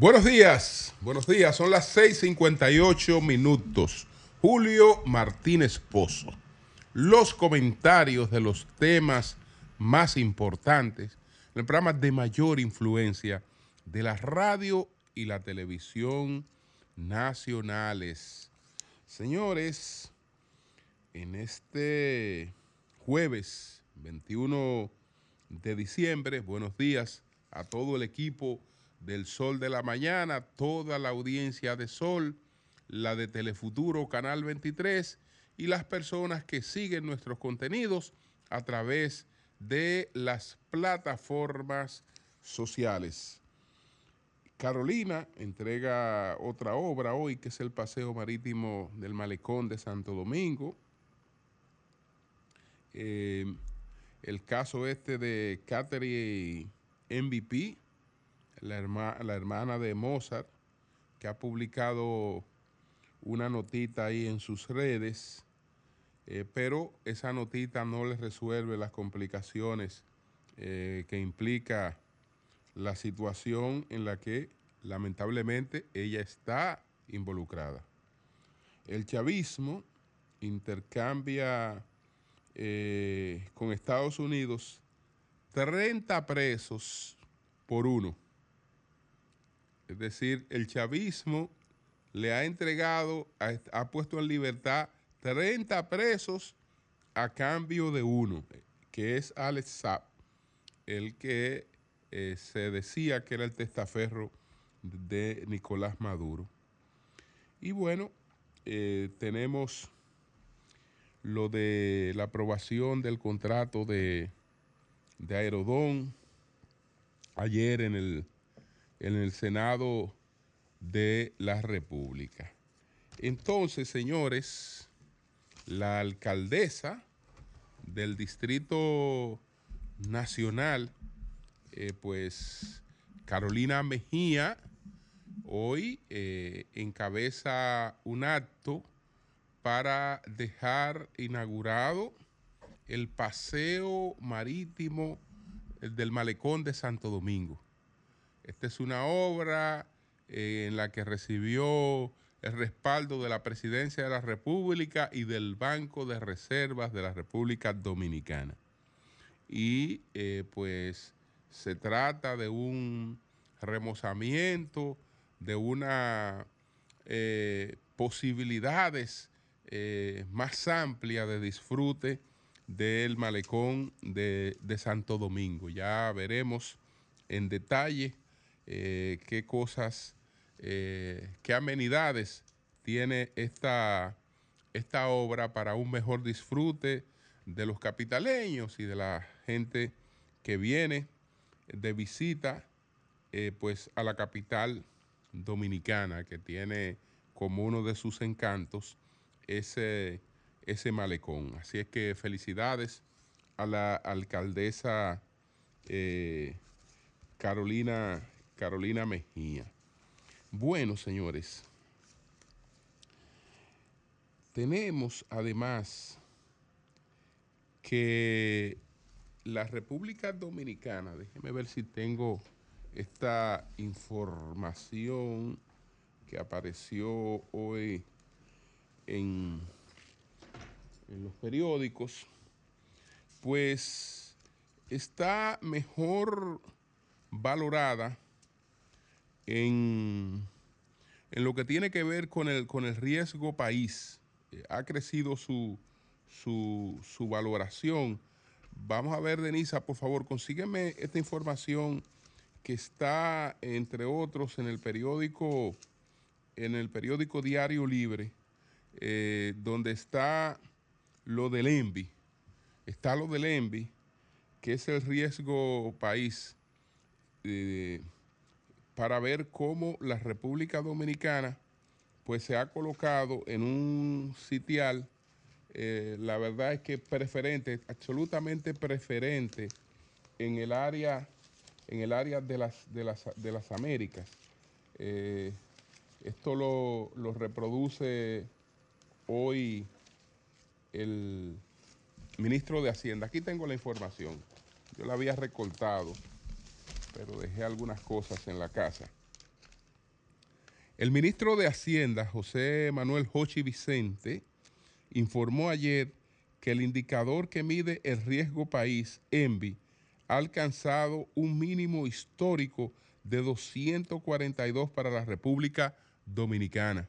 Buenos días, buenos días. Son las 6:58 minutos. Julio Martínez Pozo. Los comentarios de los temas más importantes, el programa de mayor influencia de la radio y la televisión nacionales. Señores, en este jueves 21 de diciembre, buenos días a todo el equipo del Sol de la Mañana, toda la audiencia de Sol, la de Telefuturo, Canal 23 y las personas que siguen nuestros contenidos a través de las plataformas sociales. Carolina entrega otra obra hoy, que es el Paseo Marítimo del Malecón de Santo Domingo. Eh, el caso este de Catherine MVP, la, la hermana de Mozart, que ha publicado una notita ahí en sus redes, eh, pero esa notita no le resuelve las complicaciones eh, que implica la situación en la que lamentablemente ella está involucrada. El chavismo intercambia eh, con Estados Unidos 30 presos por uno. Es decir, el chavismo le ha entregado, ha, puesto en libertad 30 presos a cambio de uno, que es Alex Saab, el que eh, se decía que era el testaferro de Nicolás Maduro. Y bueno, eh, tenemos lo de la aprobación del contrato de, de Aerodón ayer en el en el Senado de la República. Entonces, señores, la alcaldesa del Distrito Nacional, eh, pues Carolina Mejía, hoy eh, encabeza un acto para dejar inaugurado el paseo marítimo del malecón de Santo Domingo. Esta es una obra eh, en la que recibió el respaldo de la Presidencia de la República y del Banco de Reservas de la República Dominicana. Y eh, pues se trata de un remozamiento, de una eh, posibilidades más amplias de disfrute del malecón de, de Santo Domingo. Ya veremos en detalle eh, qué cosas, eh, qué amenidades tiene esta, esta obra para un mejor disfrute de los capitaleños y de la gente que viene de visita eh, pues a la capital dominicana que tiene como uno de sus encantos ese, ese malecón. Así es que felicidades a la alcaldesa Carolina Carolina Mejía. Bueno, señores, tenemos además que la República Dominicana, déjeme ver si tengo esta información que apareció hoy en, en los periódicos, pues está mejor valorada en, lo que tiene que ver con el, con el riesgo país. Eh, ha crecido su, su, valoración. Vamos a ver, Denisa, por favor, consígueme esta información que está, entre otros, en el periódico, en el periódico Diario Libre, eh, donde está lo del ENVI. Está lo del ENVI, que es el riesgo país. Eh, para ver cómo la República Dominicana pues se ha colocado en un sitial, eh, la verdad es que preferente, absolutamente preferente en el área, en el área de, las, de, las, de las Américas. Eh, esto lo, lo reproduce hoy el ministro de Hacienda. Aquí tengo la información. Yo la había recortado pero dejé algunas cosas en la casa. El ministro de Hacienda, José Manuel Hochi Vicente, informó ayer que el indicador que mide el riesgo país, ENVI, ha alcanzado un mínimo histórico de 242 para la República Dominicana.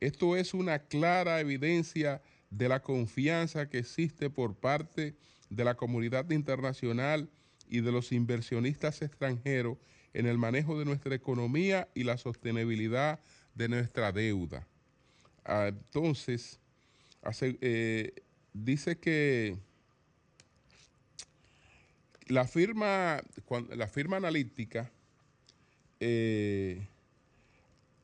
Esto es una clara evidencia de la confianza que existe por parte de la comunidad internacional y de los inversionistas extranjeros en el manejo de nuestra economía y la sostenibilidad de nuestra deuda. Entonces, eh, dice que la firma, la firma analítica eh,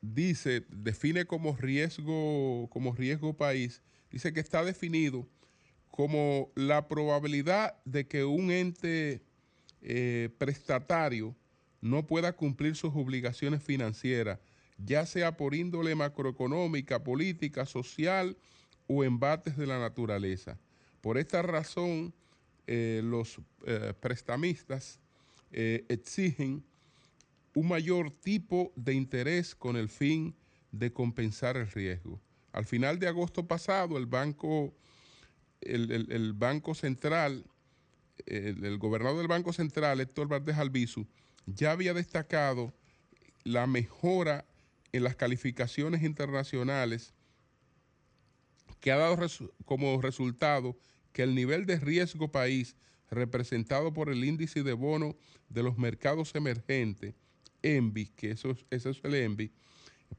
dice, define como riesgo, como riesgo país, dice que está definido como la probabilidad de que un ente eh, prestatario no pueda cumplir sus obligaciones financieras, ya sea por índole macroeconómica, política, social o embates de la naturaleza. Por esta razón, eh, los eh, prestamistas exigen un mayor tipo de interés con el fin de compensar el riesgo. Al final de agosto pasado, el Banco, el, banco Central, el, gobernador del Banco Central, Héctor Valdez Albizu, ya había destacado la mejora en las calificaciones internacionales que ha dado como resultado que el nivel de riesgo país representado por el índice de bono de los mercados emergentes ENVI, que eso, eso es el ENVI,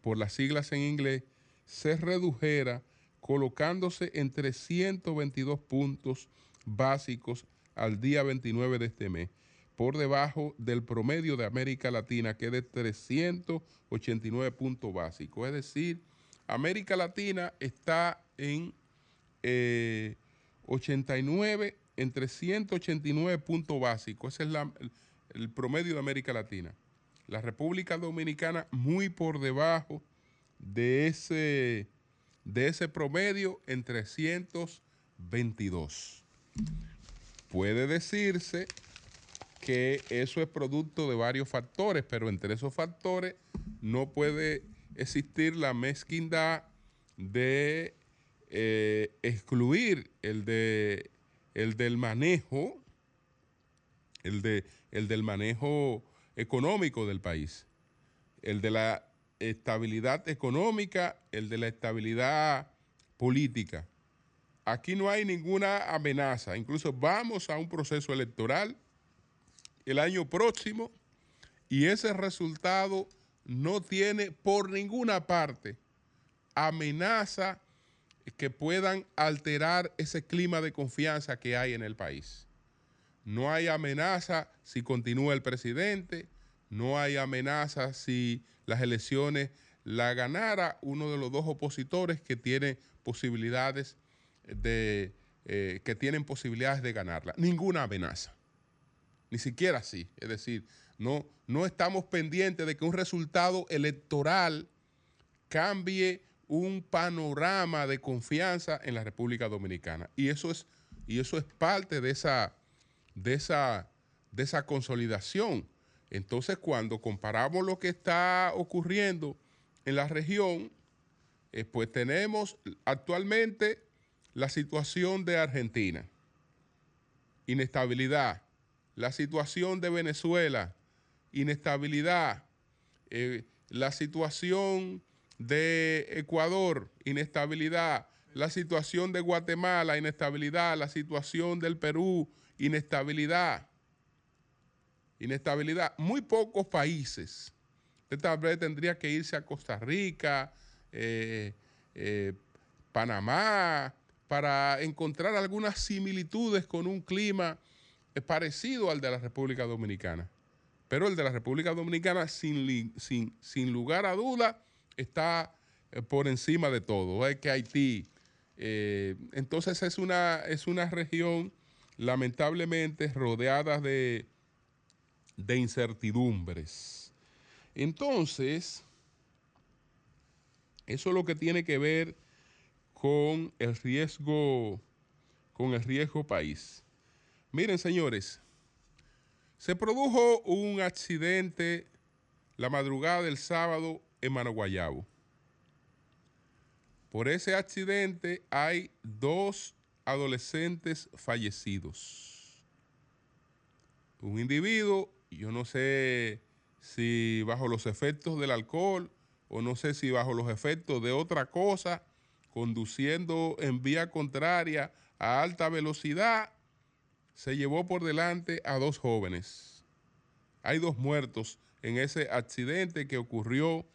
por las siglas en inglés, se redujera colocándose en 322 puntos básicos al día 29 de este mes, por debajo del promedio de América Latina, que es de 389 puntos básicos. Es decir, América Latina está en 89, eh, en 389 puntos básicos. Ese es el promedio de América Latina la República Dominicana muy por debajo de ese, de ese promedio en 322. Puede decirse que eso es producto de varios factores, pero entre esos factores no puede existir la mezquindad de eh, excluir el, de, el del manejo, el, de, el del manejo económico del país, el de la estabilidad económica, el de la estabilidad política. Aquí no hay ninguna amenaza, incluso vamos a un proceso electoral el año próximo y ese resultado no tiene por ninguna parte amenaza que puedan alterar ese clima de confianza que hay en el país. No hay amenaza si continúa el presidente, no hay amenaza si las elecciones la ganara uno de los dos opositores que tiene posibilidades de eh, que tienen posibilidades de ganarla. Ninguna amenaza. Ni siquiera así. Es decir, no, no estamos pendientes de que un resultado electoral cambie un panorama de confianza en la República Dominicana. Y eso es, y eso es parte de esa de esa, de esa consolidación. Entonces, cuando comparamos lo que está ocurriendo en la región, eh, pues tenemos actualmente la situación de Argentina, inestabilidad, la situación de Venezuela, inestabilidad, eh, la situación de Ecuador, inestabilidad, la situación de Guatemala, inestabilidad, la situación del Perú, inestabilidad. Inestabilidad. Muy pocos países. Tal vez tendría que irse a Costa Rica, eh, eh, Panamá, para encontrar algunas similitudes con un clima eh, parecido al de la República Dominicana. Pero el de la República Dominicana, sin, sin, sin lugar a duda, está por encima de todo. Es que Haití. entonces es una, es una región lamentablemente rodeadas de, de incertidumbres. Entonces, eso es lo que tiene que ver con el riesgo, con el riesgo país. Miren, señores, se produjo un accidente la madrugada del sábado en Managuayabo. Por ese accidente hay dos adolescentes fallecidos. Un individuo, yo no sé si bajo los efectos del alcohol o no sé si bajo los efectos de otra cosa, conduciendo en vía contraria a alta velocidad, se llevó por delante a dos jóvenes. Hay dos muertos en ese accidente que ocurrió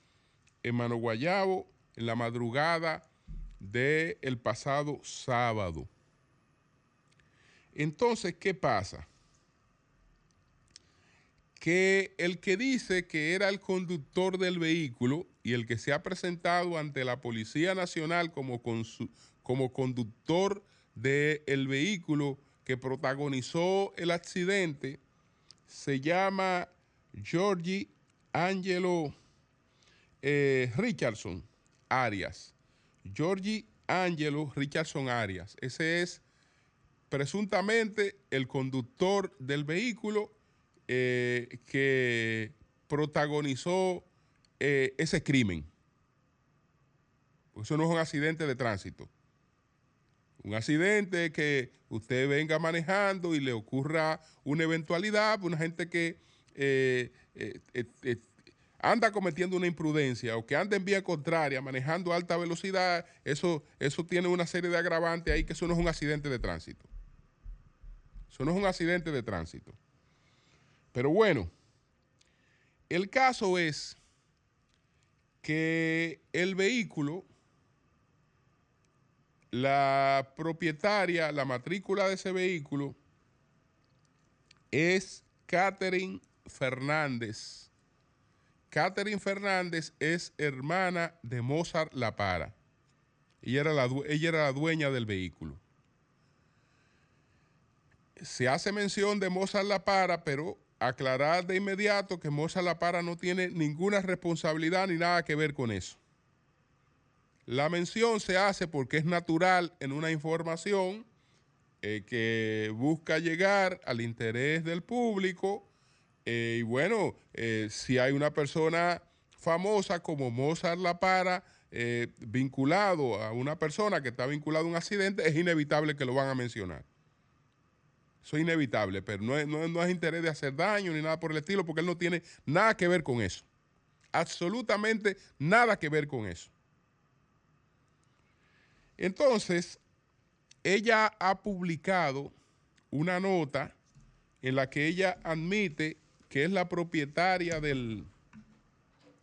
en Mano Guayabo en la madrugada del pasado sábado. Entonces, ¿qué pasa? Que el que dice que era el conductor del vehículo y el que se ha presentado ante la Policía Nacional como, como conductor del vehículo que protagonizó el accidente se llama Georgie Angelo eh, Richardson Arias. Georgie Angelo Richardson Arias. Ese es presuntamente el conductor del vehículo eh, que protagonizó eh, ese crimen. Eso no es un accidente de tránsito. Un accidente que usted venga manejando y le ocurra una eventualidad, una gente que eh, anda cometiendo una imprudencia o que anda en vía contraria, manejando a alta velocidad, eso, eso tiene una serie de agravantes ahí que eso no es un accidente de tránsito. Eso no es un accidente de tránsito. Pero bueno, el caso es que el vehículo, la propietaria, la matrícula de ese vehículo es Catherine Fernández Catherine Fernández es hermana de Mozart La Para. Era la, ella era la dueña del vehículo. Se hace mención de Mozart La Para, pero aclarar de inmediato que Mozart La Para no tiene ninguna responsabilidad ni nada que ver con eso. La mención se hace porque es natural en una información eh, que busca llegar al interés del público eh, y bueno, eh, si hay una persona famosa como Mozart La Para, vinculado a una persona que está vinculado a un accidente, es inevitable que lo van a mencionar. Eso es inevitable, pero no es, no es interés de hacer daño ni nada por el estilo, porque él no tiene nada que ver con eso. Absolutamente nada que ver con eso. Entonces, ella ha publicado una nota en la que ella admite que es la propietaria del,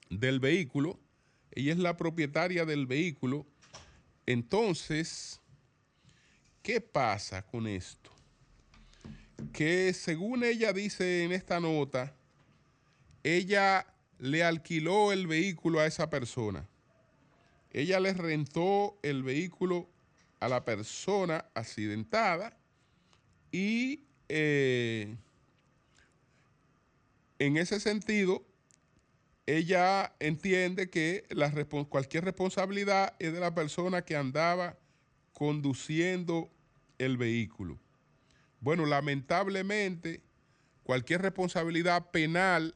del vehículo, ella es la propietaria del vehículo, entonces, ¿qué pasa con esto? Que según ella dice en esta nota, ella le alquiló el vehículo a esa persona. Ella le rentó el vehículo a la persona accidentada y eh, en ese sentido, ella entiende que cualquier responsabilidad es de la persona que andaba conduciendo el vehículo. Bueno, lamentablemente, cualquier responsabilidad penal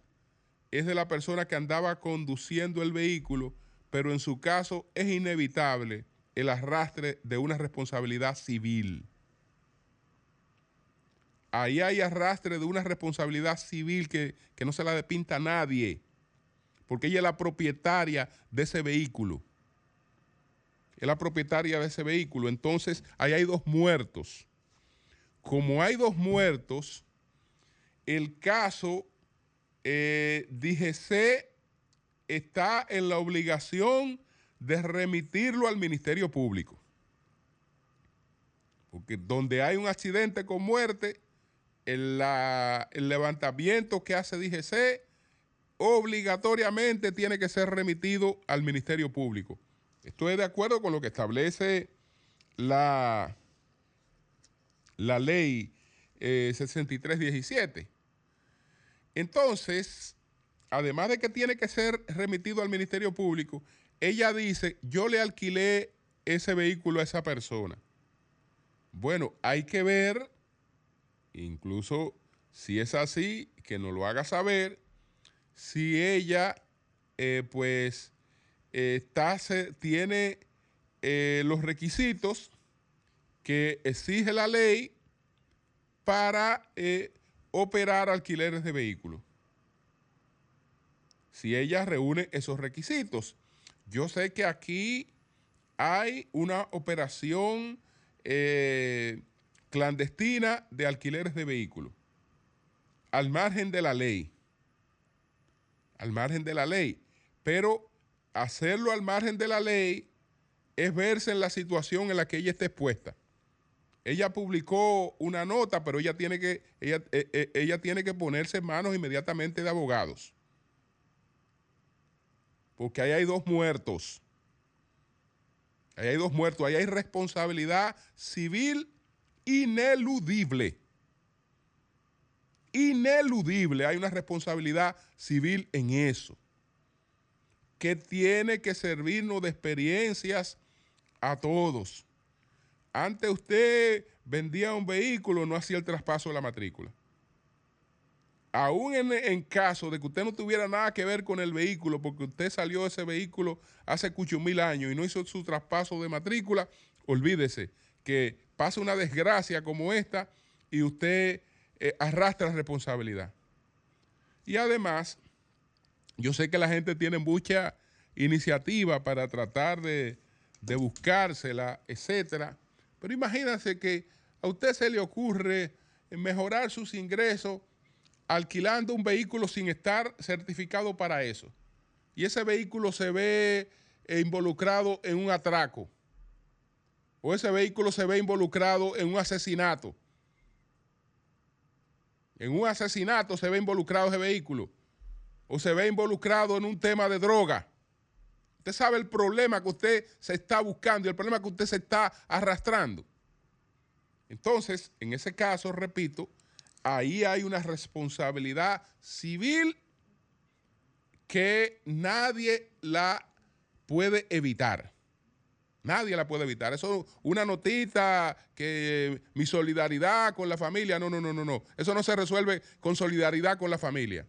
es de la persona que andaba conduciendo el vehículo, pero en su caso es inevitable el arrastre de una responsabilidad civil ahí hay arrastre de una responsabilidad civil que, no se la depinta a nadie, porque ella es la propietaria de ese vehículo. Es la propietaria de ese vehículo. Entonces, ahí hay dos muertos. Como hay dos muertos, el caso eh, DGC está en la obligación de remitirlo al Ministerio Público. Porque donde hay un accidente con muerte, el, levantamiento que hace DGC obligatoriamente tiene que ser remitido al Ministerio Público. Estoy de acuerdo con lo que establece la, la ley 6317. Eh, Entonces, además de que tiene que ser remitido al Ministerio Público, ella dice, yo le alquilé ese vehículo a esa persona. Bueno, hay que ver Incluso si es así, que nos lo haga saber si ella, eh, pues, está, tiene eh, los requisitos que exige la ley para eh, operar alquileres de vehículos. Si ella reúne esos requisitos. Yo sé que aquí hay una operación eh, clandestina de alquileres de vehículos, al margen de la ley, al margen de la ley, pero hacerlo al margen de la ley es verse en la situación en la que ella está expuesta. Ella publicó una nota, pero ella tiene que, ella, eh, eh, ella tiene que ponerse en manos inmediatamente de abogados. Porque ahí hay dos muertos. Ahí hay dos muertos. Ahí hay responsabilidad civil ineludible. Ineludible. Hay una responsabilidad civil en eso. Que tiene que servirnos de experiencias a todos. Antes usted vendía un vehículo, no hacía el traspaso de la matrícula. Aún en, caso de que usted no tuviera nada que ver con el vehículo, porque usted salió de ese vehículo hace mil años y no hizo su traspaso de matrícula, olvídese que pasa una desgracia como esta y usted eh, arrastra responsabilidad. Y además, yo sé que la gente tiene mucha iniciativa para tratar de, de buscársela, etcétera. Pero imagínense que a usted se le ocurre mejorar sus ingresos alquilando un vehículo sin estar certificado para eso. Y ese vehículo se ve eh, involucrado en un atraco. O ese vehículo se ve involucrado en un asesinato. En un asesinato se ve involucrado ese vehículo. O se ve involucrado en un tema de droga. Usted sabe el problema que usted se está buscando y el problema que usted se está arrastrando. Entonces, en ese caso, repito, ahí hay una responsabilidad civil que nadie la puede evitar. Nadie la puede evitar. Eso es una notita que mi solidaridad con la familia. No, no, no, no, no. Eso no se resuelve con solidaridad con la familia.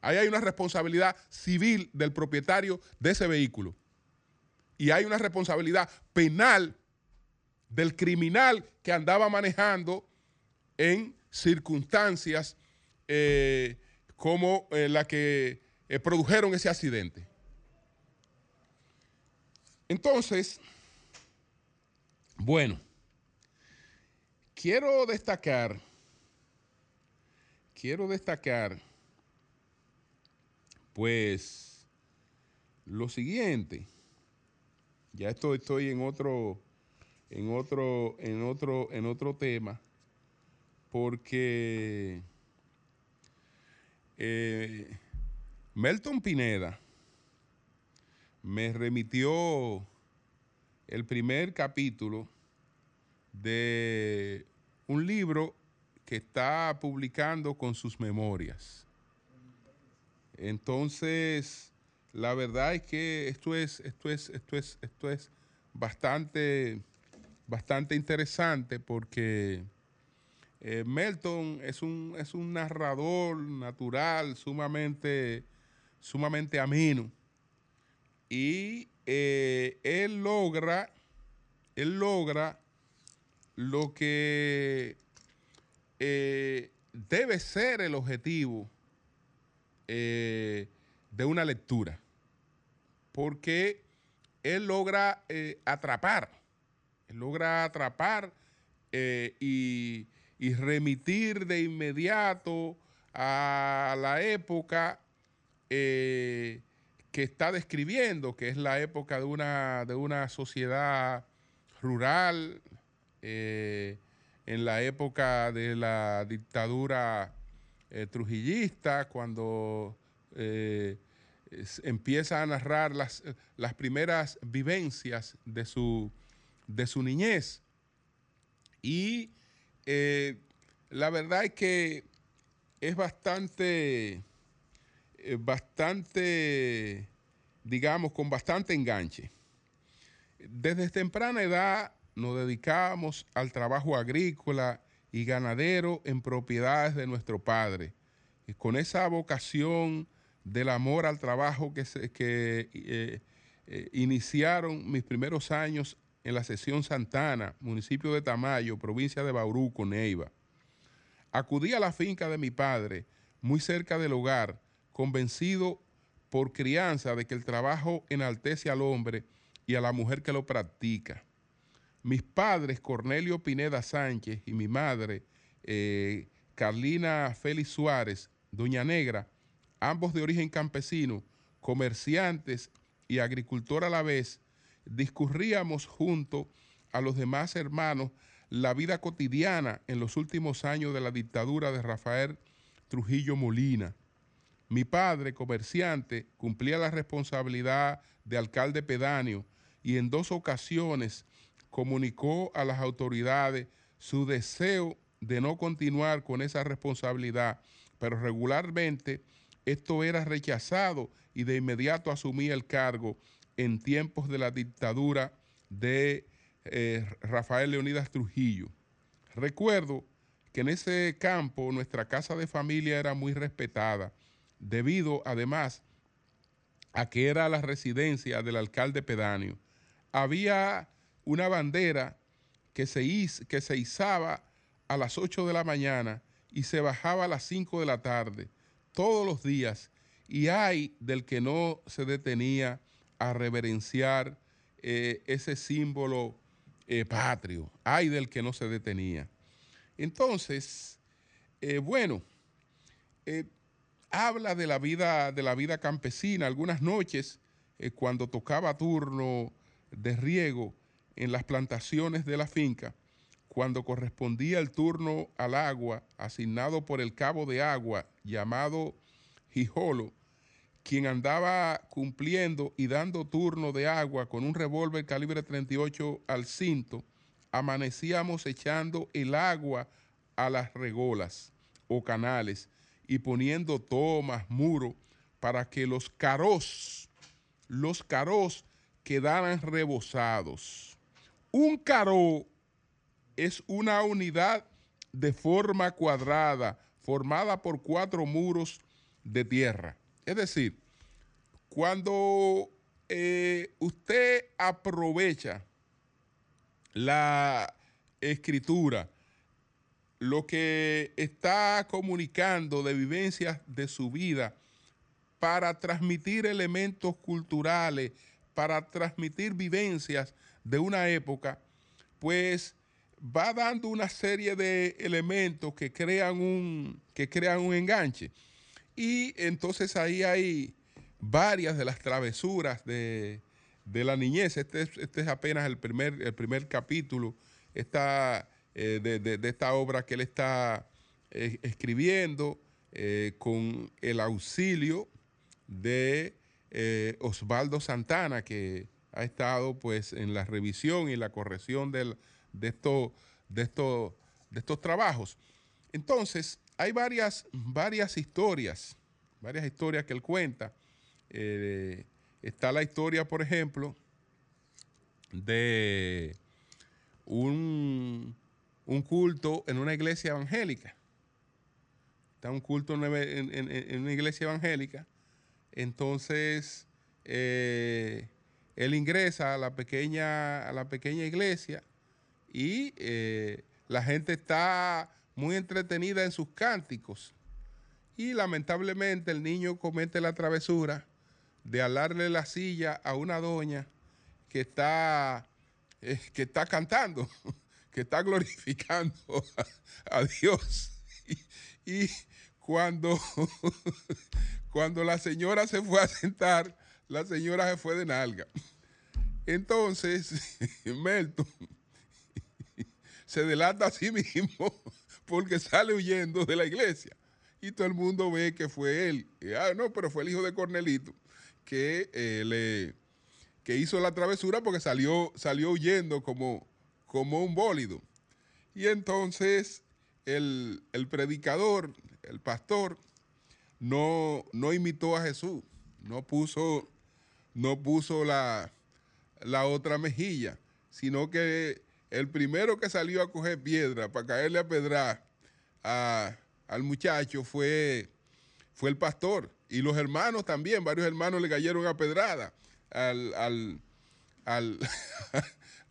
Ahí hay una responsabilidad civil del propietario de ese vehículo. Y hay una responsabilidad penal del criminal que andaba manejando en circunstancias eh, como eh, la que eh, produjeron ese accidente. Entonces, bueno, quiero destacar, quiero destacar pues lo siguiente, ya estoy, estoy en otro, en otro, en otro, en otro tema, porque eh, Melton Pineda me remitió el primer capítulo de un libro que está publicando con sus memorias. Entonces, la verdad es que esto es, esto es, esto es, esto es bastante, bastante interesante porque eh, Melton es un, es un narrador natural, sumamente, sumamente ameno. Y eh, él logra, él logra lo que eh, debe ser el objetivo eh, de una lectura, porque él logra eh, atrapar, logra atrapar eh, y, remitir de inmediato a la época que está describiendo, que es la época de una, de una sociedad rural, en la época de la dictadura eh, trujillista, cuando eh, empieza a narrar las, las primeras vivencias de su, de su niñez. Y eh, la verdad es que es bastante, bastante, digamos, con bastante enganche. Desde temprana edad nos dedicamos al trabajo agrícola y ganadero en propiedades de nuestro padre, con esa vocación del amor al trabajo que, que eh, eh, iniciaron mis primeros años en la sesión Santana, municipio de Tamayo, provincia de Bauruco, Neiva. Acudí a la finca de mi padre, muy cerca del hogar, convencido por crianza de que el trabajo enaltece al hombre y a la mujer que lo practica. Mis padres, Cornelio Pineda Sánchez y mi madre, eh, Carlina Félix Suárez, Doña Negra, ambos de origen campesino, comerciantes y agricultor a la vez, discurríamos junto a los demás hermanos la vida cotidiana en los últimos años de la dictadura de Rafael Trujillo Molina. Mi padre, comerciante, cumplía la responsabilidad de alcalde pedáneo y en dos ocasiones comunicó a las autoridades su deseo de no continuar con esa responsabilidad, pero regularmente esto era rechazado y de inmediato asumía el cargo en tiempos de la dictadura de eh, Rafael Leonidas Trujillo. Recuerdo que en ese campo nuestra casa de familia era muy respetada, debido además a que era la residencia del alcalde pedáneo. Había una bandera que se, que se izaba a las 8 de la mañana y se bajaba a las 5 de la tarde, todos los días, y hay del que no se detenía a reverenciar eh, ese símbolo eh, patrio, hay del que no se detenía. Entonces, eh, bueno, habla de la vida, de la vida campesina. Algunas noches, cuando tocaba turno de riego en las plantaciones de la finca, cuando correspondía el turno al agua asignado por el cabo de agua llamado Jijolo, quien andaba cumpliendo y dando turno de agua con un revólver calibre 38 al cinto, amanecíamos echando el agua a las regolas o canales y poniendo tomas, muros, para que los caros, los caros quedaran rebosados. Un caró es una unidad de forma cuadrada formada por cuatro muros de tierra. Es decir, cuando eh, usted aprovecha la escritura, lo que está comunicando de vivencias de su vida para transmitir elementos culturales, para transmitir vivencias de una época, pues va dando una serie de elementos que crean un, que crean un enganche. Y entonces ahí hay varias de las travesuras de, la niñez. Este es, este es, apenas el primer, el primer capítulo eh, de, esta obra que él está eh, escribiendo eh, con el auxilio de Osvaldo Santana, que ha estado pues en la revisión y la corrección del, de, esto, de, esto, de estos trabajos. Entonces, hay varias, varias historias, varias historias que él cuenta. Eh, está la historia, por ejemplo, de un, un, culto en una iglesia evangélica. Está un culto en, una iglesia evangélica. Entonces, eh, él ingresa a la pequeña, a la pequeña iglesia y eh, la gente está muy entretenida en sus cánticos. Y lamentablemente el niño comete la travesura de alarle la silla a una doña que está, eh, que está cantando, que está glorificando a, Dios. Y, cuando, cuando la señora se fue a sentar, la señora se fue de nalga. Entonces, Melton se delata a sí mismo porque sale huyendo de la iglesia. Y todo el mundo ve que fue él. ah, no, pero fue el hijo de Cornelito que, eh, le, que hizo la travesura porque salió, salió huyendo como, como un bólido. Y entonces el, predicador, el pastor, no, no, imitó a Jesús, no puso, no puso la, la otra mejilla, sino que el primero que salió a coger piedra para caerle a pedrar al muchacho fue fue el pastor. Y los hermanos también, varios hermanos le cayeron a pedrada al, al,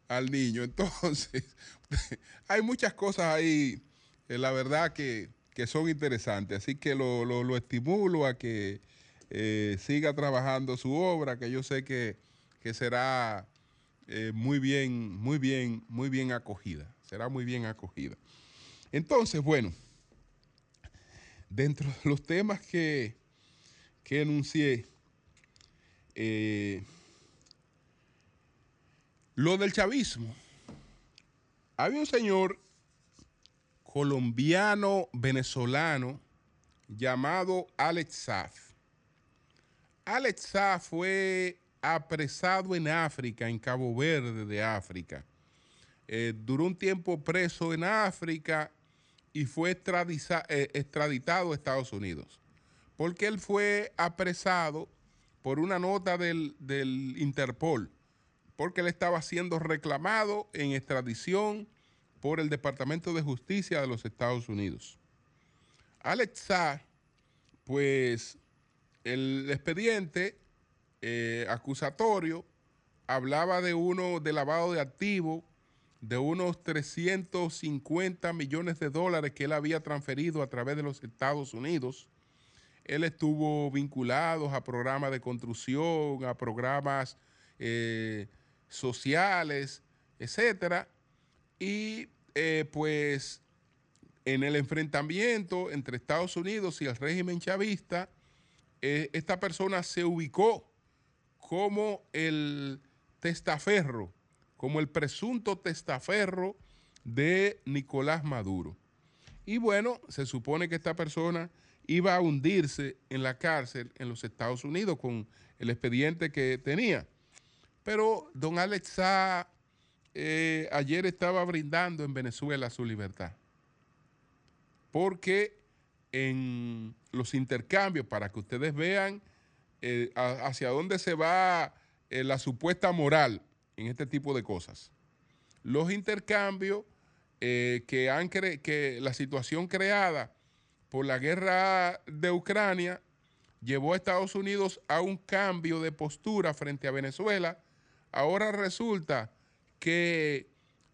al, niño. Entonces, hay muchas cosas ahí, eh, la verdad, que, son interesantes. Así que lo, estimulo a que eh, siga trabajando su obra, que yo sé que, será eh, muy bien, muy bien, muy bien acogida. Será muy bien acogida. Entonces, bueno, dentro de los temas que, que enuncié, lo del chavismo. Había un señor colombiano venezolano llamado Alex Saf. Alex Saf fue apresado en África, en Cabo Verde de África. Eh, duró un tiempo preso en África y fue eh, extraditado a Estados Unidos, porque él fue apresado por una nota del, del Interpol porque él estaba siendo reclamado en extradición por el Departamento de Justicia de los Estados Unidos. Alex pues el expediente eh, acusatorio hablaba de uno de lavado de activos de unos 350 millones de dólares que él había transferido a través de los Estados Unidos. Él estuvo vinculado a programas de construcción, a programas eh, sociales, etcétera. Y eh, pues en el enfrentamiento entre Estados Unidos y el régimen chavista, eh, esta persona se ubicó como el testaferro, como el presunto testaferro de Nicolás Maduro. Y bueno, se supone que esta persona iba a hundirse en la cárcel en los Estados Unidos con el expediente que tenía. Pero don Alex eh, ayer estaba brindando en Venezuela su libertad. Porque en los intercambios, para que ustedes vean eh, hacia dónde se va eh, la supuesta moral en este tipo de cosas. Los intercambios que han que la situación creada por la guerra de Ucrania llevó a Estados Unidos a un cambio de postura frente a Venezuela Ahora resulta que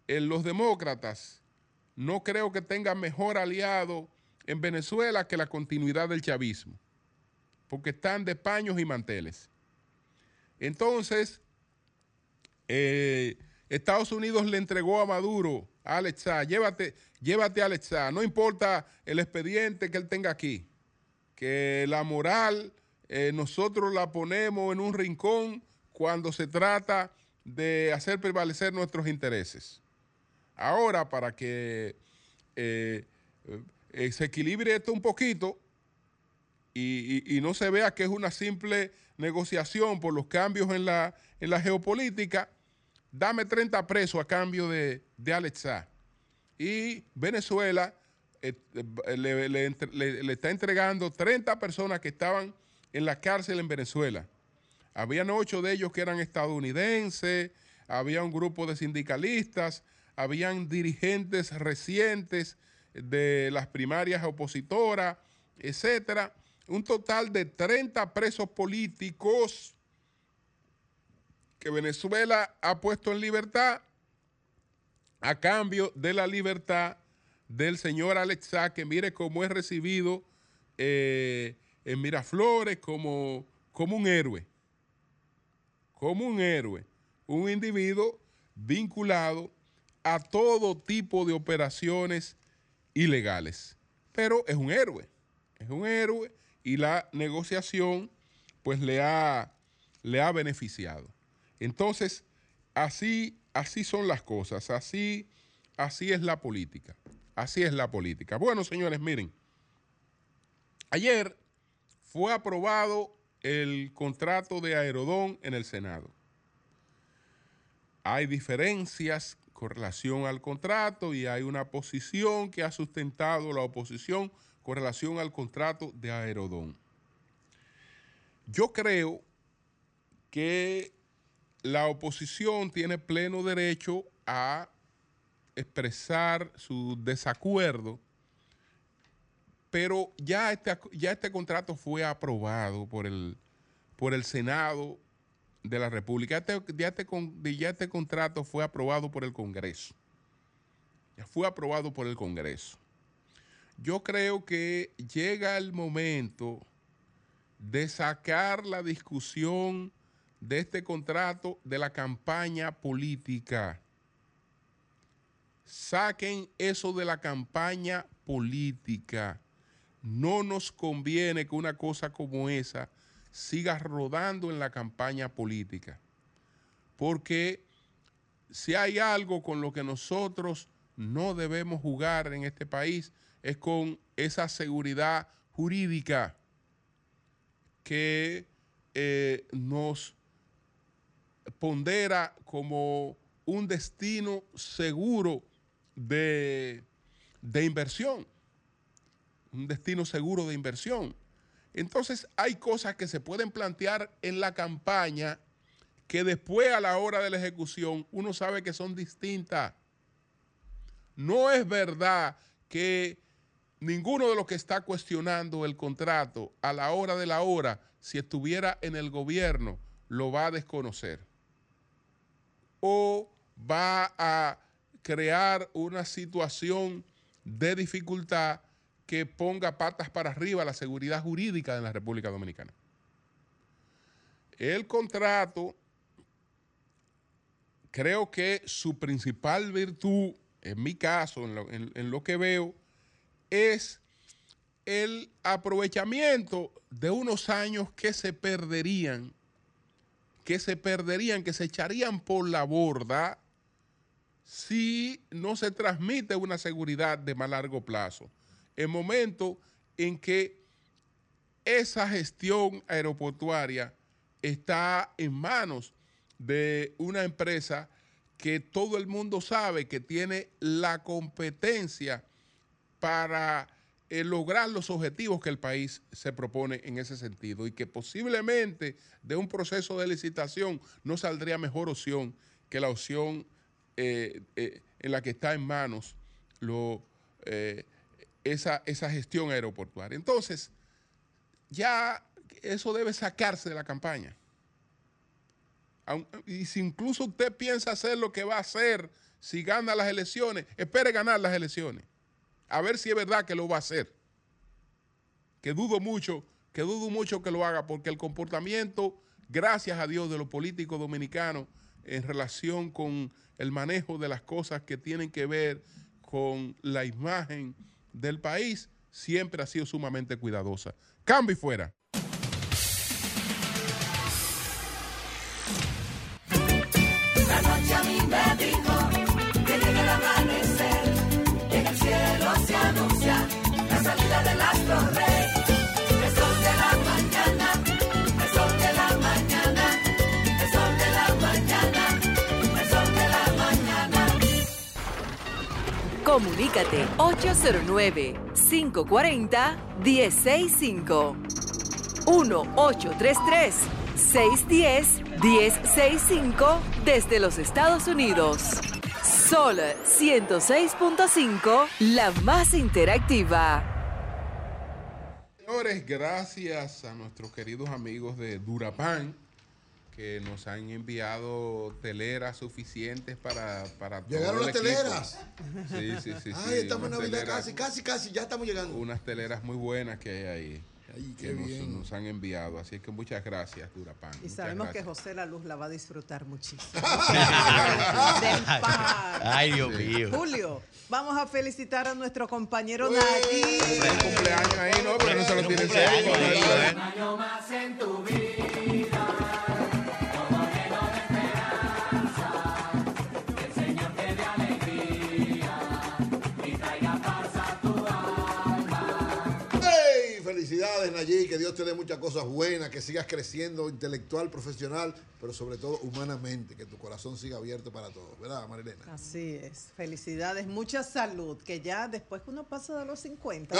los demócratas no creo que tengan mejor aliado en Venezuela que la continuidad del chavismo, porque están de paños y manteles. Entonces, eh, Estados Unidos le entregó a Maduro, a Alexa, llévate, llévate a Alexa, no importa el expediente que él tenga aquí, que la moral eh, nosotros la ponemos en un rincón cuando se trata de hacer prevalecer nuestros intereses. Ahora, para que eh, eh, se equilibre esto un poquito y, no se vea que es una simple negociación por los cambios en la, en la geopolítica, dame 30 presos a cambio de, de. Y Venezuela eh, le, le está entregando 30 personas que estaban en la cárcel en Venezuela. Habían ocho de ellos que eran estadounidenses, había un grupo de sindicalistas, habían dirigentes recientes de las primarias opositoras, etcétera. Un total de 30 presos políticos que Venezuela ha puesto en libertad a cambio de la libertad del señor Alexa, que mire cómo es recibido eh, en Miraflores como, como un héroe como un héroe, un individuo vinculado a todo tipo de operaciones ilegales. Pero es un héroe, es un héroe y la negociación pues le ha, le ha beneficiado. Entonces, así, así son las cosas, así, así es la política, así es la política. Bueno, señores, miren, ayer fue aprobado el contrato de Aerodón en el Senado. Hay diferencias con relación al contrato y hay una posición que ha sustentado la oposición con relación al contrato de Aerodón. Yo creo que la oposición tiene pleno derecho a expresar su desacuerdo pero ya este, ya este contrato fue aprobado por el, por el Senado de la República. Ya, este, ya este contrato fue aprobado por el Congreso. Ya fue aprobado por el Congreso. Yo creo que llega el momento de sacar la discusión de este contrato de la campaña política. Saquen eso de la campaña política. No nos conviene que una cosa como esa siga rodando en la campaña política. Porque si hay algo con lo que nosotros no debemos jugar en este país es con esa seguridad jurídica que eh, nos pondera como un destino seguro de, de inversión, un destino seguro de inversión. Entonces hay cosas que se pueden plantear en la campaña que después a la hora de la ejecución uno sabe que son distintas. No es verdad que ninguno de los que está cuestionando el contrato a la hora de la hora, si estuviera en el gobierno, lo va a desconocer. O va a crear una situación de dificultad que ponga patas para arriba la seguridad jurídica de la República Dominicana. El contrato, creo que su principal virtud, en mi caso, en lo, que veo, es el aprovechamiento de unos años que se perderían, que se perderían, que se echarían por la borda si no se transmite una seguridad de más largo plazo. El momento en que esa gestión aeroportuaria está en manos de una empresa que todo el mundo sabe que tiene la competencia para eh, lograr los objetivos que el país se propone en ese sentido y que posiblemente de un proceso de licitación no saldría mejor opción que la opción eh, eh, en la que está en manos lo, esa, esa gestión aeroportuaria. Entonces, ya eso debe sacarse de la campaña. Y si incluso usted piensa hacer lo que va a hacer si gana las elecciones, espere ganar las elecciones. A ver si es verdad que lo va a hacer. Que dudo mucho, que dudo mucho que lo haga, porque el comportamiento, gracias a Dios, de los políticos dominicanos en relación con el manejo de las cosas que tienen que ver con la imagen del país siempre ha sido sumamente cuidadosa. Cambio y fuera. Comunícate 809-540-1065. 1-833-610-1065 desde los Estados Unidos. Sol 106.5, la más interactiva. Señores, gracias a nuestros queridos amigos de Durapan que nos han enviado teleras suficientes para, para Llegaron las teleras. Sí, sí, sí. Ay, estamos en Navidad casi, casi, casi, ya estamos llegando. Unas teleras muy buenas que hay ahí. que nos, han enviado. Así que muchas gracias, Durapan. Y sabemos que José La Luz la va a disfrutar muchísimo. Ay, Dios mío. Julio, vamos a felicitar a nuestro compañero Nadie. Un cumpleaños ahí, ¿no? Pero no se lo tienen Un año más en tu vida. Felicidades, Nayí, que Dios te dé muchas cosas buenas, que sigas creciendo intelectual, profesional, pero sobre todo humanamente, que tu corazón siga abierto para todos, ¿verdad, Marilena? Así es. Felicidades, mucha salud, que ya después que uno pasa de los 50,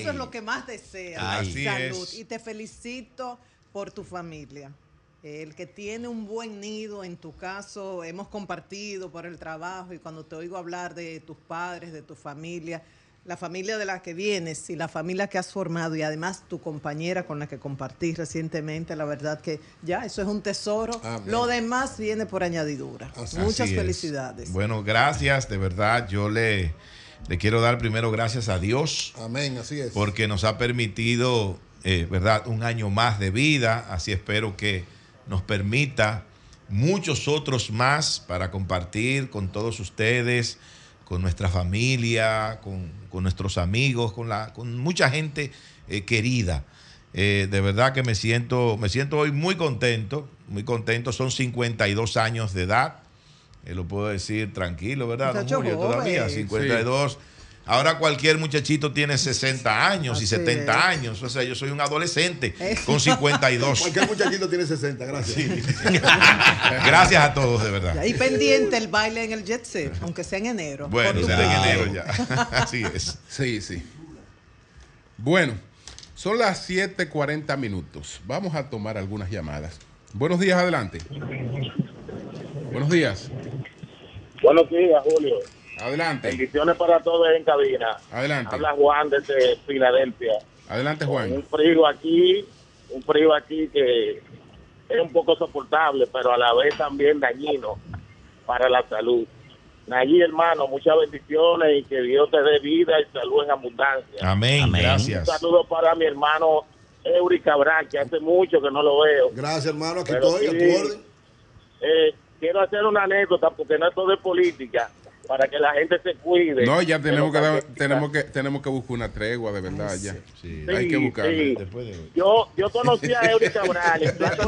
eso es lo que más desea, salud. Y te felicito por tu familia. El que tiene un buen nido, en tu caso, hemos compartido por el trabajo y cuando te oigo hablar de tus padres, de tu familia, la familia de la que vienes y la familia que has formado y además tu compañera con la que compartí recientemente, la verdad que ya eso es un tesoro. Lo demás viene por añadidura. Muchas felicidades. Bueno, gracias, de verdad. Yo le, le quiero dar primero gracias a Dios. Amén, así es. Porque nos ha permitido, eh, ¿verdad?, un año más de vida. Así espero que nos permita muchos otros más para compartir con todos ustedes con nuestra familia, con, nuestros amigos, con, la, con mucha gente eh, querida. Eh, de verdad que me siento, me siento hoy muy contento, muy contento. Son 52 años de edad, eh, lo puedo decir tranquilo, ¿verdad? todavía, 52. Ahora cualquier muchachito tiene 60 años y 70 años. O sea, yo soy un adolescente con 52. cualquier muchachito tiene 60, gracias. gracias a todos, de verdad. Y pendiente el baile en el Jet Set, aunque sea en enero. Bueno, será en enero ya. Así es. Sí, sí. Bueno, son las 7:40 minutos. Vamos a tomar algunas llamadas. Buenos días, adelante. Buenos días. Buenos días, Julio. Adelante. Bendiciones para todos en cabina. Adelante. Habla Juan desde Filadelfia. Adelante, Juan. Un frío aquí, un frío aquí que es un poco soportable, pero a la vez también dañino para la salud. Allí, hermano, muchas bendiciones y que Dios te dé vida y salud en abundancia. Amén. Gracias. Un saludo para mi hermano Eury Cabral, que hace mucho que no lo veo. Gracias, hermano. Aquí estoy, a tu orden. Eh, quiero hacer una anécdota porque no es todo de política para que la gente se cuide. No, ya tenemos que, tenemos que tenemos que buscar una tregua de verdad ya. Sí. Hay que buscarla. Después de Yo yo conocí a Eury Cabral en Plaza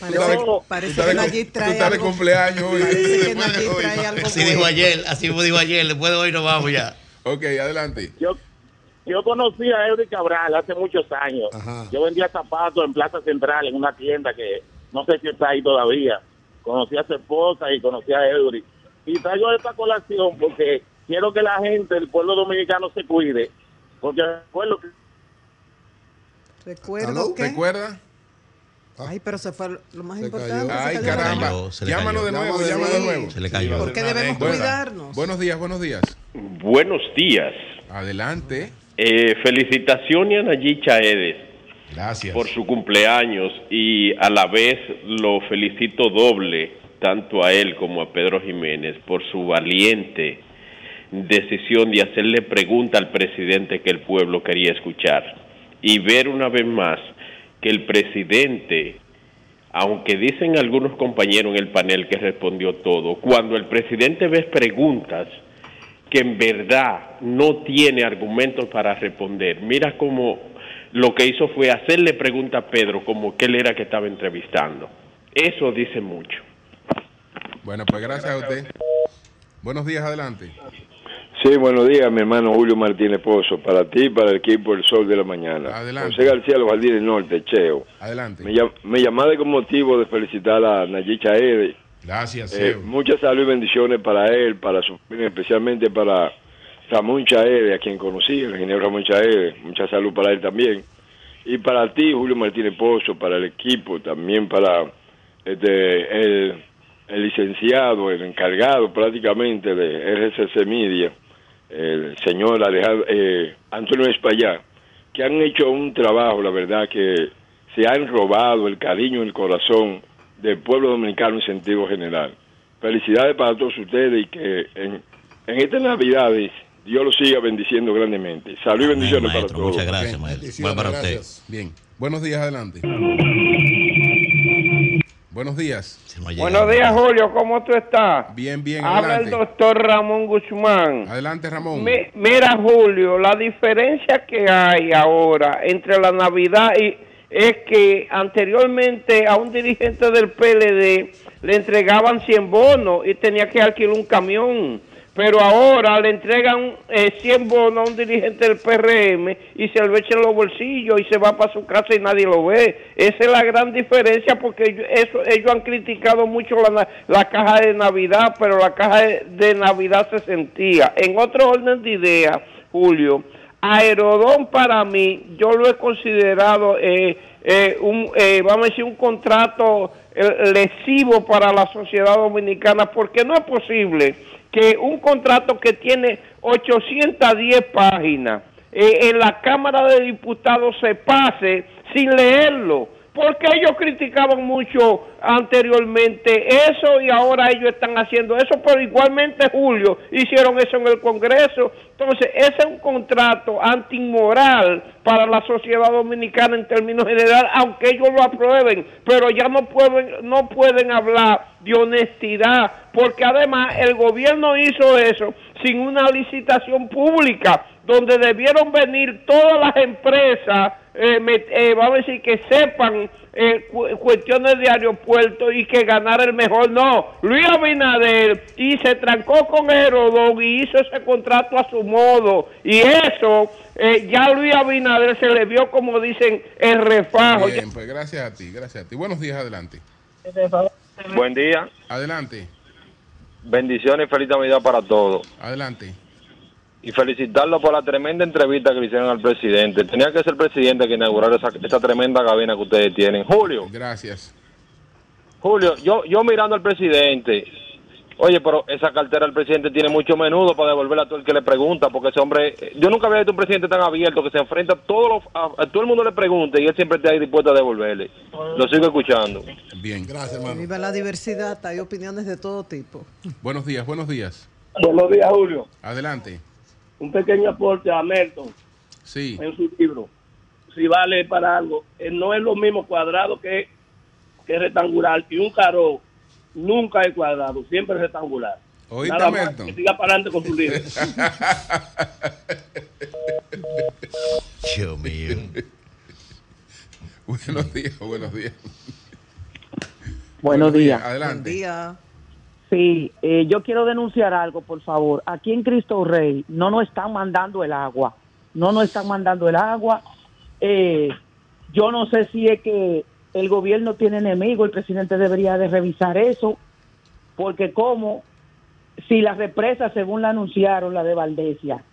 Parece, parece que Nayib trae algo. de cumpleaños hoy. Parece que Nayib trae algo Así dijo ayer, así dijo ayer. Después de hoy nos vamos ya. Ok, adelante. Yo, yo conocí a Eury Cabral hace muchos años. Yo vendía zapatos en Plaza Central, en una tienda que no sé si está ahí todavía conocí a su esposa y conocí a Eury. Y traigo esta colación porque quiero que la gente, el pueblo dominicano se cuide, porque recuerdo que... ¿Recuerdo qué? ¿Recuerda? Ay, pero se fue lo más importante. Ay, caramba. Llámanos de nuevo, llámanos de nuevo. Se le cayó. ¿Por qué debemos cuidarnos? Buenos días, buenos días. Buenos días. Adelante. Eh, felicitaciones a Nayi Chaedes Gracias. por su cumpleaños y a la vez lo felicito doble, tanto a él como a Pedro Jiménez, por su valiente decisión de hacerle pregunta al presidente que el pueblo quería escuchar y ver una vez más que el presidente, aunque dicen algunos compañeros en el panel que respondió todo, cuando el presidente ve preguntas que en verdad no tiene argumentos para responder, mira cómo lo que hizo fue hacerle pregunta a Pedro como que él era que estaba entrevistando. Eso dice mucho. Bueno, pues gracias a usted. Buenos días, adelante. Sí, buenos días, mi hermano Julio Martínez Pozo, para ti y para el equipo El Sol de la Mañana. Adelante. José García, Los Jardines Norte, Cheo. Adelante. Me, me llamé con motivo de felicitar a Nayicha Ede. Gracias, eh, Mucha salud y bendiciones para él, para su especialmente para Ramón Chaede, a quien conocí, el ingeniero Ramón Chaede, mucha salud para él también. Y para ti, Julio Martínez Pozo, para el equipo, también para este, el, licenciado, el encargado prácticamente de RCC Media, el señor Alejandro, eh, Antonio Espallá, que han hecho un trabajo, la verdad, que se han robado el cariño y el corazón del pueblo dominicano en sentido general. Felicidades para todos ustedes y que en, en estas Navidades Dios lo siga bendiciendo grandemente. Salud y bendiciones para todos. Muchas gracias, maestro. para usted. Bien. Buenos días, adelante. Buenos días. Buenos días, Julio. ¿Cómo tú estás? Bien, bien. Habla el doctor Ramón Guzmán. Adelante, Ramón. mira, Julio, la diferencia que hay ahora entre la Navidad y es que anteriormente a un dirigente del PLD le entregaban 100 bonos y tenía que alquilar un camión pero ahora le entregan 100 eh, bonos a un dirigente del PRM y se lo echan en los bolsillos y se va para su casa y nadie lo ve. Esa es la gran diferencia porque ellos, ellos han criticado mucho la, la, caja de Navidad, pero la caja de, Navidad se sentía. En otro orden de ideas, Julio, Aerodón para mí, yo lo he considerado eh, eh, un, vamos a decir, un contrato lesivo para la sociedad dominicana porque no es posible que un contrato que tiene 810 páginas eh, en la Cámara de Diputados se pase sin leerlo porque ellos criticaban mucho anteriormente eso y ahora ellos están haciendo eso, pero igualmente Julio hicieron eso en el Congreso. Entonces, ese es un contrato antimoral para la sociedad dominicana en términos generales, aunque ellos lo aprueben, pero ya no pueden, no pueden hablar de honestidad, porque además el gobierno hizo eso sin una licitación pública, donde debieron venir todas las empresas eh, eh, vamos a decir que sepan eh, cuestiones de aeropuerto y que ganar el mejor. No, Luis Abinader y se trancó con Herodón y hizo ese contrato a su modo. Y eso, eh, ya Luis Abinader se le vio, como dicen, el refajo. Bien, pues gracias a ti, gracias a ti. Buenos días, adelante. Buen día. Adelante. Bendiciones y feliz Navidad para todos. Adelante y felicitarlo por la tremenda entrevista que le hicieron al presidente. Tenía que ser el presidente que inaugurara esa, esa tremenda cabina que ustedes tienen. Julio. Gracias. Julio, yo, yo mirando al presidente, oye, pero esa cartera del presidente tiene mucho menudo para devolverle a todo el que le pregunta, porque ese hombre, yo nunca había visto un presidente tan abierto que se enfrenta a todo, a, todo el mundo le pregunta y él siempre está ahí dispuesto a devolverle. Lo sigo escuchando. Bien, gracias, hermano. Viva la diversidad, hay opiniones de todo tipo. Buenos días, buenos días. Buenos días, Julio. Adelante un pequeño aporte a Merton sí. en su libro, si vale para algo, eh, no es lo mismo cuadrado que, que rectangular y un carro nunca es cuadrado, siempre es rectangular. Oíste, Nada más que siga para adelante con su libro. Dios mío. buenos días, buenos días. Buenos días. Adelante. Buen día. Sí, eh, yo quiero denunciar algo, por favor. Aquí en Cristo Rey no nos están mandando el agua. No nos están mandando el agua. Eh, yo no sé si es que el gobierno tiene enemigo, el presidente debería de revisar eso, porque como si la represa, según la anunciaron, la de Valdesia,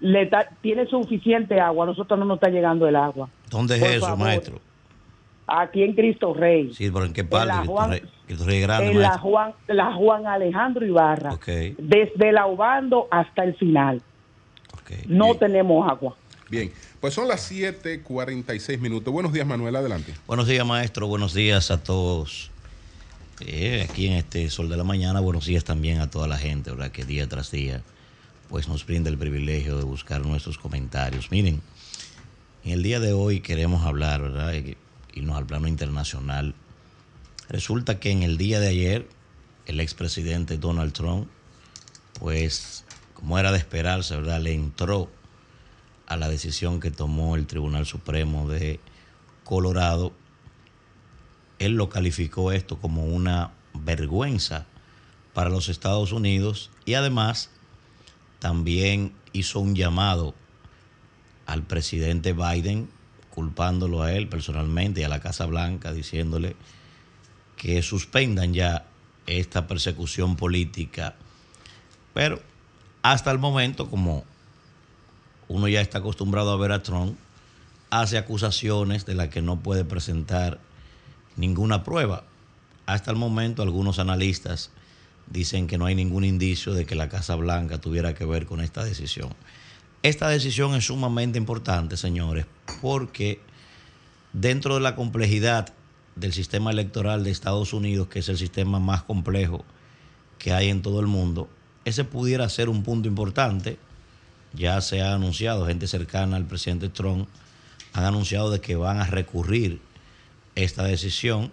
le tiene suficiente agua, a nosotros no nos está llegando el agua. ¿Dónde es eso, maestro? Aquí en Cristo Rey. Sí, pero ¿en qué parte? En la Juan, la Juan Alejandro Ibarra. Desde la Obando hasta el final. No tenemos agua. Bien, pues son las 7:46 minutos. Buenos días, Manuel, adelante. Buenos días, maestro. Buenos días a todos. Eh, aquí en este Sol de la Mañana, buenos días también a toda la gente, ¿verdad? Que día tras día, pues nos brinda el privilegio de buscar nuestros comentarios. Miren, en el día de hoy queremos hablar, ¿verdad? Irnos al plano internacional. Resulta que en el día de ayer, el expresidente Donald Trump, pues, como era de esperarse, ¿verdad?, le entró a la decisión que tomó el Tribunal Supremo de Colorado. Él lo calificó esto como una vergüenza para los Estados Unidos y además también hizo un llamado al presidente Biden culpándolo a él personalmente y a la Casa Blanca, diciéndole que suspendan ya esta persecución política. Pero hasta el momento, como uno ya está acostumbrado a ver a Trump, hace acusaciones de las que no puede presentar ninguna prueba. Hasta el momento algunos analistas dicen que no hay ningún indicio de que la Casa Blanca tuviera que ver con esta decisión. Esta decisión es sumamente importante, señores, porque dentro de la complejidad del sistema electoral de Estados Unidos, que es el sistema más complejo que hay en todo el mundo, ese pudiera ser un punto importante. Ya se ha anunciado, gente cercana al presidente Trump han anunciado de que van a recurrir esta decisión.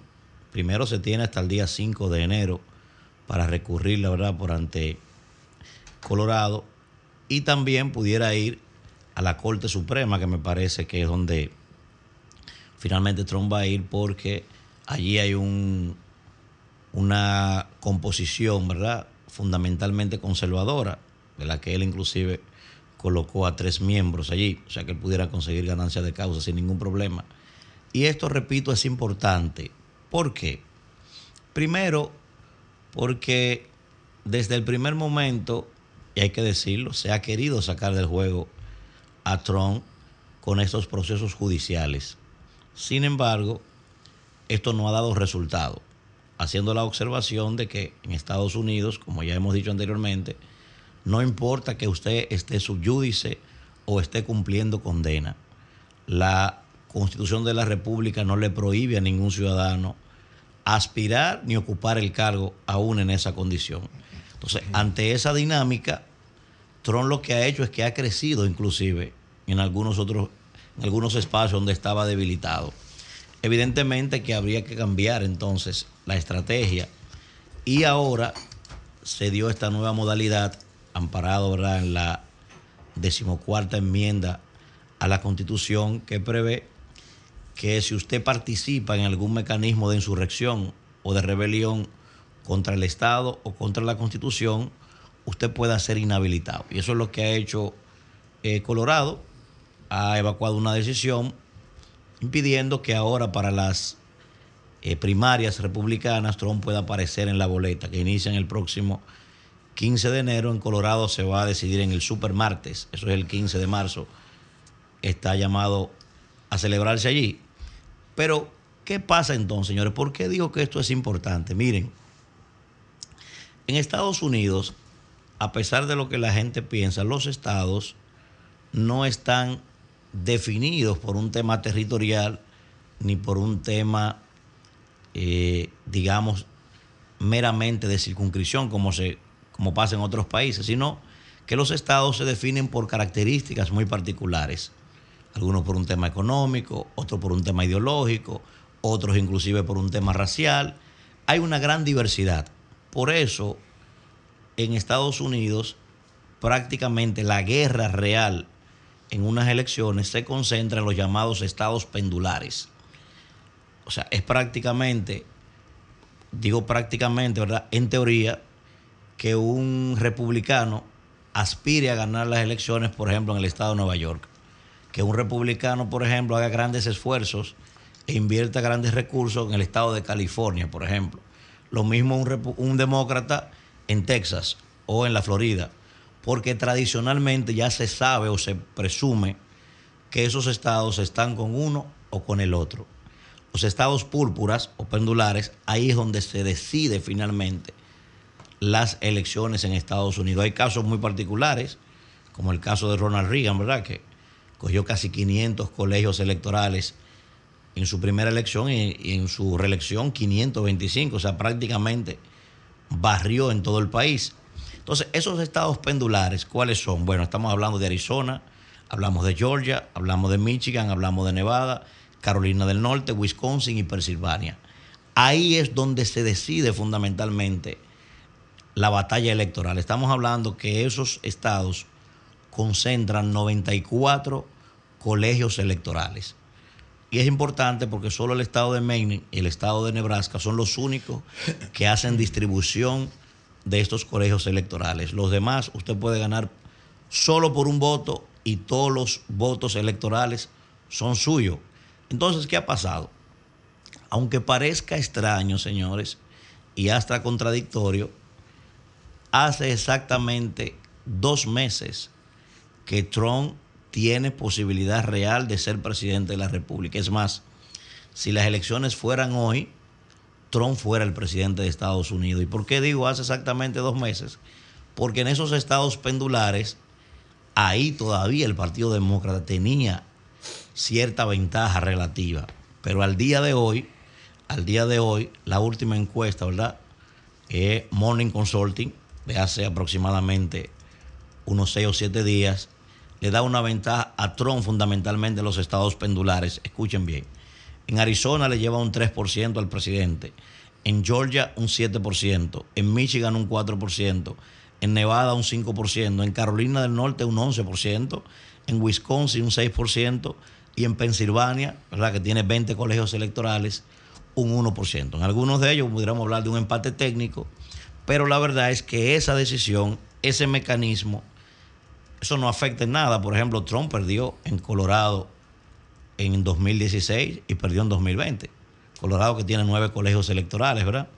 Primero se tiene hasta el día 5 de enero para recurrir, la verdad, por ante Colorado y también pudiera ir a la Corte Suprema, que me parece que es donde finalmente Trump va a ir porque allí hay un, una composición, ¿verdad? Fundamentalmente conservadora, de la que él inclusive colocó a tres miembros allí, o sea que él pudiera conseguir ganancia de causa sin ningún problema. Y esto, repito, es importante. ¿Por qué? Primero, porque desde el primer momento y hay que decirlo, se ha querido sacar del juego a Trump con estos procesos judiciales. Sin embargo, esto no ha dado resultado. haciendo la observación de que en Estados Unidos, como ya hemos dicho anteriormente, no importa que usted esté subyúdice o esté cumpliendo condena. La Constitución de la República no le prohíbe a ningún ciudadano aspirar ni ocupar el cargo aún en esa condición. Entonces, ante esa dinámica, Trump lo que ha hecho es que ha crecido inclusive en algunos otros, en algunos espacios donde estaba debilitado. Evidentemente que habría que cambiar entonces la estrategia y ahora se dio esta nueva modalidad amparado en la decimocuarta enmienda a la Constitución que prevé que si usted participa en algún mecanismo de insurrección o de rebelión contra el Estado o contra la Constitución, usted pueda ser inhabilitado. Y eso es lo que ha hecho eh, Colorado. Ha evacuado una decisión impidiendo que ahora para las eh, primarias republicanas Trump pueda aparecer en la boleta que inicia en el próximo 15 de enero. En Colorado se va a decidir en el super martes, eso es el 15 de marzo. Está llamado a celebrarse allí. Pero, ¿qué pasa entonces, señores? ¿Por qué digo que esto es importante? Miren, en Estados Unidos, a pesar de lo que la gente piensa, los estados no están definidos por un tema territorial ni por un tema, eh, digamos, meramente de circunscripción, como, se, como pasa en otros países, sino que los estados se definen por características muy particulares algunos por un tema económico, otros por un tema ideológico, otros inclusive por un tema racial. Hay una gran diversidad. Por eso, en Estados Unidos, prácticamente la guerra real en unas elecciones se concentra en los llamados estados pendulares. O sea, es prácticamente, digo prácticamente, ¿verdad? En teoría, que un republicano aspire a ganar las elecciones, por ejemplo, en el estado de Nueva York que un republicano, por ejemplo, haga grandes esfuerzos e invierta grandes recursos en el estado de California, por ejemplo. Lo mismo un, demócrata en Texas o en la Florida, porque tradicionalmente ya se sabe o se presume que esos estados están con uno o con el otro. Los estados púrpuras o pendulares, ahí es donde se decide finalmente las elecciones en Estados Unidos. Hay casos muy particulares, como el caso de Ronald Reagan, ¿verdad? Que cogió casi 500 colegios electorales en su primera elección y, en su reelección 525, o sea, prácticamente barrió en todo el país. Entonces, esos estados pendulares, ¿cuáles son? Bueno, estamos hablando de Arizona, hablamos de Georgia, hablamos de Michigan, hablamos de Nevada, Carolina del Norte, Wisconsin y Pensilvania. Ahí es donde se decide fundamentalmente la batalla electoral. Estamos hablando que esos estados concentran 94 colegios electorales. Y es importante porque solo el estado de Maine y el estado de Nebraska son los únicos que hacen distribución de estos colegios electorales. Los demás usted puede ganar solo por un voto y todos los votos electorales son suyos. Entonces, ¿qué ha pasado? Aunque parezca extraño, señores, y hasta contradictorio, hace exactamente dos meses que Trump tiene posibilidad real de ser presidente de la República. Es más, si las elecciones fueran hoy, Trump fuera el presidente de Estados Unidos. ¿Y por qué digo hace exactamente dos meses? Porque en esos estados pendulares, ahí todavía el Partido Demócrata tenía cierta ventaja relativa. Pero al día de hoy, al día de hoy, la última encuesta, ¿verdad? Es Morning Consulting, de hace aproximadamente unos seis o siete días, le da una ventaja a Trump fundamentalmente en los estados pendulares. Escuchen bien. En Arizona le lleva un 3% al presidente. En Georgia un 7%. En Michigan un 4%. En Nevada un 5%. En Carolina del Norte un 11%. En Wisconsin un 6%. Y en Pensilvania, ¿verdad? que tiene 20 colegios electorales, un 1%. En algunos de ellos pudiéramos hablar de un empate técnico, pero la verdad es que esa decisión, ese mecanismo, eso no afecta en nada. Por ejemplo, Trump perdió en Colorado en 2016 y perdió en 2020. Colorado que tiene nueve colegios electorales, ¿verdad?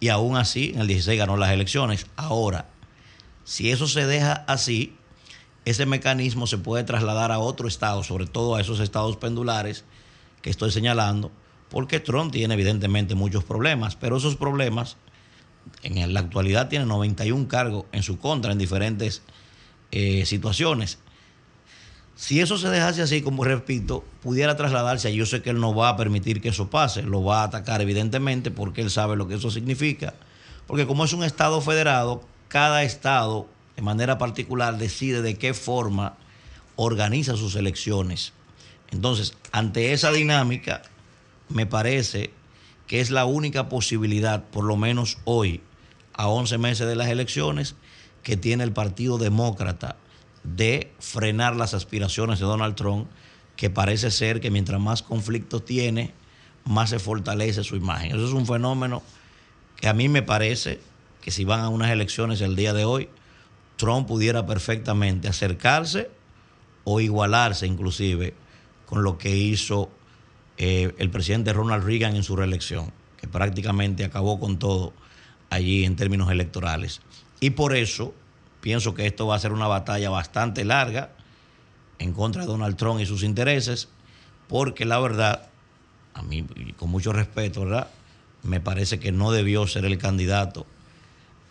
Y aún así, en el 16 ganó las elecciones. Ahora, si eso se deja así, ese mecanismo se puede trasladar a otro estado, sobre todo a esos estados pendulares que estoy señalando, porque Trump tiene evidentemente muchos problemas, pero esos problemas en la actualidad tiene 91 cargos en su contra en diferentes eh, situaciones. Si eso se dejase así, como repito, pudiera trasladarse, yo sé que él no va a permitir que eso pase, lo va a atacar evidentemente porque él sabe lo que eso significa, porque como es un Estado federado, cada Estado de manera particular decide de qué forma organiza sus elecciones. Entonces, ante esa dinámica, me parece que es la única posibilidad, por lo menos hoy, a 11 meses de las elecciones, que tiene el Partido Demócrata de frenar las aspiraciones de Donald Trump, que parece ser que mientras más conflictos tiene, más se fortalece su imagen. Eso es un fenómeno que a mí me parece que si van a unas elecciones el día de hoy, Trump pudiera perfectamente acercarse o igualarse inclusive con lo que hizo eh, el presidente Ronald Reagan en su reelección, que prácticamente acabó con todo allí en términos electorales. Y por eso pienso que esto va a ser una batalla bastante larga en contra de Donald Trump y sus intereses, porque la verdad, a mí, con mucho respeto, ¿verdad? Me parece que no debió ser el candidato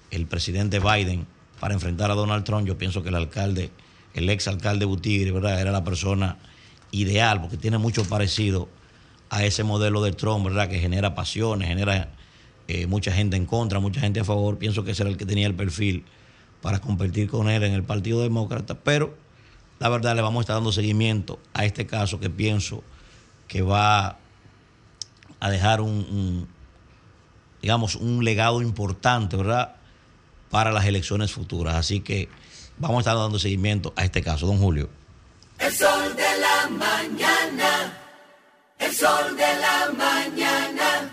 el presidente Biden para enfrentar a Donald Trump. Yo pienso que el alcalde, el ex alcalde Butigre, ¿verdad? Era la persona ideal, porque tiene mucho parecido a ese modelo de Trump, ¿verdad? Que genera pasiones, genera eh, mucha gente en contra, mucha gente a favor. Pienso que ese era el que tenía el perfil para competir con él en el Partido Demócrata, pero la verdad le vamos a estar dando seguimiento a este caso que pienso que va a dejar un, digamos, un legado importante, ¿verdad? Para las elecciones futuras. Así que vamos a estar dando seguimiento a este caso, don Julio. El sol de la mañana, el sol de la mañana.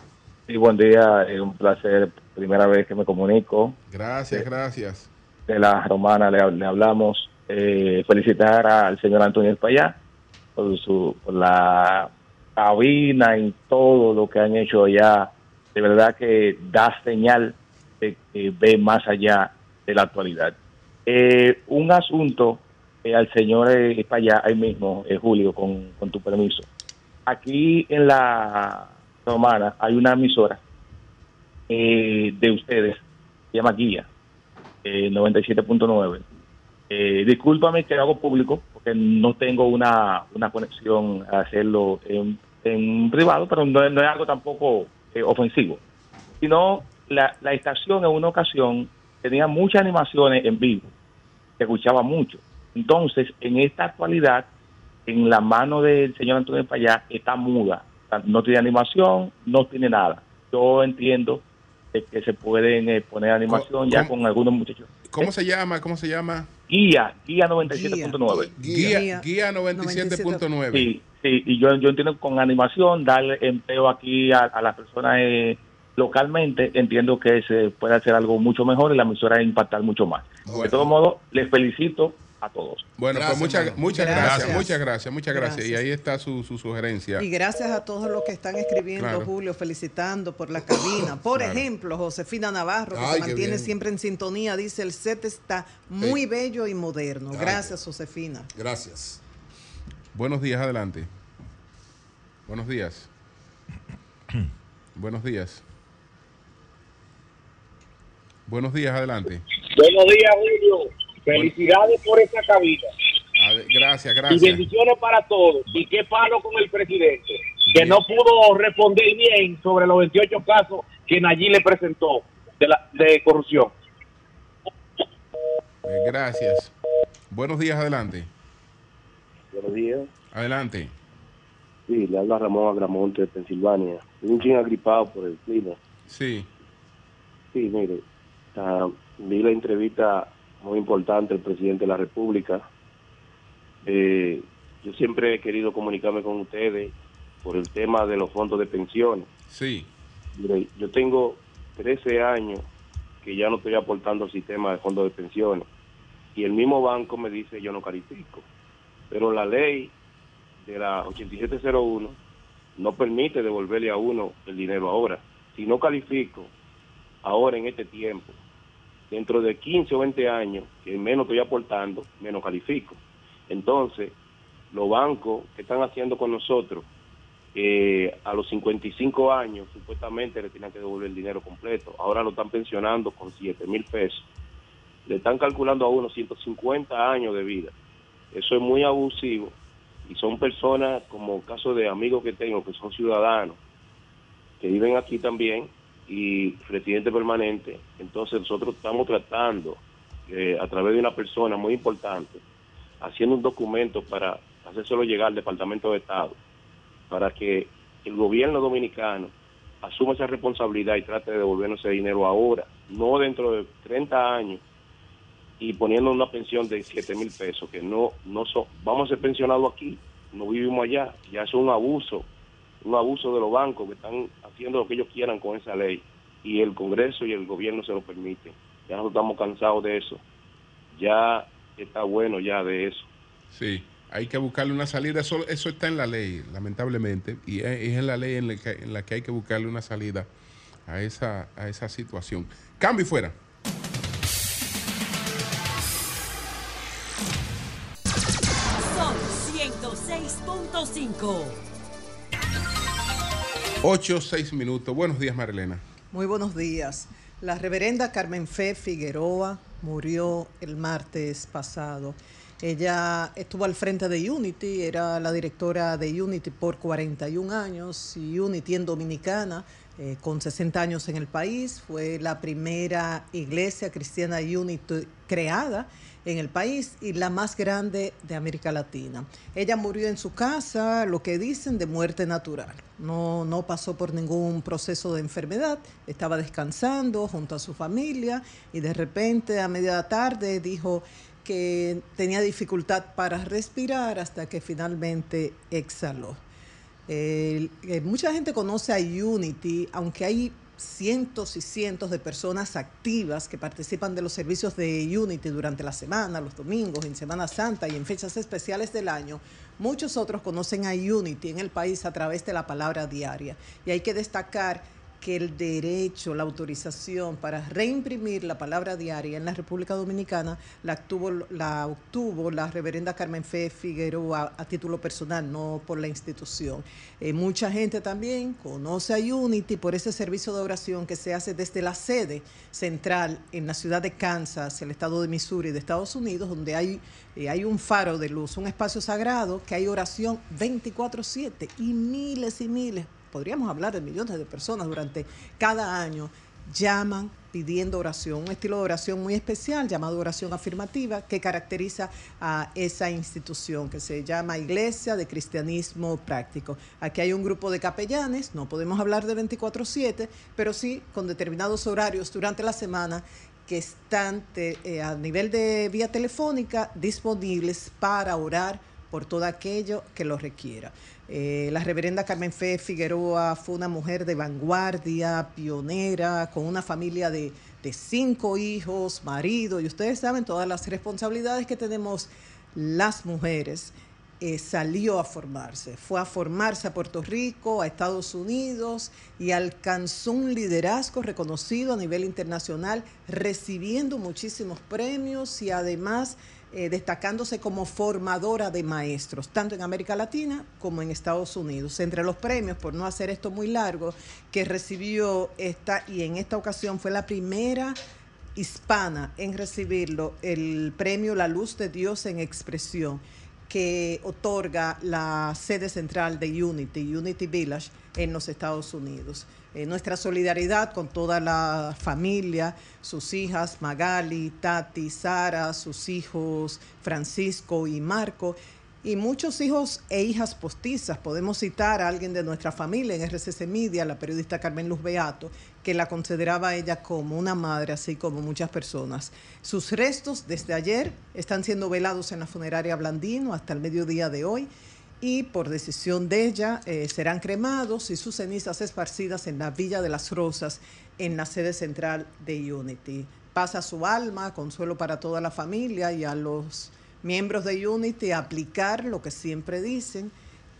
Sí, buen día, es un placer, primera vez que me comunico. Gracias, gracias. De la romana le, hablamos. Eh, felicitar al señor Antonio Espallá por, su, por la cabina y todo lo que han hecho allá. De verdad que da señal de que ve más allá de la actualidad. Eh, un asunto eh, al señor Espallá, ahí mismo, Julio, con, con tu permiso. Aquí en la Hay una emisora eh, de ustedes, se llama Guía, eh, 97.9. Eh, discúlpame que hago público, porque no tengo una, una conexión a hacerlo en, privado, pero no, es algo tampoco eh, ofensivo. Sino la, la estación en una ocasión tenía muchas animaciones en vivo, se escuchaba mucho. Entonces, en esta actualidad, en la mano del señor Antonio Payá está muda no tiene animación, no tiene nada. Yo entiendo que se pueden eh, poner animación ya con algunos muchachos. ¿Cómo ¿Eh? se llama? ¿Cómo se llama? Guía, Guía 97.9. Guía, Guía 97.9. Sí, sí, y yo, yo entiendo con animación, darle empleo aquí a, las personas eh, localmente, entiendo que se puede hacer algo mucho mejor y la emisora impactar mucho más. De todo modo, les felicito a todos. Bueno, pues muchas, muchas gracias. muchas gracias, muchas gracias. Y ahí está su, sugerencia. Y gracias a todos los que están escribiendo, Julio, felicitando por la cabina. Por ejemplo, Josefina Navarro, que se mantiene siempre en sintonía, dice, el set está muy bello y moderno. Gracias, Josefina. Gracias. Buenos días, adelante. Buenos días. Buenos días. Buenos días, adelante. Buenos días, Julio. Felicidades por esa cabina. Gracias, gracias. Y bendiciones para todos. Y qué palo con el presidente, que no pudo responder bien sobre los 28 casos que Nayib le presentó de, la, de corrupción. Eh, gracias. Buenos días, adelante. Buenos días. Adelante. Sí, le habla Ramón Agramonte de Pensilvania. Un ching agripado por el clima. Sí. Sí, mire, uh, vi la entrevista muy importante el presidente de la República. Eh, yo siempre he querido comunicarme con ustedes por el tema de los fondos de pensiones. Sí. yo tengo 13 años que ya no estoy aportando al sistema de fondos de pensiones. Y el mismo banco me dice yo no califico. Pero la ley de la 8701 no permite devolverle a uno el dinero ahora. Si no califico ahora en este tiempo, dentro de 15 o 20 años, que menos estoy aportando, menos califico. Entonces, los bancos que están haciendo con nosotros, eh, a los 55 años supuestamente le tienen que devolver el dinero completo. Ahora lo están pensionando con 7 mil pesos. Le están calculando a uno 150 años de vida. Eso es muy abusivo y son personas como caso de amigos que tengo que son ciudadanos que viven aquí también y residentes permanentes. Entonces nosotros estamos tratando eh, a través de una persona muy importante, haciendo un documento para hacérselo llegar al Departamento de Estado para que el gobierno dominicano asuma esa responsabilidad y trate de devolvernos ese dinero ahora, no dentro de 30 años y poniendo una pensión de 7 mil pesos, que no, no son, vamos a ser pensionados aquí, no vivimos allá, ya es un abuso, un abuso de los bancos que están haciendo lo que ellos quieran con esa ley y el Congreso y el gobierno se lo permiten. Ya nosotros estamos cansados de eso, ya está bueno ya de eso. Sí hay que buscarle una salida. Eso, eso está en la ley, lamentablemente, y es, en la ley en la, que, en la que hay que buscarle una salida a esa, a esa situación. Cambio y fuera. Son 106.5. 8, 6 minutos. Buenos días, Marilena. Muy buenos días. La reverenda Carmen Fe Figueroa murió el martes pasado. Ella estuvo al frente de Unity, era la directora de Unity por 41 años Unity en Dominicana, eh, con 60 años en el país, fue la primera iglesia cristiana Unity creada en el país y la más grande de América Latina. Ella murió en su casa, lo que dicen, de muerte natural. No, no pasó por ningún proceso de enfermedad, estaba descansando junto a su familia y de repente a media tarde dijo que tenía dificultad para respirar hasta que finalmente exhaló. Eh, mucha gente conoce a Unity, aunque hay cientos y cientos de personas activas que participan de los servicios de Unity durante la semana, los domingos, en Semana Santa y en fechas especiales del año. Muchos otros conocen a Unity en el país a través de la palabra diaria. Y hay que destacar que el derecho, la autorización para reimprimir la palabra diaria en la República Dominicana la obtuvo la, obtuvo la reverenda Carmen Fe Figueroa a, título personal, no por la institución. Eh, mucha gente también conoce a Unity por ese servicio de oración que se hace desde la sede central en la ciudad de Kansas, el estado de Missouri de Estados Unidos, donde hay, eh, hay un faro de luz, un espacio sagrado, que hay oración 24/7 y miles y miles podríamos hablar de millones de personas durante cada año, llaman pidiendo oración, un estilo de oración muy especial llamado oración afirmativa que caracteriza a esa institución que se llama Iglesia de Cristianismo Práctico. Aquí hay un grupo de capellanes, no podemos hablar de 24/7, pero sí con determinados horarios durante la semana que están eh, a nivel de vía telefónica disponibles para orar por todo aquello que lo requiera. Eh, la reverenda Carmen Fe Figueroa fue una mujer de vanguardia, pionera, con una familia de, cinco hijos, marido, y ustedes saben todas las responsabilidades que tenemos las mujeres. Eh, salió a formarse, fue a formarse a Puerto Rico, a Estados Unidos y alcanzó un liderazgo reconocido a nivel internacional, recibiendo muchísimos premios y además eh, destacándose como formadora de maestros, tanto en América Latina como en Estados Unidos. Entre los premios, por no hacer esto muy largo, que recibió esta, y en esta ocasión fue la primera hispana en recibirlo, el premio La Luz de Dios en Expresión, que otorga la sede central de Unity, Unity Village, en los Estados Unidos. Eh, nuestra solidaridad con toda la familia, sus hijas Magali, Tati, Sara, sus hijos Francisco y Marco, y muchos hijos e hijas postizas. Podemos citar a alguien de nuestra familia en RCC Media, la periodista Carmen Luz Beato, que la consideraba a ella como una madre, así como muchas personas. Sus restos desde ayer están siendo velados en la funeraria Blandino hasta el mediodía de hoy y por decisión de ella eh, serán cremados y sus cenizas esparcidas en la Villa de las Rosas, en la sede central de Unity. Pasa su alma, consuelo para toda la familia y a los miembros de Unity aplicar lo que siempre dicen,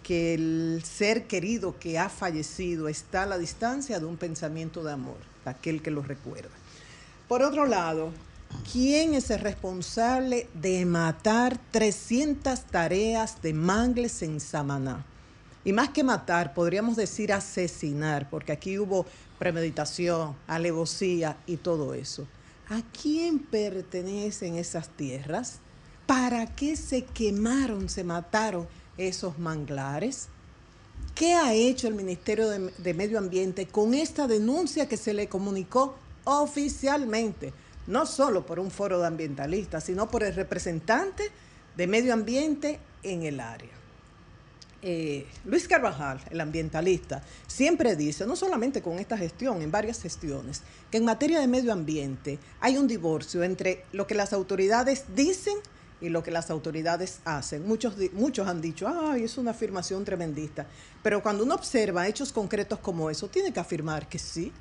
que el ser querido que ha fallecido está a la distancia de un pensamiento de amor, aquel que lo recuerda. Por otro lado, ¿quién es el responsable de matar 300 tareas de mangles en Samaná? Y más que matar, podríamos decir asesinar, porque aquí hubo premeditación, alevosía y todo eso. ¿A quién pertenecen esas tierras? ¿Para qué se quemaron, se mataron esos manglares? ¿Qué ha hecho el Ministerio de, de Medio Ambiente con esta denuncia que se le comunicó oficialmente? No solo por un foro de ambientalistas, sino por el representante de medio ambiente en el área. Eh, Luis Carvajal, el ambientalista, siempre dice, no solamente con esta gestión, en varias gestiones, que en materia de medio ambiente hay un divorcio entre lo que las autoridades dicen y lo que las autoridades hacen. Muchos, muchos han dicho, ay, es una afirmación tremendista, pero cuando uno observa hechos concretos como eso, tiene que afirmar que sí,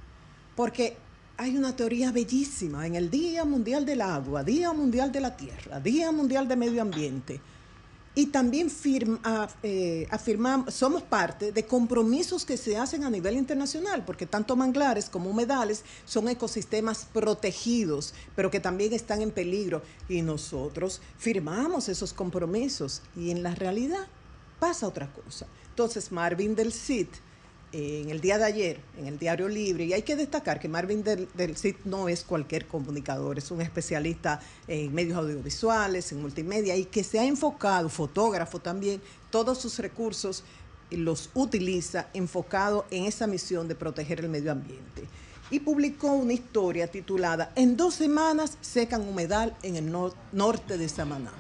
porque hay una teoría bellísima en el Día Mundial del Agua, Día Mundial de la Tierra, Día Mundial de Medio Ambiente. Y también eh, afirmamos, somos parte de compromisos que se hacen a nivel internacional, porque tanto manglares como humedales son ecosistemas protegidos, pero que también están en peligro. Y nosotros firmamos esos compromisos y en la realidad pasa otra cosa. Entonces, Marvin del Cid en el día de ayer, en el Diario Libre, y hay que destacar que Marvin del, del no es cualquier comunicador, es un especialista en medios audiovisuales, en multimedia, y que se ha enfocado, fotógrafo también, todos sus recursos los utiliza enfocado en esa misión de proteger el medio ambiente. Y publicó una historia titulada En dos semanas secan humedal en el norte de Samaná.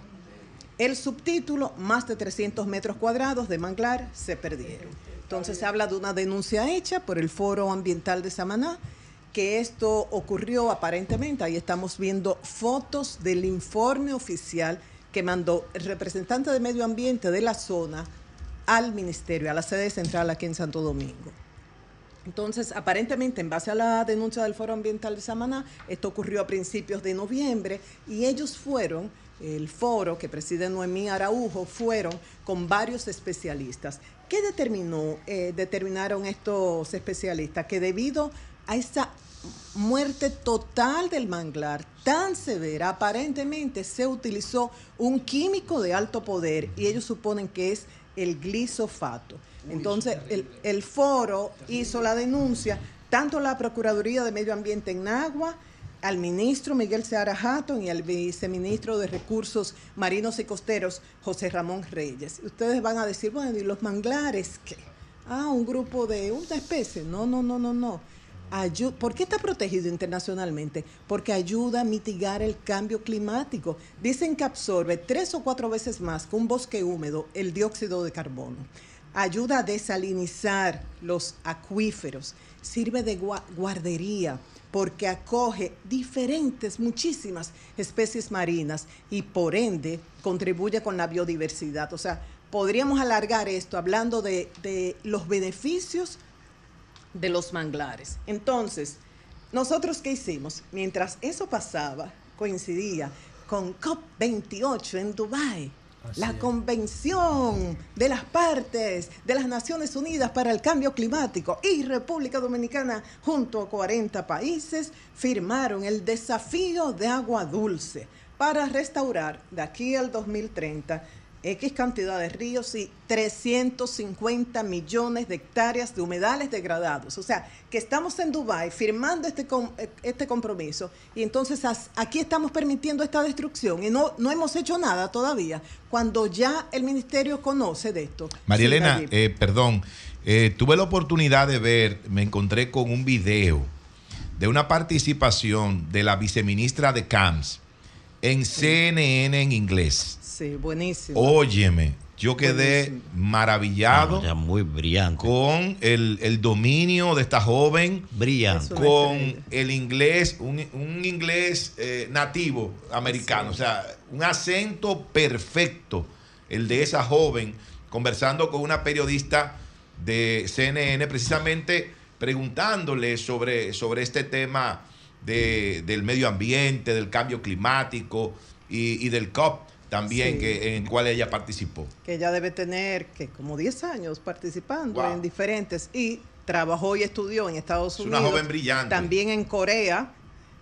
El subtítulo, más de 300 metros cuadrados de manglar se perdieron. Entonces se habla de una denuncia hecha por el Foro Ambiental de Samaná, que esto ocurrió aparentemente, ahí estamos viendo fotos del informe oficial que mandó el representante de medio ambiente de la zona al ministerio, a la sede central aquí en Santo Domingo. Entonces, aparentemente, en base a la denuncia del Foro Ambiental de Samaná, esto ocurrió a principios de noviembre y ellos fueron el foro que preside Noemí Araujo fueron con varios especialistas. ¿Qué determinó, eh, determinaron estos especialistas? Que debido a esa muerte total del manglar tan severa, aparentemente se utilizó un químico de alto poder y ellos suponen que es el glisofato. Entonces, el, el foro hizo la denuncia, tanto la Procuraduría de Medio Ambiente en Nagua, al ministro Miguel Seara Hatton y al viceministro de Recursos Marinos y Costeros, José Ramón Reyes. Ustedes van a decir, bueno, ¿y los manglares qué? Ah, un grupo de una especie. No, no, no, no, no. ¿Por qué está protegido internacionalmente? Porque ayuda a mitigar el cambio climático. Dicen que absorbe tres o cuatro veces más que un bosque húmedo el dióxido de carbono. Ayuda a desalinizar los acuíferos. Sirve de guardería porque acoge diferentes, muchísimas especies marinas y por ende contribuye con la biodiversidad. O sea, podríamos alargar esto hablando de, los beneficios de los manglares. Entonces, nosotros qué hicimos? Mientras eso pasaba, coincidía con COP28 en Dubái la Convención de las Partes de las Naciones Unidas para el Cambio Climático y República Dominicana, junto a 40 países, firmaron el desafío de agua dulce para restaurar de aquí al 2030 X cantidad de ríos y 350 millones de hectáreas de humedales degradados. O sea, que estamos en Dubái firmando este, este compromiso y entonces aquí estamos permitiendo esta destrucción y no, no hemos hecho nada todavía cuando ya el ministerio conoce de esto. María Elena, eh, perdón, eh, tuve la oportunidad de ver, me encontré con un video de una participación de la viceministra de CAMS en CNN en inglés Sí, buenísimo. Óyeme, yo quedé maravillado. muy brillante. Con el, dominio de esta joven. Brillante. Con el inglés, un, inglés eh, nativo americano. O sea, un acento perfecto, el de esa joven conversando con una periodista de CNN precisamente preguntándole sobre, sobre este tema del medio ambiente, del cambio climático y, del COP también que, en el cual ella participó. Que ella debe tener que como 10 años participando en diferentes y trabajó y estudió en Estados Unidos. Es una joven brillante. También en Corea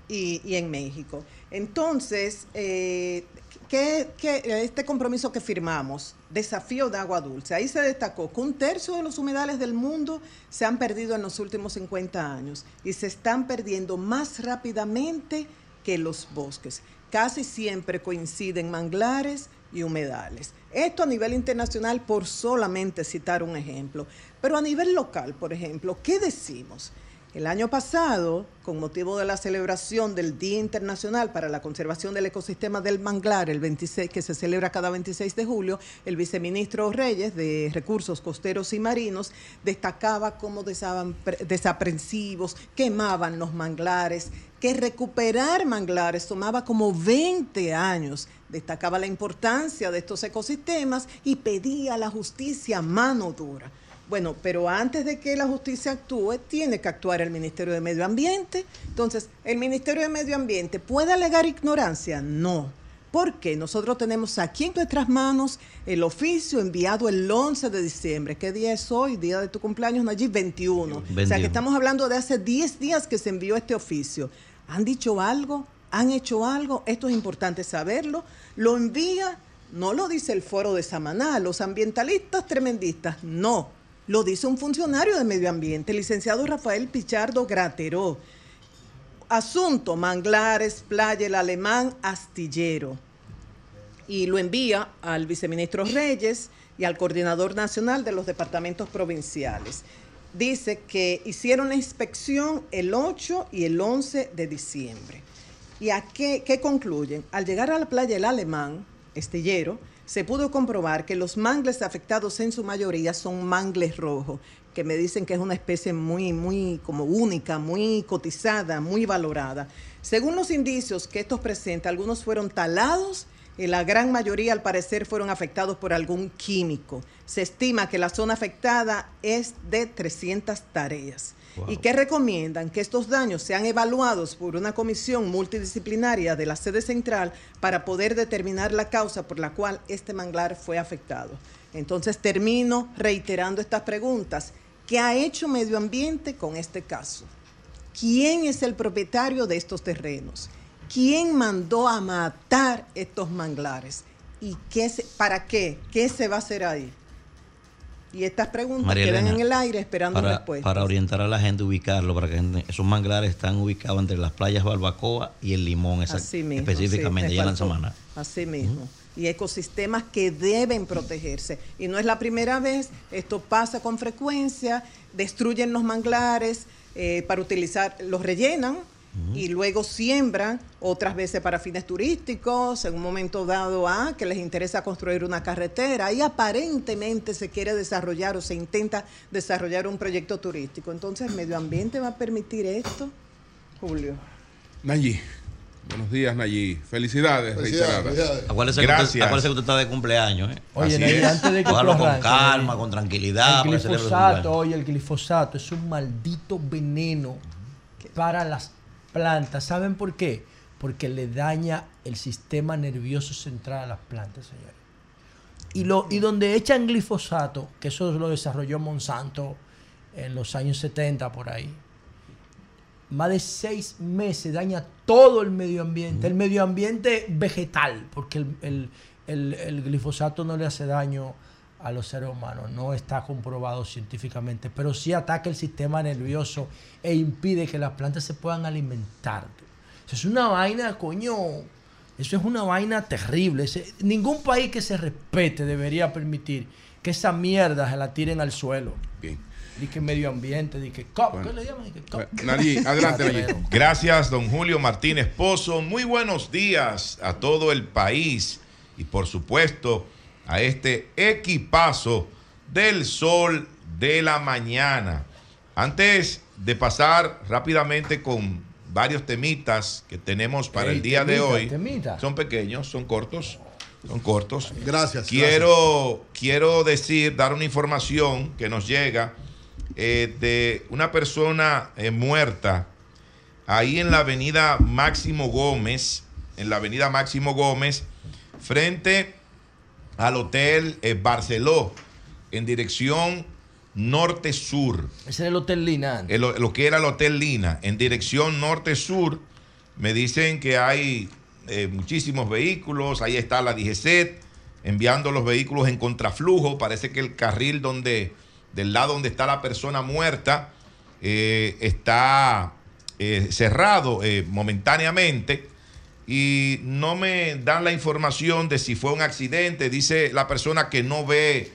y, y en México. Entonces, eh, ¿qué, este compromiso que firmamos, desafío de agua dulce, ahí se destacó que un tercio de los humedales del mundo se han perdido en los últimos 50 años y se están perdiendo más rápidamente que los bosques. Casi siempre coinciden manglares y humedales. Esto a nivel internacional por solamente citar un ejemplo. Pero a nivel local, por ejemplo, ¿qué decimos? El año pasado, con motivo de la celebración del Día Internacional para la Conservación del Ecosistema del Manglar, el 26, que se celebra cada 26 de julio, el viceministro Reyes de Recursos Costeros y Marinos destacaba cómo desaprensivos quemaban los manglares, que recuperar manglares tomaba como 20 años. Destacaba la importancia de estos ecosistemas y pedía a la justicia mano dura. Bueno, pero antes de que la justicia actúe, tiene que actuar el Ministerio de Medio Ambiente. Entonces, ¿el Ministerio de Medio Ambiente puede alegar ignorancia? No. Porque nosotros tenemos aquí en nuestras manos el oficio enviado el 11 de diciembre. ¿Qué día es hoy? Día de tu cumpleaños, allí 21. O sea que estamos hablando de hace 10 días que se envió este oficio. ¿Han dicho algo? ¿Han hecho algo? Esto es importante saberlo. Lo envía, no lo dice el foro de Samaná, los ambientalistas tremendistas, no lo dice un funcionario de medio ambiente, el licenciado Rafael Pichardo Grateró. Asunto, manglares, playa, el alemán, astillero. Y lo envía al viceministro Reyes y al coordinador nacional de los departamentos provinciales. Dice que hicieron la inspección el 8 y el 11 de diciembre. ¿Y a qué, qué concluyen? Al llegar a la playa El Alemán, estillero, se pudo comprobar que los mangles afectados en su mayoría son mangles rojos, que me dicen que es una especie muy, muy como única, muy cotizada, muy valorada. Según los indicios que estos presentan, algunos fueron talados la gran mayoría al parecer fueron afectados por algún químico. Se estima que la zona afectada es de 300 tareas. ¿Y qué recomiendan? Que estos daños sean evaluados por una comisión multidisciplinaria de la sede central para poder determinar la causa por la cual este manglar fue afectado. Entonces termino reiterando estas preguntas. ¿Qué ha hecho Medio Ambiente con este caso? ¿Quién es el propietario de estos terrenos? ¿Quién mandó a matar estos manglares? ¿Y qué para qué? ¿Qué se va a hacer ahí? Y estas preguntas quedan en el aire esperando para, respuestas. Para orientar a la gente, ubicarlo, para que esos manglares están ubicados entre las playas Barbacoa y el Limón, específicamente, allá en Samana. Así mismo. Y ecosistemas que deben protegerse. Y no es la primera vez, esto pasa con frecuencia, destruyen los manglares eh, para utilizar, los rellenan y luego siembran otras veces para fines turísticos, en un momento dado a que les interesa construir una carretera y aparentemente se quiere desarrollar o se intenta desarrollar un proyecto turístico. Entonces, ¿medio ambiente va a permitir esto? Julio. Nayi. Buenos días, Nayi. Felicidades, reiteradas. Acuérdese Gracias. Que usted, que usted está de cumpleaños. ¿eh? Oye, Nayi, antes de que con calma, con tranquilidad. El glifosato, oye, el glifosato es un maldito veneno para las plantas. ¿Saben por qué? Porque le daña el sistema nervioso central a las plantas, señores. Y, lo, y donde echan glifosato, que eso lo desarrolló Monsanto en los años 70 por ahí, más de seis meses daña todo el medio ambiente, el medio ambiente vegetal, porque el, el glifosato no le hace daño a los seres humanos. No está comprobado científicamente, pero sí ataca el sistema nervioso e impide que las plantas se puedan alimentar. Eso es una vaina, coño. Eso es una vaina terrible. ningún país que se respete debería permitir que esa mierda se la tiren al suelo. Bien. Que medio ambiente, di que cop, ¿qué le llaman? adelante, Gracias, don Julio Martínez Pozo. Muy buenos días a todo el país y por supuesto a este equipazo del sol de la mañana. Antes de pasar rápidamente con varios temitas que tenemos para el día de hoy, son pequeños, son cortos. Son cortos. Gracias. Quiero, quiero decir, dar una información que nos llega eh, de una persona eh, muerta ahí en la avenida Máximo Gómez, en la avenida Máximo Gómez, frente al Hotel eh, Barceló, en dirección norte-sur. Ese es el Hotel Lina. lo que era el Hotel Lina, en dirección norte-sur. Me dicen que hay eh, muchísimos vehículos, ahí está la DGCET, enviando los vehículos en contraflujo. Parece que el carril donde, del lado donde está la persona muerta, eh, está eh, cerrado momentáneamente y no me dan la información de si fue un accidente. Dice la persona que no ve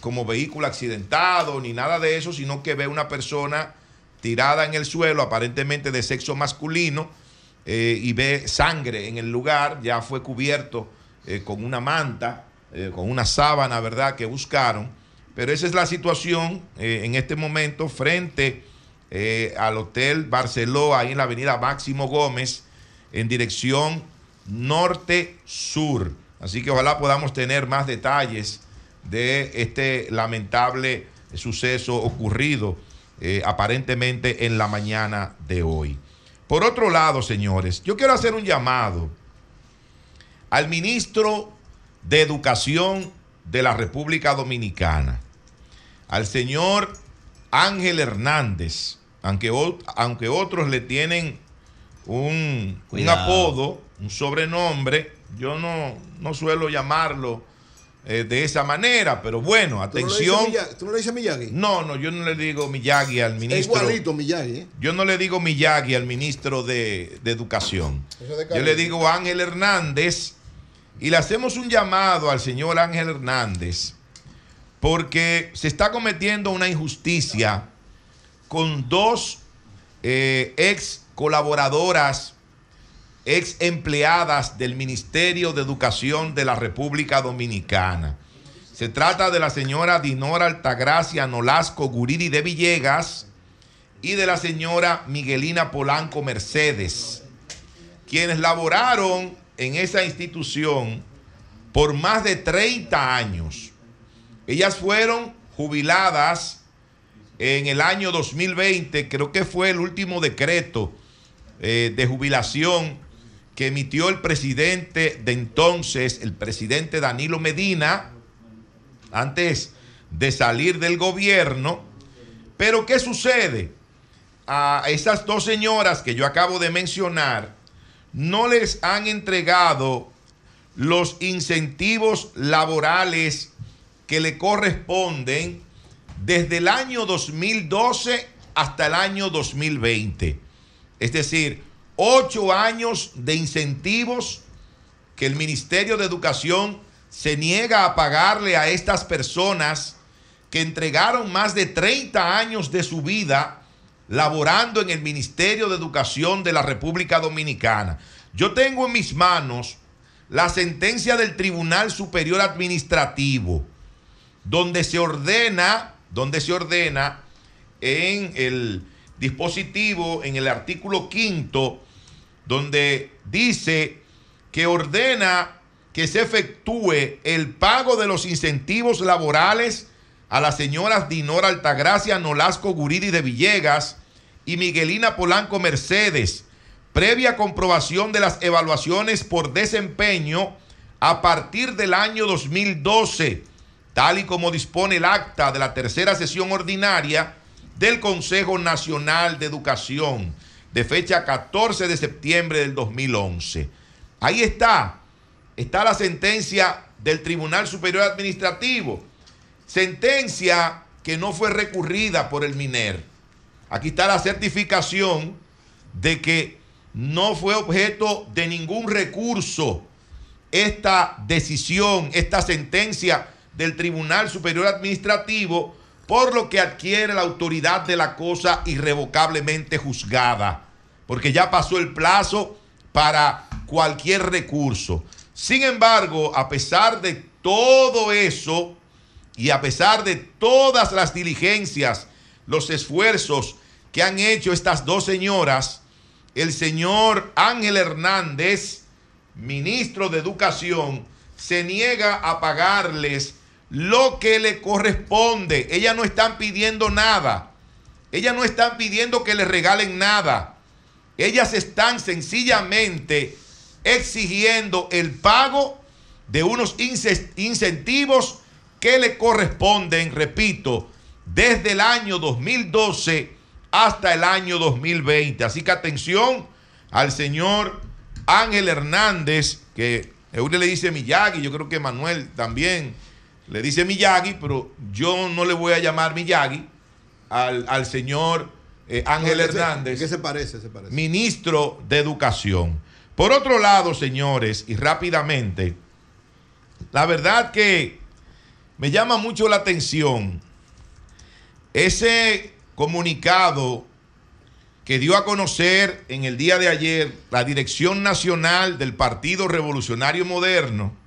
como vehículo accidentado ni nada de eso, sino que ve una persona tirada en el suelo, aparentemente de sexo masculino, eh, y ve sangre en el lugar, ya fue cubierto eh, con una manta, eh, con una sábana, ¿verdad?, que buscaron. Pero esa es la situación en este momento frente al Hotel Barceló, ahí en la avenida Máximo Gómez, en dirección norte-sur. Así que ojalá podamos tener más detalles de este lamentable suceso ocurrido aparentemente en la mañana de hoy. Por otro lado, señores, yo quiero hacer un llamado al ministro de Educación de la República Dominicana, al señor Ángel Hernández, aunque, aunque otros le tienen un, un, apodo, un sobrenombre, yo no, no suelo llamarlo eh, de esa manera, pero bueno, atención. ¿Tú no le dices Miyagi? No, no, yo no le digo Miyagi al ministro. Es igualito Miyagi. ¿eh? Yo no le digo Miyagi al ministro de, Educación. yo le digo Ángel Hernández y le hacemos un llamado al señor Ángel Hernández porque se está cometiendo una injusticia con dos eh, ex colaboradoras ex empleadas del Ministerio de Educación de la República Dominicana. Se trata de la señora Dinora Altagracia Nolasco Guridi de Villegas y de la señora Miguelina Polanco Mercedes, quienes laboraron en esa institución por más de 30 años. Ellas fueron jubiladas en el año 2020, creo que fue el último decreto eh, de jubilación que emitió el presidente de entonces, el presidente Danilo Medina, antes de salir del gobierno. Pero ¿qué sucede? A esas dos señoras que yo acabo de mencionar, no les han entregado los incentivos laborales que le corresponden desde el año 2012 hasta el año 2020. Es decir, ocho años de incentivos que el Ministerio de Educación se niega a pagarle a estas personas que entregaron más de 30 años de su vida laborando en el Ministerio de Educación de la República Dominicana. Yo tengo en mis manos la sentencia del Tribunal Superior Administrativo, donde se ordena, donde se ordena en el dispositivo, en el artículo quinto, donde dice que ordena que se efectúe el pago de los incentivos laborales a las señoras Dinora Altagracia Nolasco Guridi de Villegas y Miguelina Polanco Mercedes, previa comprobación de las evaluaciones por desempeño a partir del año 2012, tal y como dispone el acta de la tercera sesión ordinaria del Consejo Nacional de Educación de fecha 14 de septiembre del 2011. Ahí está, está la sentencia del Tribunal Superior Administrativo, sentencia que no fue recurrida por el MINER. Aquí está la certificación de que no fue objeto de ningún recurso esta decisión, esta sentencia del Tribunal Superior Administrativo por lo que adquiere la autoridad de la cosa irrevocablemente juzgada, porque ya pasó el plazo para cualquier recurso. Sin embargo, a pesar de todo eso y a pesar de todas las diligencias, los esfuerzos que han hecho estas dos señoras, el señor Ángel Hernández ministro de Educación, se niega a pagarles lo que le corresponde. Ellas no están pidiendo nada. Ellas no están pidiendo que les regalen nada. Ellas están sencillamente exigiendo el pago de unos incentivos que le corresponden, repito, desde el año 2012 hasta el año 2020. Así que atención al señor Ángel Hernández, que Eury le dice Miyagi, yo creo que Manuel también le dice Miyagi, pero yo no le voy a llamar Miyagi al, señor eh, Ángel Hernández. ¿Qué se parece? Se parece. Ministro de Educación. Por otro lado, señores, y rápidamente, la verdad que me llama mucho la atención ese comunicado que dio a conocer en el día de ayer la Dirección Nacional del Partido Revolucionario Moderno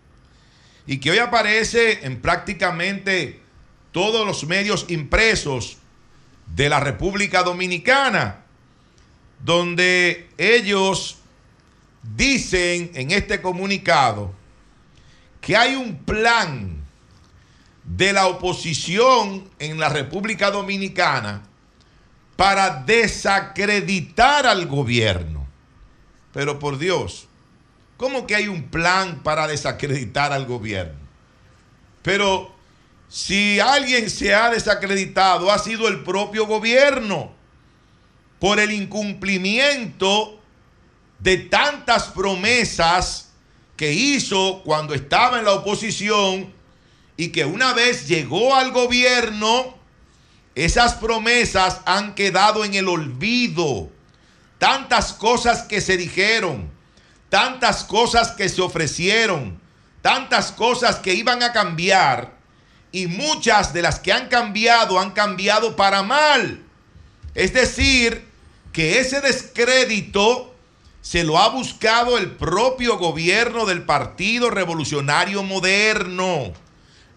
y que hoy aparece en prácticamente todos los medios impresos de la República Dominicana, donde ellos dicen en este comunicado que hay un plan de la oposición en la República Dominicana para desacreditar al gobierno. Pero por Dios, ¿cómo que hay un plan para desacreditar al gobierno? Pero si alguien se ha desacreditado, ha sido el propio gobierno por el incumplimiento de tantas promesas que hizo cuando estaba en la oposición y que una vez llegó al gobierno, esas promesas han quedado en el olvido. Tantas cosas que se dijeron, tantas cosas que se ofrecieron, tantas cosas que iban a cambiar y muchas de las que han cambiado han cambiado para mal. Es decir, que ese descrédito se lo ha buscado el propio gobierno del Partido Revolucionario Moderno.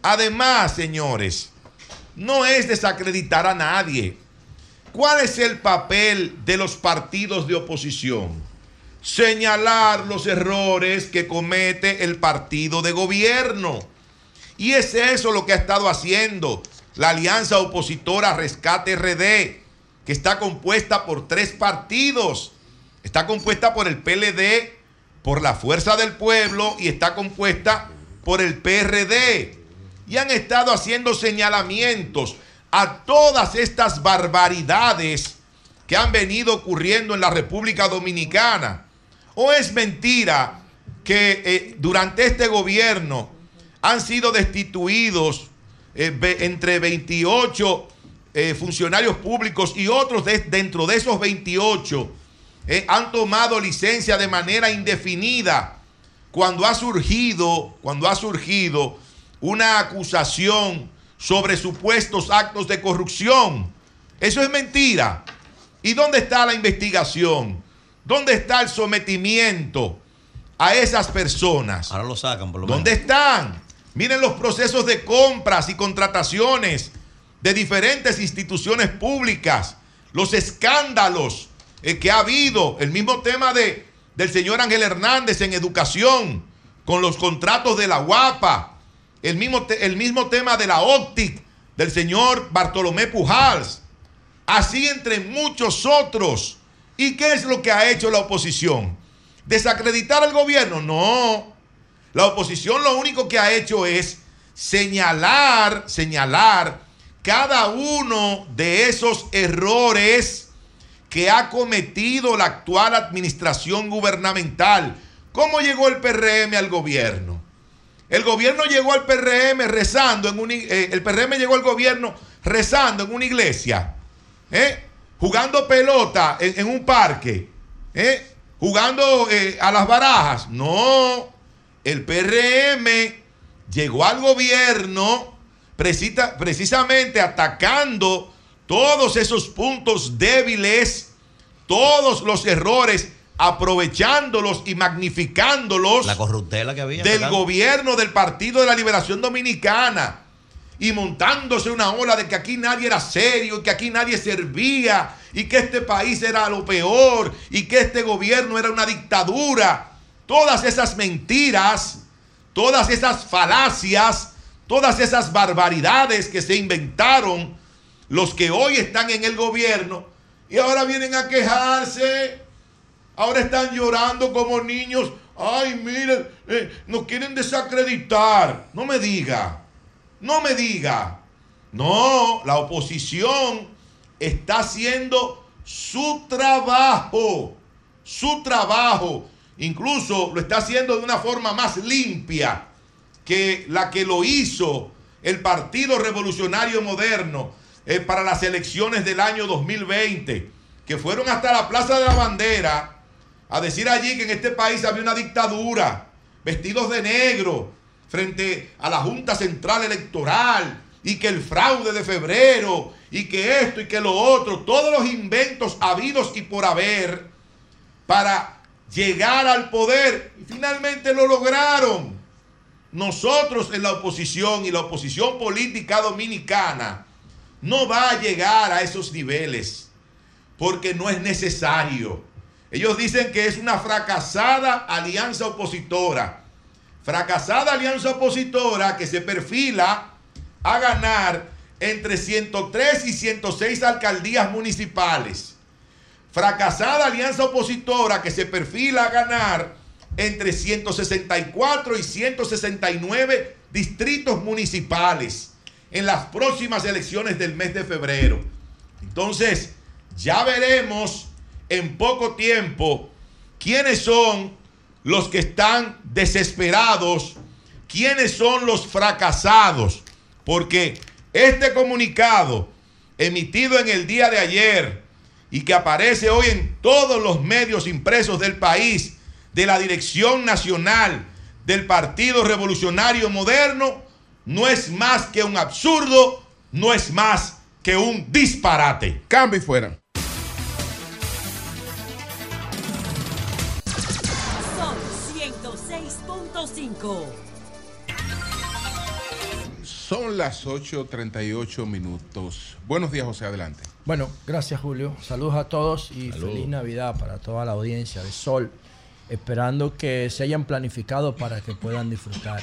Además, señores, no es desacreditar a nadie. ¿Cuál es el papel de los partidos de oposición? Señalar los errores que comete el partido de gobierno. Y es eso lo que ha estado haciendo la alianza opositora Rescate RD, que está compuesta por tres partidos. Está compuesta por el PLD, por la Fuerza del Pueblo y está compuesta por el PRD. Y han estado haciendo señalamientos a todas estas barbaridades que han venido ocurriendo en la República Dominicana. ¿O es mentira que eh, durante este gobierno han sido destituidos eh, entre 28 eh, funcionarios públicos y otros dentro de esos 28 han tomado licencia de manera indefinida cuando ha surgido, cuando ha surgido una acusación sobre supuestos actos de corrupción. Eso es mentira. ¿Y dónde está la investigación? ¿Dónde está el sometimiento a esas personas? Ahora lo sacan, por lo menos. ¿Dónde están? Miren los procesos de compras y contrataciones de diferentes instituciones públicas, los escándalos eh, que ha habido, el mismo tema de, del señor Ángel Hernández en educación, con los contratos de la guapa, el mismo, el mismo tema de la OPTIC del señor Bartolomé Pujals, así entre muchos otros. ¿Y qué es lo que ha hecho la oposición? ¿Desacreditar al gobierno? No. La oposición lo único que ha hecho es señalar, señalar cada uno de esos errores que ha cometido la actual administración gubernamental. ¿Cómo llegó el PRM al gobierno? El gobierno llegó al PRM rezando en un, eh, el PRM llegó al gobierno rezando en una iglesia, ¿eh? Jugando pelota en, un parque, ¿eh? jugando a las barajas. No, el PRM llegó al gobierno precisamente atacando todos esos puntos débiles, todos los errores aprovechándolos y magnificándolos la corruptela que había del gobierno del Partido de la Liberación Dominicana y montándose una ola de que aquí nadie era serio, que aquí nadie servía y que este país era lo peor y que este gobierno era una dictadura. todas esas mentiras, todas esas falacias, todas esas barbaridades que se inventaron los que hoy están en el gobierno y ahora vienen a quejarse, ahora están llorando como niños. Ay, miren, eh, nos quieren desacreditar. No me diga, no me diga. No, la oposición está haciendo su trabajo, su trabajo. Incluso lo está haciendo de una forma más limpia que la que lo hizo el Partido Revolucionario Moderno eh, para las elecciones del año 2020, que fueron hasta la Plaza de la Bandera a decir allí que en este país había una dictadura, vestidos de negro, frente a la Junta Central Electoral, y que el fraude de febrero, y que esto y que lo otro, todos los inventos habidos y por haber para llegar al poder, finalmente lo lograron. Nosotros en la oposición y la oposición política dominicana no va a llegar a esos niveles porque no es necesario. Ellos dicen que es una fracasada alianza opositora. Fracasada alianza opositora que se perfila a ganar entre 103 y 106 alcaldías municipales. Fracasada alianza opositora que se perfila a ganar entre 164 y 169 distritos municipales en las próximas elecciones del mes de febrero. Entonces, ya veremos en poco tiempo quiénes son los que están desesperados, quiénes son los fracasados, porque este comunicado emitido en el día de ayer y que aparece hoy en todos los medios impresos del país de la Dirección Nacional del Partido Revolucionario Moderno, no es más que un absurdo, no es más que un disparate. Cambio y fuera. 106.5. Son las 8.38 minutos. Buenos días, José, adelante. Bueno, gracias Julio. Saludos a todos y feliz Navidad para toda la audiencia de Sol. Esperando que se hayan planificado para que puedan disfrutar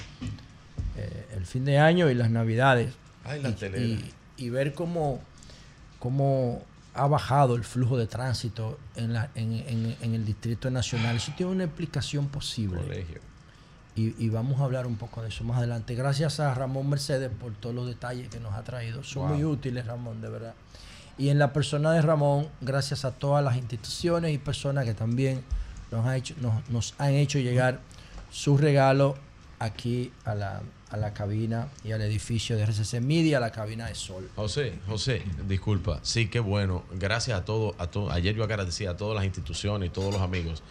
eh, el fin de año y las navidades. Ay, la y, telera. y- y ver cómo, cómo ha bajado el flujo de tránsito en, la- en- en- en el Distrito Nacional. Eso tiene una explicación posible. Y, y vamos a hablar un poco de eso más adelante. Gracias a Ramón Mercedes por todos los detalles que nos ha traído. Son Wow. muy útiles, Ramón, de verdad. Y en la persona de Ramón, gracias a todas las instituciones y personas que también nos, ha hecho, nos, nos han hecho llegar su regalo aquí a la, a la cabina y al edificio de RCC Media, a la cabina de Sol. José, José, disculpa. Sí, qué bueno. Gracias a todos. A todo, ayer yo agradecía a todas las instituciones y todos los amigos.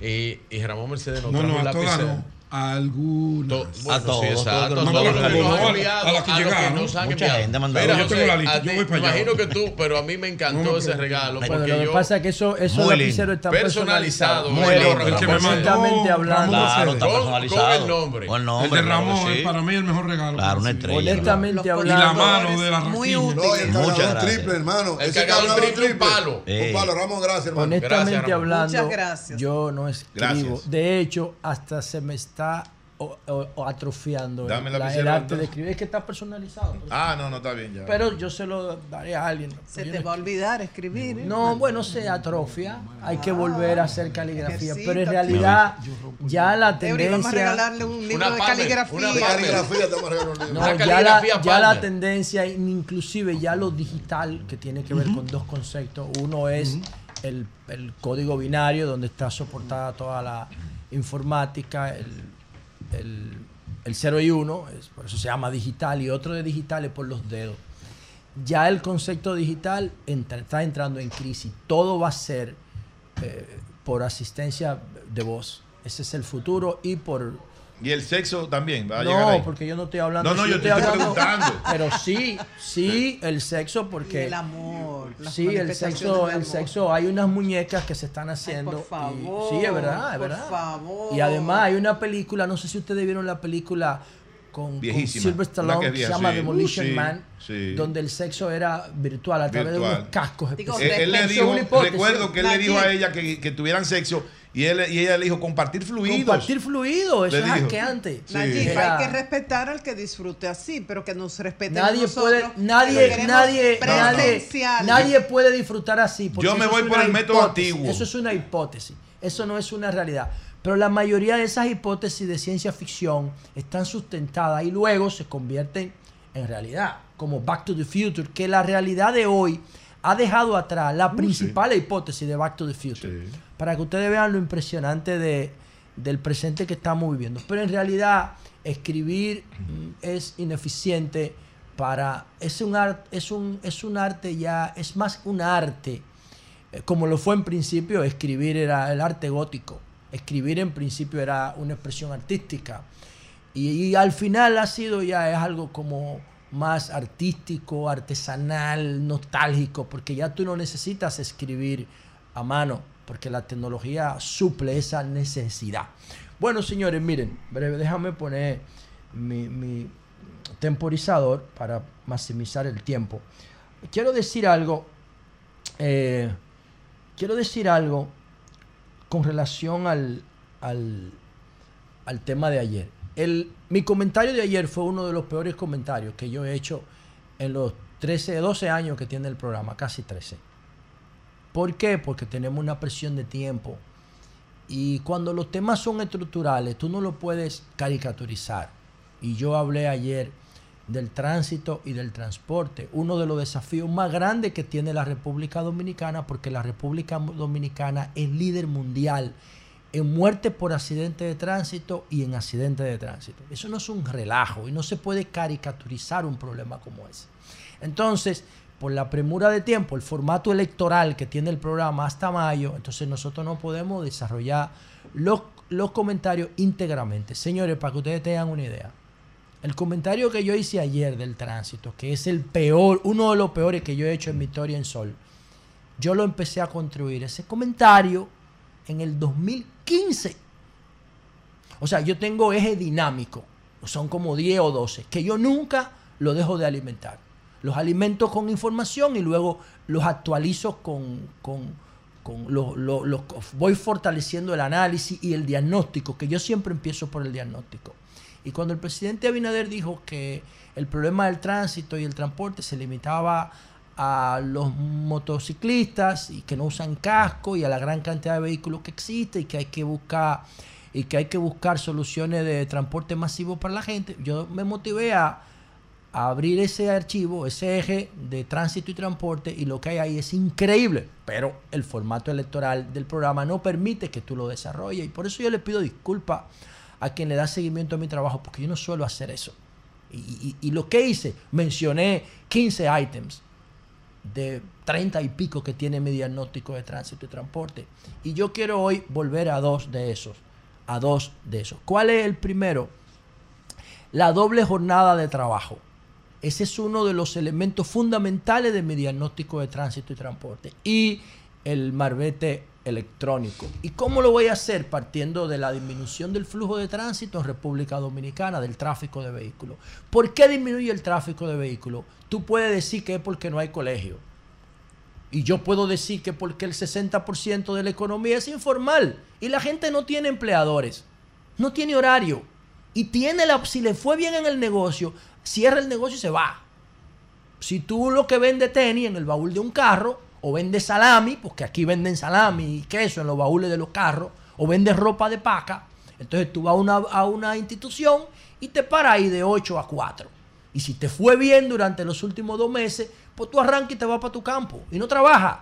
Y, y Ramón Mercedes nos No, trajo no, un lapicero. No. A algunas. To- bueno, a todos. exacto. todos, Todos todos, los que todos, nos han todos, enviado, a los que llegaron. Mucha gente ha mandado. Yo tengo la lista, yo voy para allá. Imagino que tú, pero a mí me encantó ese regalo. Porque lo que pasa es que eso, esos lapiceros están Personalizado, personalizados. muy lindo, El que me mandó hablando. Ramón Con- Mercedes. con el nombre. Con el de claro Ramón es para mí el mejor regalo. Claro, una estrella. Honestamente Y hablando. la mano de la Muy útil. Y Muchas triple, hermano. El cargador triple, un palo. Un palo, Ramón, gracias, hermano. Honestamente hablando, Muchas gracias. yo no escribo. De hecho, hasta se me está o- o- o atrofiando Dame la la- el arte de escribir. Es que está personalizado. Ah, no, no está bien ya. Pero yo se lo daré a alguien. Se te va a olvidar escribir. ¿eh? No, bueno, se atrofia. Hay que volver a hacer caligrafía. Pero en realidad, ya la Eury, vamos a tendencia. regalarle un libro Una de caligrafía. una De Palmer. caligrafía te vamos a regalar un libro. No, Una ya la, ya tendencia, inclusive ya lo digital, que tiene que ver con dos conceptos. Uno es el, el código binario, donde está soportada toda la informática, el, el, el 0 y 1, es, por eso se llama digital, y otro de digital es por los dedos. Ya el concepto digital está entrando en crisis. Todo va a ser eh, por asistencia de voz. Ese es el futuro y por Y el sexo también va a llegar ahí. no, porque yo no estoy hablando. No, no, sí, yo te estoy preguntando. Pero sí, sí, el sexo, Y porque. el amor. Sí, el sexo, de el sexo, hay unas muñecas que se están haciendo. por y- favor, sí, es verdad, es por verdad. favor. Y además hay una película, no sé si ustedes vieron la película con, con Silver Stallone que es que se llama sí. Demolition Uh, sí, Man, sí. donde el sexo era virtual a través de Virtual. unos cascos Digo, Él, él le dijo, recuerdo que él le dijo a ella que, que tuvieran sexo Y, él, y ella le dijo, compartir fluidos. Compartir fluidos, eso Le es dijo. asqueante. Sí. Nayib, Era- hay que respetar al que disfrute así, pero que nos respeten Nadie nosotros, puede, nadie, nadie, nadie, presencial. nadie puede disfrutar así. porque Yo me voy por el método hipótesis, antiguo. Eso es una hipótesis. Eso no es una realidad. Pero la mayoría de esas hipótesis de ciencia ficción están sustentadas y luego se convierten en realidad, como Back to the Future, que la realidad de hoy ha dejado atrás la principal hipótesis de Back to the Future. Para que ustedes vean lo impresionante de, del presente que estamos viviendo. Pero en realidad, escribir es ineficiente para. Es un, art, es, un, es un arte ya, es más un arte. Eh, Como lo fue en principio, escribir era el arte gótico. Escribir en principio era una expresión artística. Y, y al final ha sido ya es algo como más artístico, artesanal, nostálgico, porque ya tú no necesitas escribir a mano, porque la tecnología suple esa necesidad. Bueno, señores, miren, breve, déjame poner mi, temporizador para maximizar el tiempo. Quiero decir algo, eh, quiero decir algo con relación al, al, al tema de ayer. El, mi comentario de ayer fue uno de los peores comentarios que yo he hecho en los 13, 12 años que tiene el programa, casi 13. ¿Por qué? Porque tenemos una presión de tiempo. Y cuando los temas son estructurales, tú no lo puedes caricaturizar. Y yo hablé ayer del tránsito y del transporte, uno de los desafíos más grandes que tiene la República Dominicana, porque la República Dominicana es líder mundial en muerte por accidente de tránsito y en accidente de tránsito. Eso no es un relajo y no se puede caricaturizar un problema como ese. Entonces, por la premura de tiempo, el formato electoral que tiene el programa hasta mayo, entonces nosotros no podemos desarrollar los, los comentarios íntegramente. Señores, para que ustedes tengan una idea, el comentario que yo hice ayer del tránsito, que es el peor, uno de los peores que yo he hecho en mi historia en Sol, yo lo empecé a construir. Ese comentario en el 2015. O sea, yo tengo eje dinámico, son como 10 o 12, que yo nunca lo dejo de alimentar. Los alimento con información y luego los actualizo con, con, con lo- lo- lo- voy fortaleciendo el análisis y el diagnóstico, que yo siempre empiezo por el diagnóstico. Y cuando el presidente Abinader dijo que el problema del tránsito y el transporte se limitaba a los motociclistas y que no usan casco y a la gran cantidad de vehículos que existe y que hay que buscar y que hay que buscar soluciones de transporte masivo para la gente, yo me motivé a, abrir ese archivo, ese eje de tránsito y transporte y lo que hay ahí es increíble, pero el formato electoral del programa no permite que tú lo desarrolles y por eso yo le pido disculpas a quien le da seguimiento a mi trabajo porque yo no suelo hacer eso. Y, y- y lo que hice, mencioné 15 items de 30 y pico que tiene mi diagnóstico de tránsito y transporte. Y yo quiero hoy volver a dos de esos, a dos de esos. ¿Cuál es el primero? La doble jornada de trabajo. Ese es uno de los elementos fundamentales de mi diagnóstico de tránsito y transporte. Y el marbete electrónico. ¿Y cómo lo voy a hacer? Partiendo de la disminución del flujo de tránsito en República Dominicana, del tráfico de vehículos. ¿Por qué disminuye el tráfico de vehículos? Tú puedes decir que es porque no hay colegio. Y yo puedo decir que porque el 60% de la economía es informal y la gente no tiene empleadores, no tiene horario y tiene la si le fue bien en el negocio, cierra el negocio y se va. Si tú lo que vendes tenis en el baúl de un carro o vendes salami, porque aquí venden salami y queso en los baúles de los carros, o vendes ropa de paca, entonces tú vas a una, a una institución y te paras ahí de 8 a 4. Y si te fue bien durante los últimos dos meses, pues tú arrancas y te vas para tu campo y no trabajas.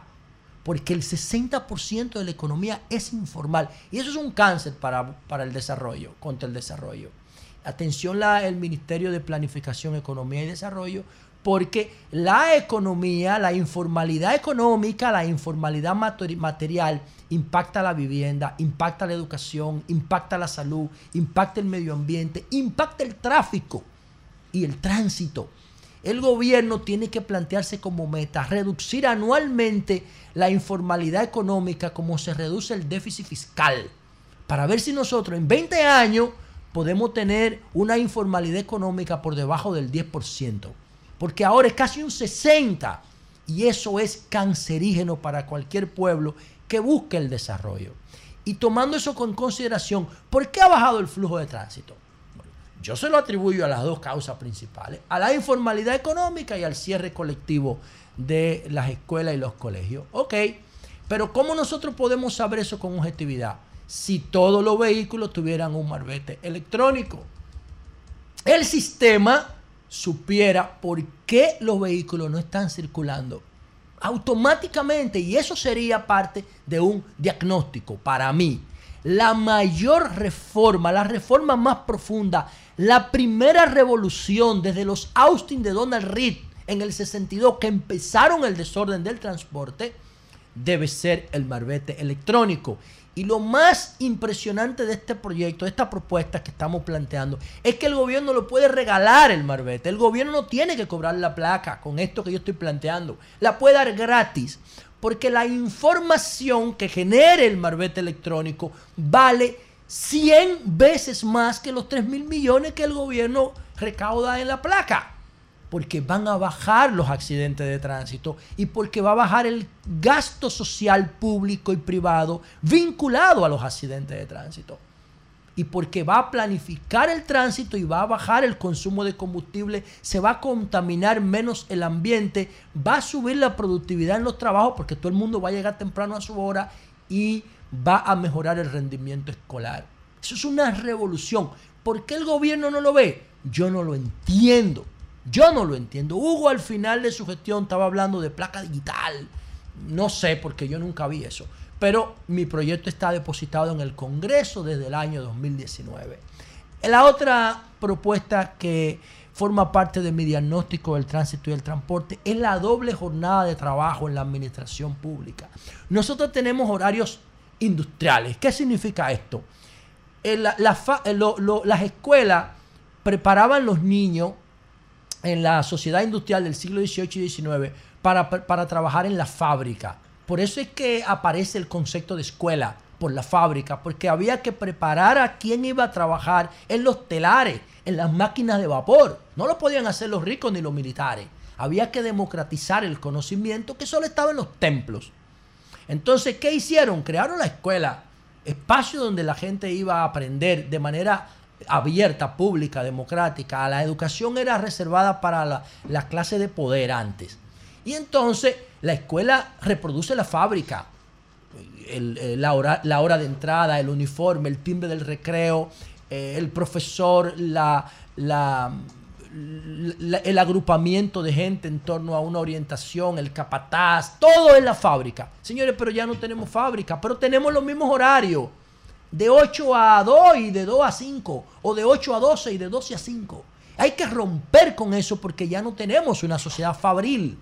Porque el 60% de la economía es informal. Y eso es un cáncer para, para el desarrollo, contra el desarrollo. Atención la, el Ministerio de Planificación, Economía y Desarrollo, porque la economía, la informalidad económica, la informalidad materi- material impacta la vivienda, impacta la educación, impacta la salud, impacta el medio ambiente, impacta el tráfico y el tránsito. El gobierno tiene que plantearse como meta reducir anualmente la informalidad económica como se reduce el déficit fiscal, para ver si nosotros en 20 años podemos tener una informalidad económica por debajo del 10%, porque ahora es casi un 60% y eso es cancerígeno para cualquier pueblo que busque el desarrollo. Y tomando eso con consideración, ¿por qué ha bajado el flujo de tránsito? Yo se lo atribuyo a las dos causas principales, a la informalidad económica y al cierre colectivo de las escuelas y los colegios. Ok, pero ¿cómo nosotros podemos saber eso con objetividad? Si todos los vehículos tuvieran un marbete electrónico. El sistema supiera por qué los vehículos no están circulando automáticamente y eso sería parte de un diagnóstico para mí. La mayor reforma, la reforma más profunda, la primera revolución desde los Austin de Donald Reed en el 62 que empezaron el desorden del transporte, debe ser el marbete electrónico. Y lo más impresionante de este proyecto, de esta propuesta que estamos planteando, es que el gobierno lo puede regalar el marbete. El gobierno no tiene que cobrar la placa con esto que yo estoy planteando. La puede dar gratis. Porque la información que genere el marbete electrónico vale 100 veces más que los 3 mil millones que el gobierno recauda en la placa porque van a bajar los accidentes de tránsito y porque va a bajar el gasto social público y privado vinculado a los accidentes de tránsito. Y porque va a planificar el tránsito y va a bajar el consumo de combustible, se va a contaminar menos el ambiente, va a subir la productividad en los trabajos porque todo el mundo va a llegar temprano a su hora y va a mejorar el rendimiento escolar. Eso es una revolución. ¿Por qué el gobierno no lo ve? Yo no lo entiendo. Yo no lo entiendo. Hugo al final de su gestión estaba hablando de placa digital. No sé, porque yo nunca vi eso. Pero mi proyecto está depositado en el Congreso desde el año 2019. La otra propuesta que forma parte de mi diagnóstico del tránsito y el transporte es la doble jornada de trabajo en la administración pública. Nosotros tenemos horarios industriales. ¿Qué significa esto? las escuelas preparaban los niños en la sociedad industrial del siglo XVIII y XIX para, trabajar en la fábrica. Por eso es que aparece el concepto de escuela por la fábrica, porque había que preparar a quien iba a trabajar en los telares, en las máquinas de vapor. No lo podían hacer los ricos ni los militares. Había que democratizar el conocimiento que solo estaba en los templos. Entonces, ¿qué hicieron? Crearon la escuela, espacio donde la gente iba a aprender de manera abierta, pública, democrática. La educación era reservada para la, la clase de poder antes. Y entonces la escuela reproduce la fábrica. la, hora, la, hora, de entrada, el uniforme, el timbre del recreo, eh, el profesor, el agrupamiento de gente en torno a una orientación, el capataz, todo es la fábrica. Señores, pero ya no tenemos fábrica, pero tenemos los mismos horarios de 8 a 2 y de 2 a 5, o de 8 a 12 y de 12 a 5. Hay que romper con eso porque ya no tenemos una sociedad fabril.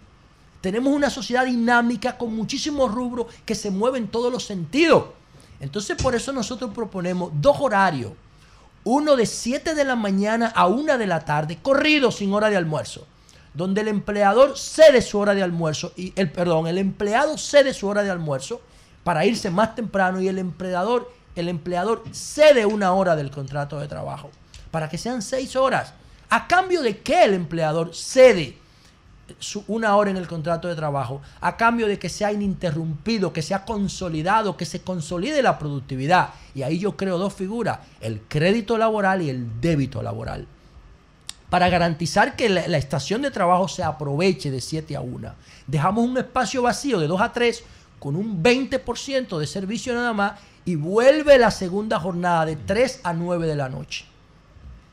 Tenemos una sociedad dinámica con muchísimos rubros que se mueven en todos los sentidos. Entonces por eso nosotros proponemos dos horarios. Uno de 7 de la mañana a 1 de la tarde, corrido sin hora de almuerzo. Donde el empleador cede su hora de almuerzo y el perdón, el empleado cede su hora de almuerzo para irse más temprano y el empleador el empleador cede una hora del contrato de trabajo para que sean seis horas. ¿A cambio de qué el empleador cede una hora en el contrato de trabajo? A cambio de que sea ininterrumpido, que sea consolidado, que se consolide la productividad. Y ahí yo creo dos figuras, el crédito laboral y el débito laboral. Para garantizar que la, la estación de trabajo se aproveche de 7 a 1. Dejamos un espacio vacío de 2 a 3 con un 20% de servicio nada más y vuelve la segunda jornada de 3 a 9 de la noche.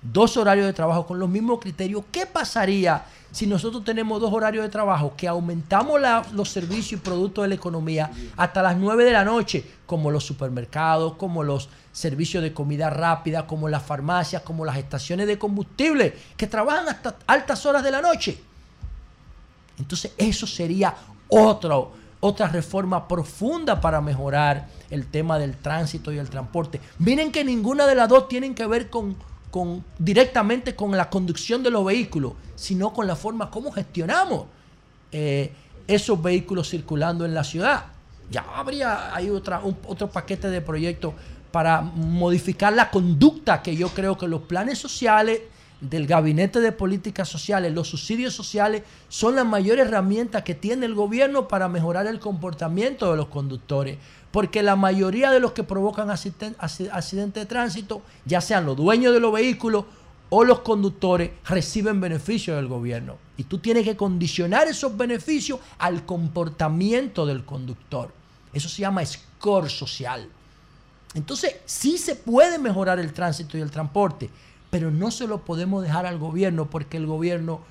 Dos horarios de trabajo con los mismos criterios. ¿Qué pasaría si nosotros tenemos dos horarios de trabajo que aumentamos los servicios y productos de la economía hasta las 9 de la noche, como los supermercados, como los servicios de comida rápida, como las farmacias, como las estaciones de combustible, que trabajan hasta altas horas de la noche? Entonces eso sería otro otra reforma profunda para mejorar el tema del tránsito y el transporte. Miren que ninguna de las dos tienen que ver con, con directamente con la conducción de los vehículos, sino con la forma como gestionamos eh, esos vehículos circulando en la ciudad. Ya habría hay otro paquete de proyectos para modificar la conducta que yo creo que los planes sociales del Gabinete de Políticas Sociales, los subsidios sociales son la mayor herramienta que tiene el gobierno para mejorar el comportamiento de los conductores. Porque la mayoría de los que provocan accidentes de tránsito, ya sean los dueños de los vehículos o los conductores, reciben beneficios del gobierno. Y tú tienes que condicionar esos beneficios al comportamiento del conductor. Eso se llama score social. Entonces, sí se puede mejorar el tránsito y el transporte, pero no se lo podemos dejar al gobierno porque el gobierno,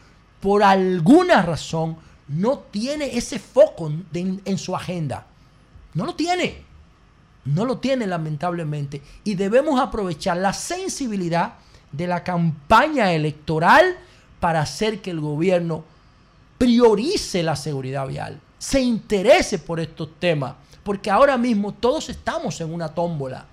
por alguna razón, no tiene ese foco en, su agenda. No lo tiene. No lo tiene lamentablemente. Y debemos aprovechar la sensibilidad de la campaña electoral para hacer que el gobierno priorice la seguridad vial, se interese por estos temas, porque ahora mismo todos estamos en una tómbola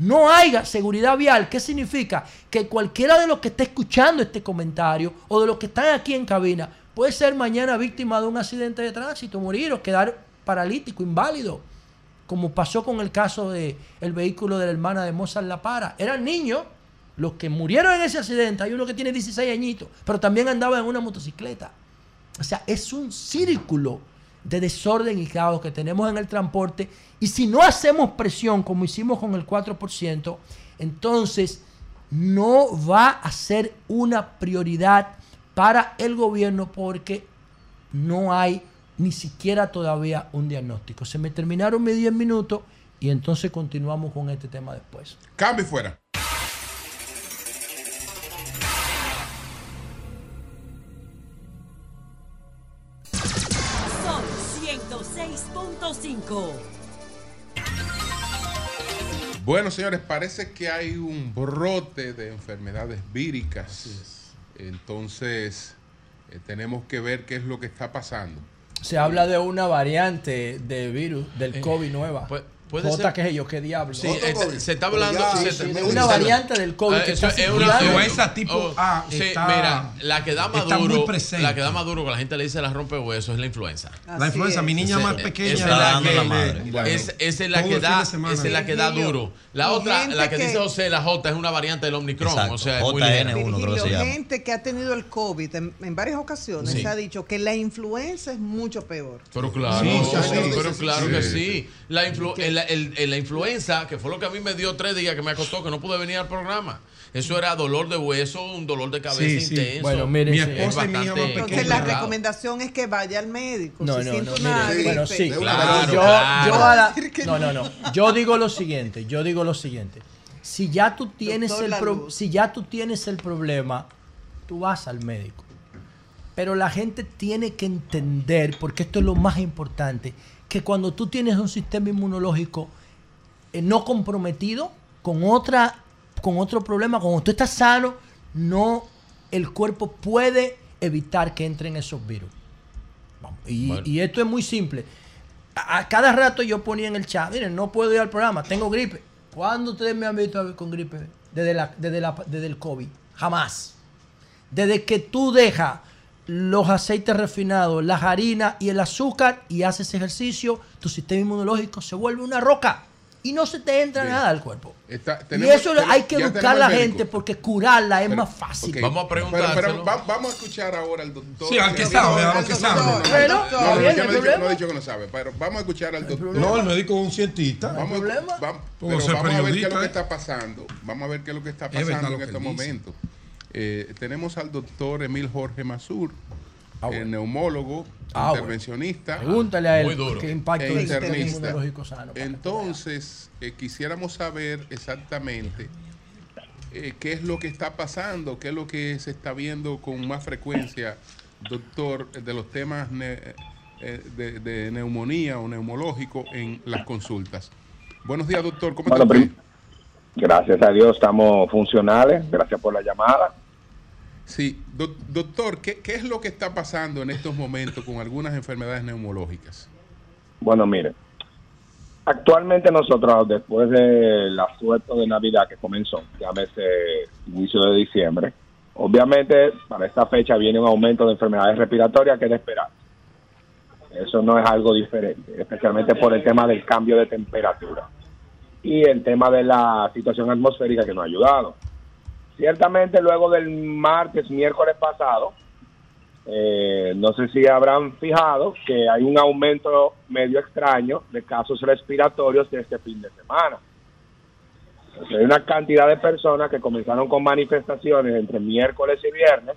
no haya seguridad vial, ¿qué significa? Que cualquiera de los que esté escuchando este comentario o de los que están aquí en cabina puede ser mañana víctima de un accidente de tránsito, morir o quedar paralítico, inválido, como pasó con el caso del el vehículo de la hermana de Mozart La Para. Eran niños los que murieron en ese accidente, hay uno que tiene 16 añitos, pero también andaba en una motocicleta. O sea, es un círculo de desorden y caos que tenemos en el transporte. Y si no hacemos presión como hicimos con el 4%, entonces no va a ser una prioridad para el gobierno porque no hay ni siquiera todavía un diagnóstico. Se me terminaron mis 10 minutos y entonces continuamos con este tema después. Cambio fuera. 6.5. Bueno, señores, parece que hay un brote de enfermedades víricas. Entonces, eh, tenemos que ver qué es lo que está pasando. Se habla de una variante de virus, del eh, COVID nueva. Pues, Puede J, ¿qué es ello? ¿Qué diablo? Sí, eh, se está hablando de una variante del COVID ah, que está es una, esa tipo oh, A sí, mira, la que da Maduro, la que da Maduro que la gente le dice la rompe huesos es la influenza. la influenza, mi niña más pequeña es la, que, es, esa es la que da, es la que da duro. La otra, la que, dice José, la J es una variante del Omicron, o sea, es muy JN1 creo que se llama. gente que ha tenido el COVID en, varias ocasiones se ha dicho que la influenza es mucho peor. Pero claro, pero claro que sí. La influenza la influenza, que fue lo que a mí me dio tres días que me acostó, que no pude venir al programa. Eso era dolor de hueso, un dolor de cabeza intenso. Bueno, mire, mi esposa y mi hija Entonces la recomendación es que vaya al médico. No, no, no. bueno, sí, claro, yo, no, no, no. Yo digo lo siguiente, yo digo lo siguiente. Si ya tú tienes el si ya tú tienes el problema, tú vas al médico. Pero la gente tiene que entender, porque esto es lo más importante, que cuando tú tienes un sistema inmunológico eh, no comprometido con otra con otro problema, cuando tú estás sano, no el cuerpo puede evitar que entren esos virus. Y, esto es muy simple. A, cada rato yo ponía en el chat, miren, no puedo ir al programa, tengo gripe. ¿Cuándo ustedes me han visto con gripe? Desde, la, desde, la, desde el COVID. Jamás. Desde que tú dejas los aceites refinados, las harinas y el azúcar y haces ejercicio, tu sistema inmunológico se vuelve una roca y no se te entra nada al cuerpo. y eso hay que educar a la gente porque curarla es más fácil. Vamos a preguntar. Pero, vamos a escuchar ahora al doctor. Sí, al que sabe, al que sabe. No, no, ha dicho que no sabe, pero vamos a escuchar al doctor. No, el médico es un cientista. Vamos, vamos, pero vamos a ver qué es lo que está pasando. Vamos a ver qué es lo que está pasando en estos momentos. Eh, tenemos al doctor Emil Jorge Masur, ah, el neumólogo, ah, intervencionista. Pregúntale a él qué impacto e internista. Sano Entonces, eh, quisiéramos saber exactamente eh, qué es lo que está pasando, qué es lo que se está viendo con más frecuencia, doctor, de los temas de, de, neumonía o neumológico en las consultas. Buenos días, doctor. ¿Cómo está Gracias a Dios estamos funcionales. Gracias por la llamada. Sí, doctor, ¿qué, ¿qué, es lo que está pasando en estos momentos con algunas enfermedades neumológicas? Bueno, mire, actualmente nosotros, después de la suerte de Navidad que comenzó, llámese inicio de diciembre, obviamente para esta fecha viene un aumento de enfermedades respiratorias que es de esperar. Eso no es algo diferente, especialmente por el tema del cambio de temperatura y el tema de la situación atmosférica que nos ha ayudado ciertamente luego del martes, miércoles pasado, eh, no sé si habrán fijado que hay un aumento medio extraño de casos respiratorios de este fin de semana. Entonces, hay una cantidad de personas que comenzaron con manifestaciones entre miércoles y viernes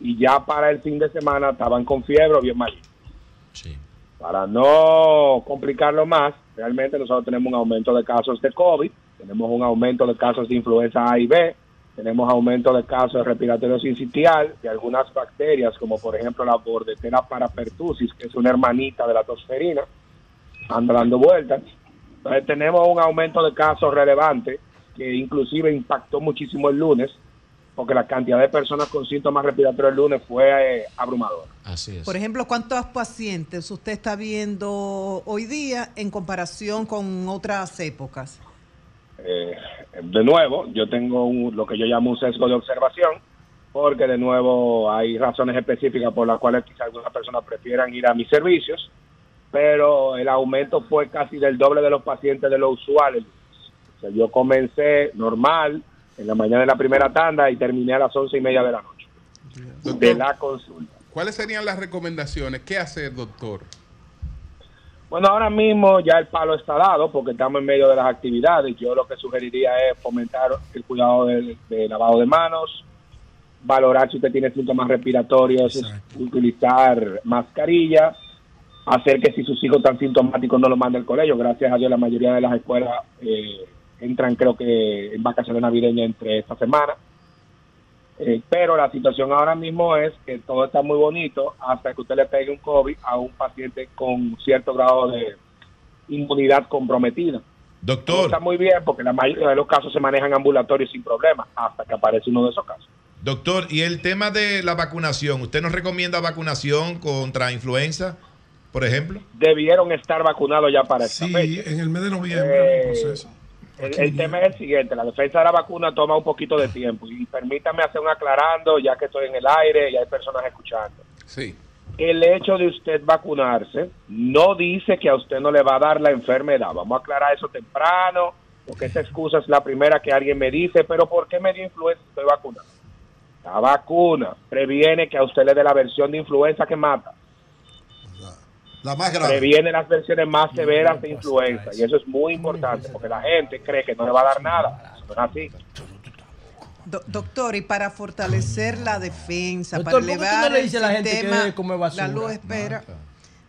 y ya para el fin de semana estaban con fiebre o bien mal. Para no complicarlo más, realmente nosotros tenemos un aumento de casos de COVID, tenemos un aumento de casos de influenza A y B, tenemos aumento de casos de respiratorio sincitial, de algunas bacterias, como por ejemplo la bordetera parapertusis, que es una hermanita de la tosferina, anda dando vueltas. Entonces tenemos un aumento de casos relevante, que inclusive impactó muchísimo el lunes, porque la cantidad de personas con síntomas respiratorios el lunes fue eh, abrumadora. Así Por ejemplo, ¿cuántos pacientes usted está viendo hoy día en comparación con otras épocas? Eh, de nuevo, yo tengo un- lo que yo llamo un sesgo de observación, porque de nuevo hay razones específicas por las cuales quizás algunas personas prefieran ir a mis servicios, pero el aumento fue casi del doble de los pacientes de lo usual. O sea, yo comencé normal en la mañana de la primera tanda y terminé a las once y media de la noche de la consulta. ¿Cuáles serían las recomendaciones? ¿Qué hacer, doctor? Bueno, ahora mismo ya el palo está dado porque estamos en medio de las actividades. Yo lo que sugeriría es fomentar el cuidado del, del lavado de manos, valorar si usted tiene síntomas respiratorios, utilizar mascarilla, hacer que si sus hijos están sintomáticos no lo manden al colegio. Gracias a Dios la mayoría de las escuelas eh, entran creo que en vacaciones navideñas entre esta semana. Eh, pero la situación ahora mismo es que todo está muy bonito hasta que usted le pegue un COVID a un paciente con cierto grado de inmunidad comprometida. Doctor. Está muy bien porque la mayoría de los casos se manejan ambulatorios sin problema hasta que aparece uno de esos casos. Doctor, y el tema de la vacunación, ¿usted nos recomienda vacunación contra influenza, por ejemplo? Debieron estar vacunados ya para esta Sí, fecha. en el mes de noviembre. Eh, el proceso. El, el tema es el siguiente, la defensa de la vacuna toma un poquito de tiempo y permítame hacer un aclarando ya que estoy en el aire y hay personas escuchando. Sí. El hecho de usted vacunarse no dice que a usted no le va a dar la enfermedad. Vamos a aclarar eso temprano, porque esa excusa es la primera que alguien me dice, pero ¿por qué me dio influenza? si Estoy vacunado. La vacuna previene que a usted le dé la versión de influenza que mata. La más grave. Previene las versiones más severas de influenza. Y eso es muy importante porque la gente cree que no le va a dar nada. Eso no es así. Do- doctor, y para fortalecer la defensa, Doctor, para ¿por qué tú elevar no el dices a la gente sistema, basura? la luz espera,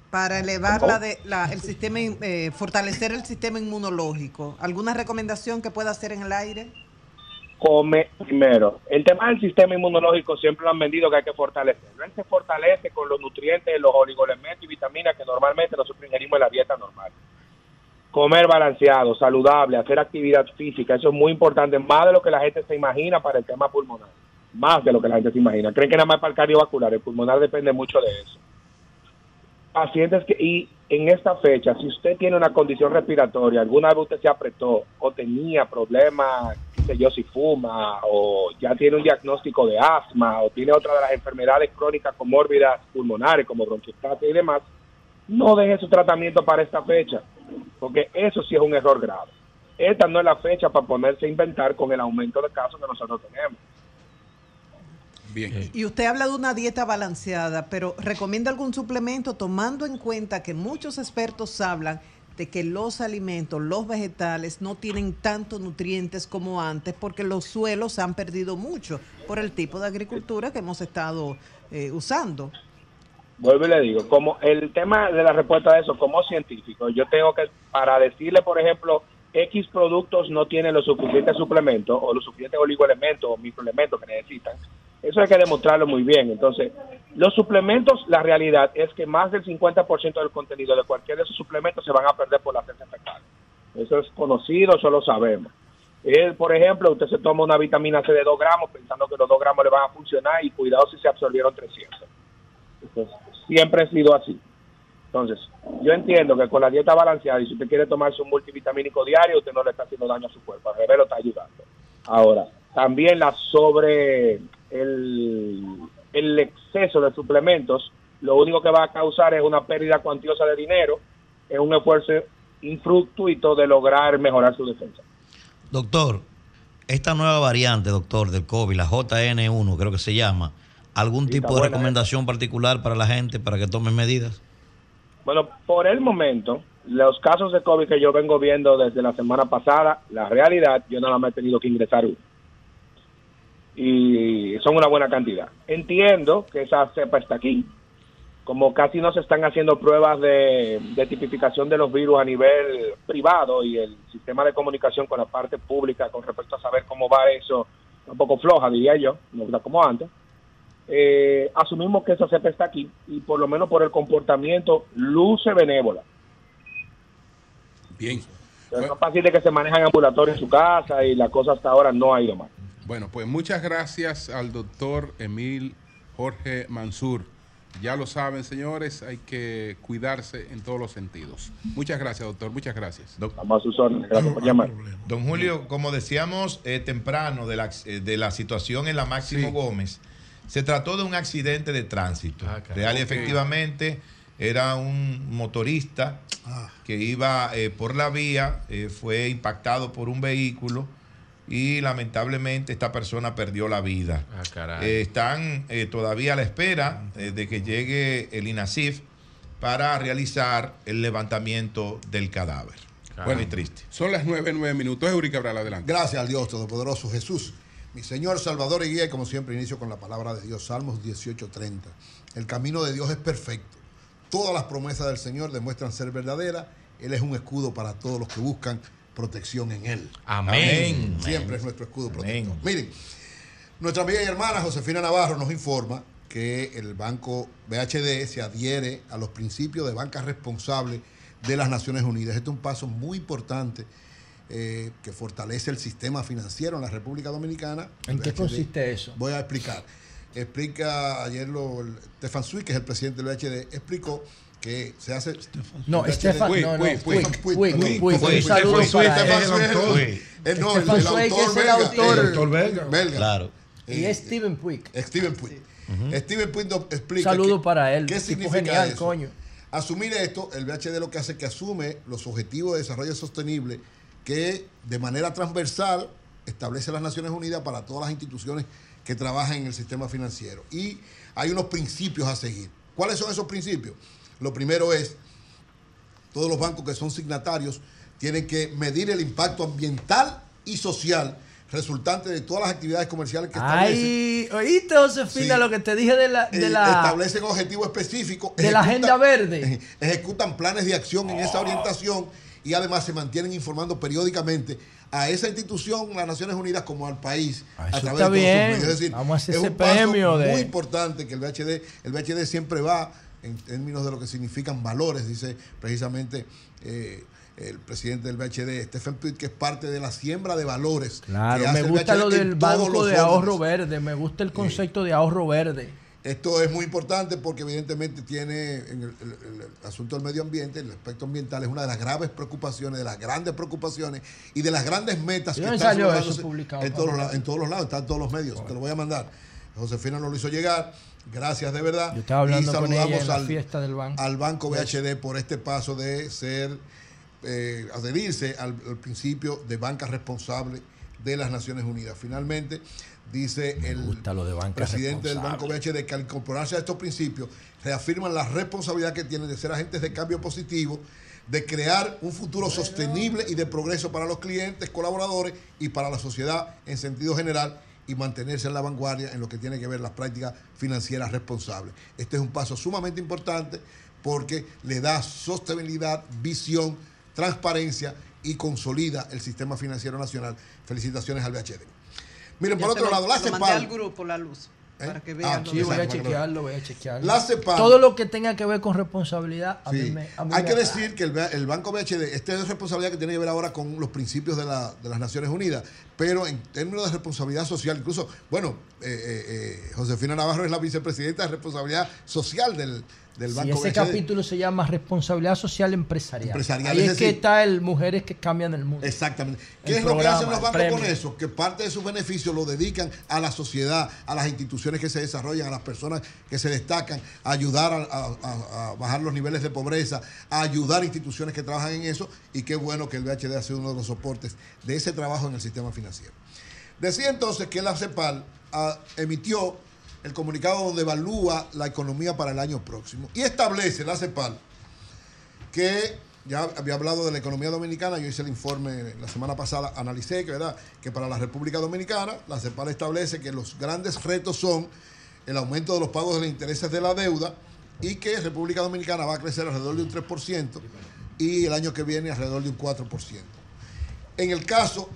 para elevar la de, la- el sistema, eh, fortalecer el sistema inmunológico. ¿Alguna recomendación que pueda hacer en el aire? Come primero. El tema del sistema inmunológico siempre lo han vendido que hay que fortalecerlo. Él se fortalece con los nutrientes, los oligoelementos y vitaminas que normalmente nosotros ingerimos en la dieta normal. Comer balanceado, saludable, hacer actividad física, eso es muy importante, más de lo que la gente se imagina para el tema pulmonar. Más de lo que la gente se imagina. Creen que nada más para el cardiovascular, el pulmonar depende mucho de eso. Pacientes que, y en esta fecha, si usted tiene una condición respiratoria, alguna vez usted se apretó o tenía problemas, sé yo, si fuma o ya tiene un diagnóstico de asma o tiene otra de las enfermedades crónicas comórbidas pulmonares como bronquiolitis y demás, no deje su tratamiento para esta fecha, porque eso sí es un error grave. Esta no es la fecha para ponerse a inventar con el aumento de casos que nosotros tenemos. Bien. Y usted habla de una dieta balanceada, pero ¿recomienda algún suplemento tomando en cuenta que muchos expertos hablan que los alimentos, los vegetales no tienen tantos nutrientes como antes porque los suelos han perdido mucho por el tipo de agricultura que hemos estado eh, usando? vuelvo y le digo, como el tema de la respuesta a eso, como científico, yo tengo que, para decirle, por ejemplo, X productos no tienen los suficientes suplementos o los suficientes oligoelementos o microelementos que necesitan, eso hay que demostrarlo muy bien. Entonces, los suplementos, la realidad es que más del 50% del contenido de cualquier de esos suplementos se van a perder por la heces fecales. Eso es conocido, eso lo sabemos. Eh, por ejemplo, usted se toma una vitamina C de 2 gramos pensando que los 2 gramos le van a funcionar y cuidado si se absorbieron 300. Entonces, siempre ha sido así. Entonces, yo entiendo que con la dieta balanceada y si usted quiere tomarse un multivitamínico diario, usted no le está haciendo daño a su cuerpo, al revés lo está ayudando. Ahora, también la sobre el, el exceso de suplementos, lo único que va a causar es una pérdida cuantiosa de dinero, es un esfuerzo infructuito de lograr mejorar su defensa. Doctor, esta nueva variante, doctor, del COVID, la JN1, creo que se llama, ¿algún tipo de buena recomendación particular para la gente para que tomen medidas? Bueno, por el momento, los casos de COVID que yo vengo viendo desde la semana pasada, la realidad, yo nada más he tenido que ingresar uno. Y son una buena cantidad. Entiendo que esa cepa está aquí. Como casi no se están haciendo pruebas de, de tipificación de los virus a nivel privado y el sistema de comunicación con la parte pública con respecto a saber cómo va eso, un poco floja, diría yo, no está como antes eh, asumimos que esa cepa está aquí y por lo menos por el comportamiento luce benévola. Bien. Pero no es fácil de que se maneja en ambulatorio en su casa y la cosa hasta ahora no ha ido mal. Bueno, pues muchas gracias al doctor Emil Jorge Mansur. Ya lo saben, señores, hay que cuidarse en todos los sentidos. Muchas gracias, doctor. Muchas gracias. Llamar. Don Julio, como decíamos eh, temprano de la, eh, de la situación en la Máximo Gómez, se trató de un accidente de tránsito. Real y efectivamente era un motorista que iba eh, por la vía, eh, fue impactado por un vehículo y lamentablemente esta persona perdió la vida. Eh, están eh, todavía a la espera eh, de que llegue el INASIF para realizar el levantamiento del cadáver. Bueno, Muy triste. Son las nueve, nueve minutos. Eury Cabral, adelante. Gracias al Dios Todopoderoso Jesús. Mi Señor Salvador y Guía, y como siempre inicio con la palabra de Dios, Salmos 18:30. El camino de Dios es perfecto. Todas las promesas del Señor demuestran ser verdaderas. Él es un escudo para todos los que buscan protección en Él. Amén. Siempre es nuestro escudo protector. Miren, nuestra amiga y hermana Josefina Navarro nos informa que el banco BHD se adhiere a los principios de banca responsable de las Naciones Unidas. Este es un paso muy importante eh, que fortalece el sistema financiero en la República Dominicana. ¿En qué BHD consiste eso? Voy a explicar. Explica ayer lo, el- Stefan Sui, que es el presidente del BHD, explicó que se hace. No, el BHD Stefan- Puig, no, no, un saludo para Stefan él. El- no, autor es el belga, autor-. Claro. Eh, Y es Steven Puig. Steven Puig. Steven Puig nos explica. Saludo para él, ¿Qué significa coño. Asumir esto, el BHD lo que hace es que asume los objetivos de desarrollo sostenible que de manera transversal establece las Naciones Unidas para todas las instituciones que trabajan en el sistema financiero. Y hay unos principios a seguir. ¿Cuáles son esos principios? Lo primero es, todos los bancos que son signatarios tienen que medir el impacto ambiental y social resultante de todas las actividades comerciales que establecen. Ay, oíste, Josefina, Sí. lo que te dije de la, de Eh, la, establecen objetivos específicos. de la agenda verde. Ejecutan planes de acción en esa orientación y además se mantienen informando periódicamente a esa institución, las Naciones Unidas, como al país, a eso través de todos sus medios. Es decir, Vamos a hacer es ese un paso premio de- muy importante que el BHD, el BHD siempre va en términos de lo que significan valores, dice precisamente eh, el presidente del BHD, Stephen Puig, que es parte de la siembra de valores. Claro, me gusta lo del banco de órdenes. ahorro verde, me gusta el concepto de ahorro verde. Esto es muy importante porque evidentemente tiene en el, el- el asunto del medio ambiente, el aspecto ambiental es una de las graves preocupaciones, de las grandes preocupaciones y de las grandes metas ¿Y que están en en todos los lados, están todos los medios, te lo voy a mandar. Josefina nos lo hizo llegar, gracias de verdad. Yo estaba hablando y con ella saludamos en la al, fiesta del banco. al Banco BHD por este paso de ser, eh, adherirse al, al principio de banca responsable de las Naciones Unidas. Finalmente, dice el de presidente del. Banco BHD que al incorporarse a estos principios reafirman la responsabilidad que tienen de ser agentes de cambio positivo, de crear un futuro sostenible y de progreso para los clientes, colaboradores y para la sociedad en sentido general y mantenerse en la vanguardia en lo que tiene que ver las prácticas financieras responsables. Este es un paso sumamente importante porque le da sostenibilidad, visión, transparencia y consolida el sistema financiero nacional. Felicitaciones al BHD. Miren, por otro lo- lado, la CEPAL. al grupo la luz para que Ah, vean. Sí, voy a chequearlo, voy a chequearlo. La CEPAL. Todo lo que tenga que ver con responsabilidad, a Sí. mí me, a mí Hay me que decir que el, ba- el Banco BHD, esta es responsabilidad que tiene que ver ahora con los principios de, la- de las Naciones Unidas, pero en términos de responsabilidad social, incluso, bueno, eh, eh, eh, Josefina Navarro es la vicepresidenta de responsabilidad social del, del Banco ese BHD. capítulo se llama Responsabilidad Social Empresarial. Empresarial, Ahí es que está el Mujeres que Cambian el Mundo. Exactamente. ¿Qué El es lo que hacen los bancos con eso? Que parte de sus beneficios lo dedican a la sociedad, a las instituciones que se desarrollan, a las personas que se destacan, a ayudar a, a- a- a bajar los niveles de pobreza, a ayudar a instituciones que trabajan en eso. Y qué bueno que el BHD ha sido uno de los soportes de ese trabajo en el sistema financiero. Decía entonces que la CEPAL ah, emitió el comunicado donde evalúa la economía para el año próximo y establece la CEPAL que ya había hablado de la economía dominicana, yo hice el informe la semana pasada, analicé que, ¿verdad? que para la República Dominicana la CEPAL establece que los grandes retos son el aumento de los pagos de los intereses de la deuda y que República Dominicana va a crecer alrededor de un 3% y el año que viene alrededor de un 4%. En el caso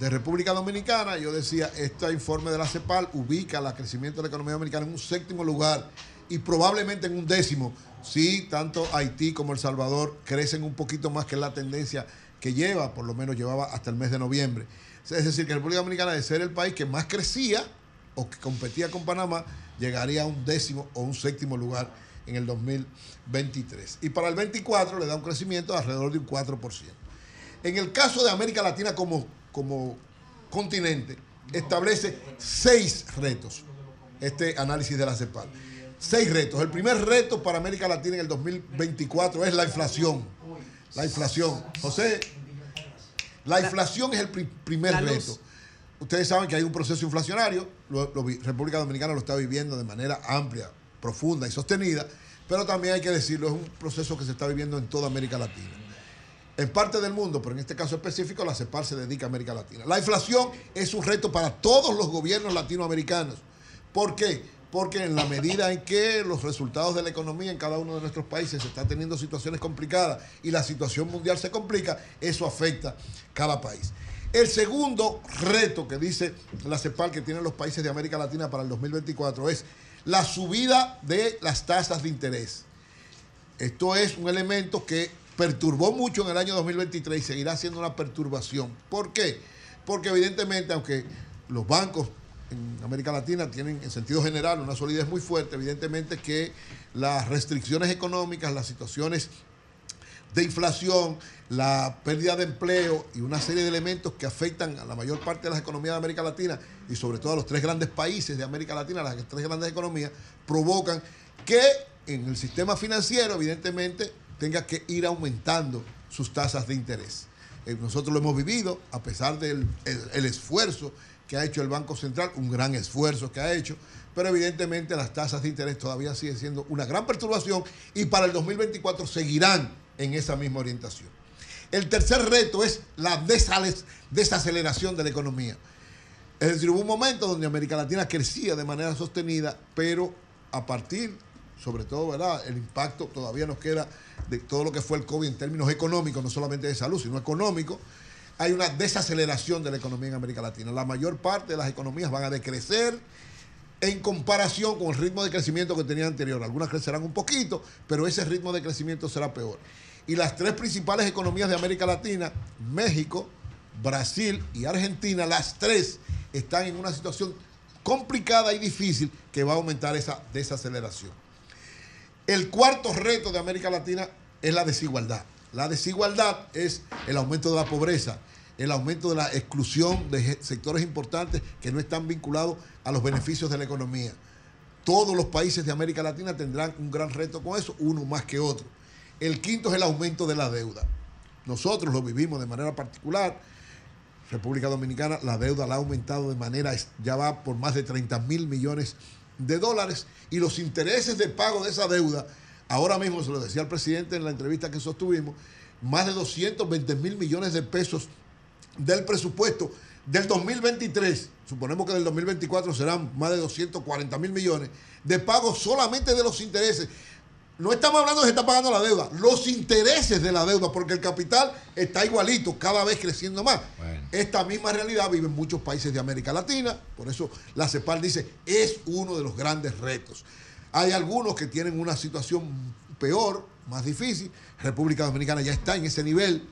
de República Dominicana, yo decía, este informe de la CEPAL ubica el crecimiento de la economía dominicana en un séptimo lugar y probablemente en un décimo, si tanto Haití como El Salvador crecen un poquito más que la tendencia que lleva, por lo menos llevaba hasta el mes de noviembre. Es decir, que República Dominicana, de ser el país que más crecía o que competía con Panamá, llegaría a un décimo o un séptimo lugar en el 2023. Y para el 24 le da un crecimiento de alrededor de un 4%. En el caso de América Latina como, como continente, establece seis retos este análisis de la CEPAL. Seis retos. El primer reto para América Latina en el 2024 es la inflación. La inflación. José, la inflación es el primer reto. Ustedes saben que hay un proceso inflacionario, la República Dominicana lo está viviendo de manera amplia, profunda y sostenida, pero también hay que decirlo, es un proceso que se está viviendo en toda América Latina. En parte del mundo, pero en este caso específico, la CEPAL se dedica a América Latina. La inflación es un reto para todos los gobiernos latinoamericanos. ¿Por qué? Porque en la medida en que los resultados de la economía en cada uno de nuestros países están teniendo situaciones complicadas y la situación mundial se complica, eso afecta cada país. El segundo reto que dice la CEPAL que tienen los países de América Latina para el 2024 es la subida de las tasas de interés. Esto es un elemento que perturbó mucho en el año 2023 y seguirá siendo una perturbación. ¿Por qué? Porque evidentemente, aunque los bancos en América Latina tienen en sentido general una solidez muy fuerte, evidentemente que las restricciones económicas, las situaciones de inflación, la pérdida de empleo y una serie de elementos que afectan a la mayor parte de las economías de América Latina y sobre todo a los tres grandes países de América Latina, las tres grandes economías, provocan que en el sistema financiero, evidentemente, tenga que ir aumentando sus tasas de interés. Eh, nosotros lo hemos vivido, a pesar del el esfuerzo que ha hecho el Banco Central, un gran esfuerzo que ha hecho, pero evidentemente las tasas de interés todavía siguen siendo una gran perturbación y para el 2024 seguirán en esa misma orientación. El tercer reto es la desaceleración de la economía. Es decir, hubo un momento donde América Latina crecía de manera sostenida, pero a partir, sobre todo, ¿verdad? El impacto todavía nos queda de todo lo que fue el COVID en términos económicos, no solamente de salud, sino económico. Hay una desaceleración de la economía en América Latina. La mayor parte de las economías van a decrecer en comparación con el ritmo de crecimiento que tenían anterior. Algunas crecerán un poquito, pero ese ritmo de crecimiento será peor y las tres principales economías de América Latina, México, Brasil y Argentina, las tres están en una situación complicada y difícil que va a aumentar esa desaceleración. El cuarto reto de América Latina es la desigualdad. La desigualdad es el aumento de la pobreza, el aumento de la exclusión de sectores importantes que no están vinculados a los beneficios de la economía. Todos los países de América Latina tendrán un gran reto con eso, uno más que otro. El quinto es el aumento de la deuda. Nosotros lo vivimos de manera particular. República Dominicana, la deuda la ha aumentado de manera, ya va por más de 30 mil millones de dólares y los intereses de pago de esa deuda, ahora mismo se lo decía el presidente en la entrevista que sostuvimos, más de 220 mil millones de pesos del presupuesto del 2023, suponemos que del 2024 serán más de 240 mil millones de pago solamente de los intereses. No estamos hablando de que se está pagando la deuda, los intereses de la deuda, porque el capital está igualito, cada vez creciendo más. Esta misma realidad vive en muchos países de América Latina, por eso la CEPAL dice, es uno de los grandes retos. Hay algunos que tienen una situación peor, más difícil. República Dominicana ya está en ese nivel,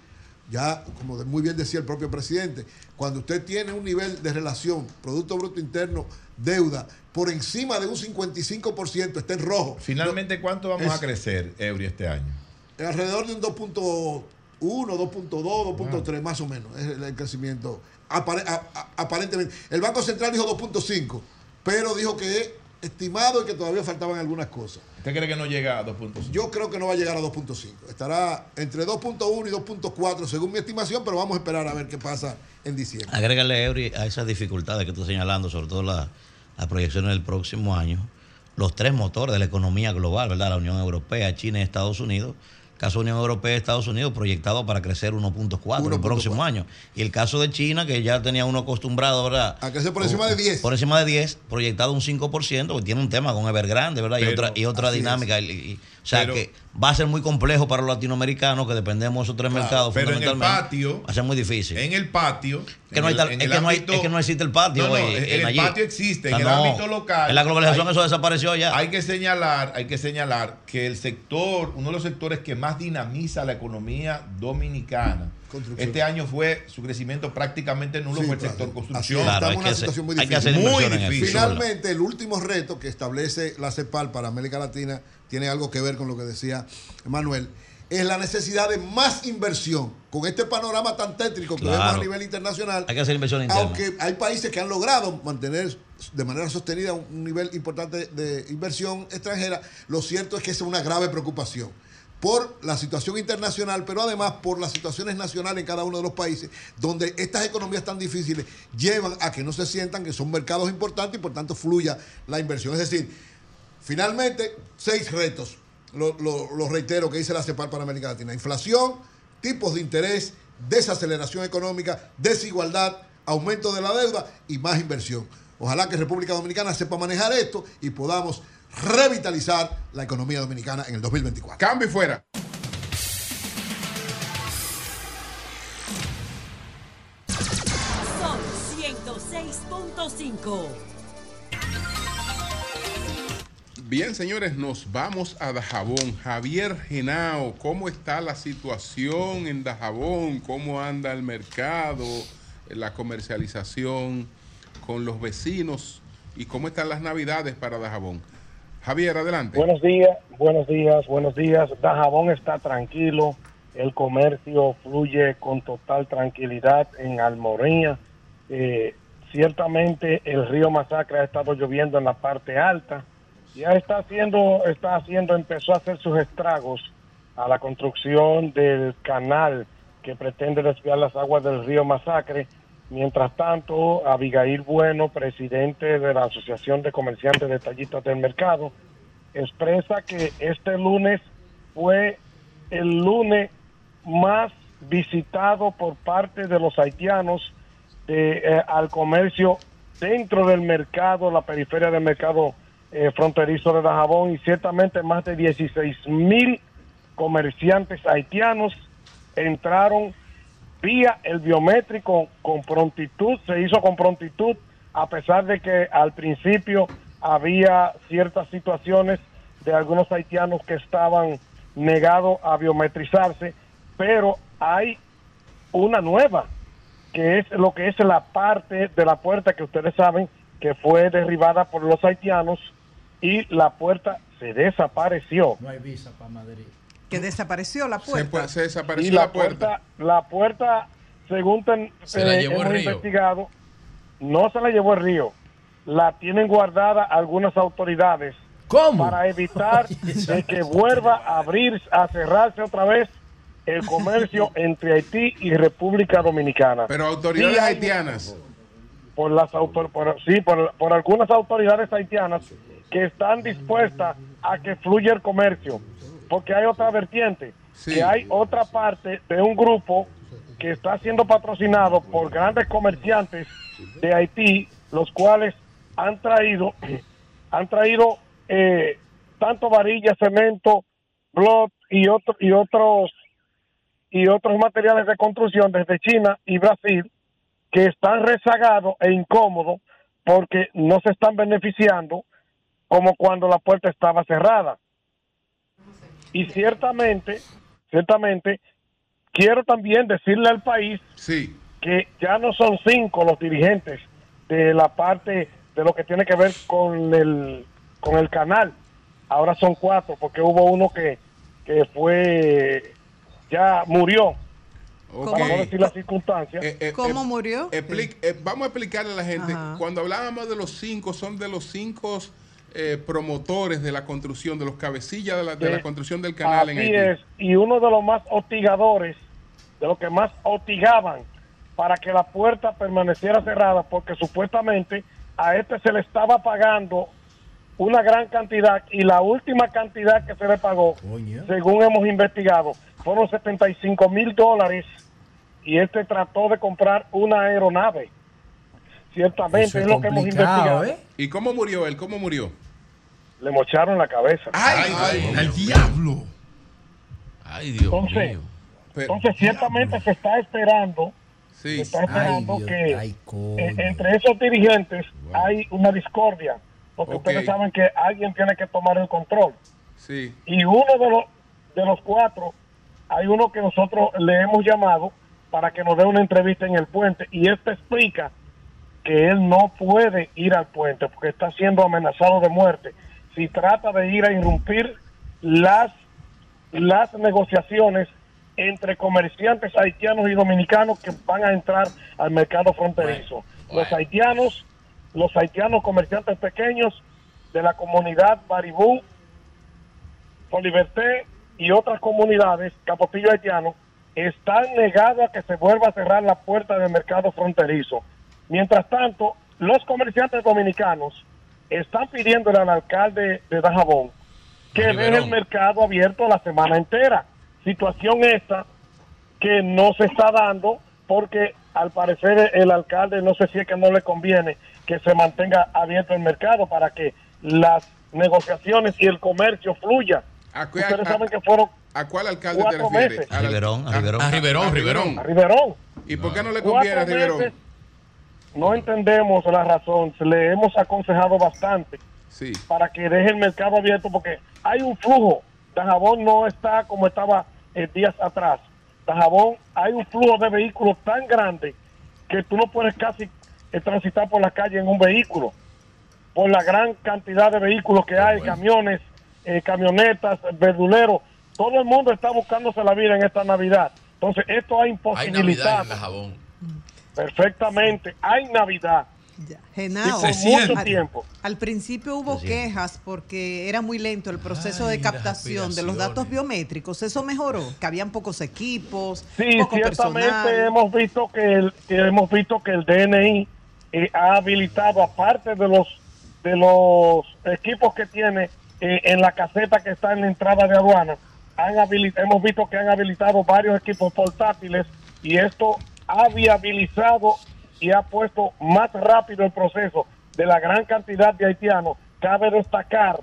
ya, como muy bien decía el propio presidente, cuando usted tiene un nivel de relación Producto Bruto Interno, deuda, por encima de un 55%, está en rojo. Finalmente, ¿cuánto vamos a crecer, Eury, este año? Alrededor de un 2.1, 2.2, 2.3, más o menos, es el crecimiento. aparentemente. El Banco Central dijo 2.5, pero dijo que estimado y que todavía faltaban algunas cosas. ¿Usted cree que no llega a 2.5? Yo creo que no va a llegar a 2.5. Estará entre 2.1 y 2.4 según mi estimación, pero vamos a esperar a ver qué pasa en diciembre. Agrégale, Eury, a esas dificultades que tú estás señalando, sobre todo la- las proyecciones del próximo año, los tres motores de la economía global, ¿verdad? La Unión Europea, China y Estados Unidos. Caso de Unión Europea y Estados Unidos proyectado para crecer 1.4 el próximo año. Y el caso de China, que ya tenía uno acostumbrado, ¿verdad? A crecer por encima de 10. Por encima de 10, proyectado un 5%, que tiene un tema con Evergrande, ¿verdad? y otra, y otra dinámica. y- y- o sea Pero- que va a ser muy complejo para los latinoamericanos, que dependemos de esos tres Claro, mercados pero en el patio- Va a ser muy difícil. En el patio. Que no hay en tal- el- en es, el que no hay- ámbito- es que no existe el patio. No, no, hoy, el, en el allí. patio existe. O sea, en el no. ámbito local. En la globalización hay- eso desapareció ya. Hay que señalar, hay que señalar que el sector, uno de los sectores que más dinamiza la economía dominicana, este año fue su crecimiento prácticamente nulo Sí, fue el claro. sector construcción. es, estamos en una situación muy difícil. muy difícil. Finalmente, el último reto que establece la CEPAL para América Latina tiene algo que ver con lo que decía Manuel. Es la necesidad de más inversión. Con este panorama tan tétrico que Claro. vemos a nivel internacional, Hay que hacer inversión interna. aunque hay países que han logrado mantener de manera sostenida un nivel importante de inversión extranjera, lo cierto es que es una grave preocupación por la situación internacional, pero además por las situaciones nacionales en cada uno de los países, donde estas economías tan difíciles llevan a que no se sientan que son mercados importantes y por tanto fluya la inversión. Es decir, finalmente, seis retos, lo, lo- lo reitero que dice la CEPAL para América Latina. Inflación, tipos de interés, desaceleración económica, desigualdad, aumento de la deuda y más inversión. Ojalá que República Dominicana sepa manejar esto y podamos revitalizar la economía dominicana en el 2024. Cambio y fuera. Son 106.5. Bien, señores, nos vamos a Dajabón. Javier Genao, ¿cómo está la situación en Dajabón? ¿Cómo anda el mercado, la comercialización con los vecinos? ¿Y cómo están las navidades para Dajabón? Javier, adelante. Buenos días, buenos días, buenos días. Dajabón está tranquilo, el comercio fluye con total tranquilidad en Almoría. Eh, ciertamente el río Masacre ha estado lloviendo en la parte alta. Ya está haciendo, está haciendo, empezó a hacer sus estragos a la construcción del canal que pretende desviar las aguas del río Masacre. Mientras tanto, Abigail Bueno, presidente de la Asociación de Comerciantes Detallistas del Mercado, expresa que este lunes fue el lunes más visitado por parte de los haitianos de, eh, al comercio dentro del mercado, la periferia del mercado eh, fronterizo de Dajabón y ciertamente más de 16 mil comerciantes haitianos entraron vía el biométrico con prontitud, se hizo con prontitud, a pesar de que al principio había ciertas situaciones de algunos haitianos que estaban negados a biometrizarse, pero hay una nueva, que es lo que es la parte de la puerta que ustedes saben que fue derribada por los haitianos y la puerta se desapareció. No hay visa para Madrid. Que desapareció la puerta. y la, puerta. la puerta según ten- Se la eh, llevó el río. investigado no se la llevó el río la tienen guardada algunas autoridades para evitar de que vuelva a abrir a cerrarse otra vez el comercio entre Haití y República Dominicana Pero autoridades Sí haitianas. por las autor- por, sí por, por algunas autoridades haitianas que están dispuestas a que fluya el comercio porque hay otra vertiente que hay otra parte de un grupo que está siendo patrocinado por grandes comerciantes de Haití los cuales han traído han traído eh, tanto varillas cemento block y otros y otros y otros materiales de construcción desde China y Brasil que están rezagados e incómodos porque no se están beneficiando como cuando la puerta estaba cerrada. Y ciertamente, ciertamente, quiero también decirle al país que ya no son cinco los dirigentes de la parte de lo que tiene que ver con el, con el canal. Ahora son cuatro, porque hubo uno que, que fue, ya murió. Para no decir las circunstancias. ¿Cómo murió? Explic- eh, vamos a explicarle a la gente. Ajá. Cuando hablábamos de los cinco, son de los cinco eh, promotores de la construcción, de los cabecillas de la, de la construcción del canal en Haití. es, y uno de los más hostigadores, de los que más hostigaban para que la puerta permaneciera cerrada, porque supuestamente a este se le estaba pagando una gran cantidad y la última cantidad que se le pagó, según hemos investigado, fueron 75 mil dólares y este trató de comprar una aeronave. Ciertamente Eso es, es lo que hemos investigado. ¿eh? ¿Y cómo murió él? ¿Cómo murió? Le mocharon la cabeza. ¡Ay, ay, al diablo! Ay, Dios Entonces, mío. entonces ciertamente se está esperando, se Sí. está esperando Ay, que ay, eh, entre esos dirigentes hay una discordia, porque ustedes saben que alguien tiene que tomar el control. Sí. Y uno de los de los cuatro, hay uno que nosotros le hemos llamado para que nos dé una entrevista en el puente y este explica que él no puede ir al puente porque está siendo amenazado de muerte si trata de ir a irrumpir las las negociaciones entre comerciantes haitianos y dominicanos que van a entrar al mercado fronterizo. Los haitianos, los haitianos comerciantes pequeños de la comunidad Baribú, Liberté y otras comunidades, Capotillo haitiano, están negados a que se vuelva a cerrar la puerta del mercado fronterizo. Mientras tanto, los comerciantes dominicanos están pidiéndole al alcalde de Dajabón que deje el mercado abierto la semana entera. Situación esta que no se está dando porque al parecer el alcalde no sé si es que no le conviene que se mantenga abierto el mercado para que las negociaciones y el comercio fluya. Ustedes saben que fueron ¿A cuál alcalde te refieres? meses. Al- Riverón, a a- Riverón. a A Riverón, Riverón. a Riverón. ¿Y por qué no le conviene a Riverón? No entendemos la razón. Le hemos aconsejado bastante Sí. para que deje el mercado abierto porque hay un flujo. Dajabón no está como estaba eh, días atrás. Dajabón hay un flujo de vehículos tan grande que tú no puedes casi eh, transitar por la calle en un vehículo por la gran cantidad de vehículos que hay, camiones, eh, camionetas, verduleros. Todo el mundo está buscándose la vida en esta Navidad. Entonces, esto ha Hay imposibilitado Navidad en Jabón. Perfectamente. Hay Navidad. Genao, por mucho al- tiempo. Al principio hubo quejas porque era muy lento el proceso de captación de los datos biométricos. Eso mejoró, que habían pocos equipos, Sí, poco ciertamente personal. hemos visto que el hemos visto que el DNI eh, ha habilitado aparte de los de los equipos que tiene eh, en la caseta que está en la entrada de aduana, han hemos visto que han habilitado varios equipos portátiles y esto ha viabilizado y ha puesto más rápido el proceso de la gran cantidad de haitianos. Cabe destacar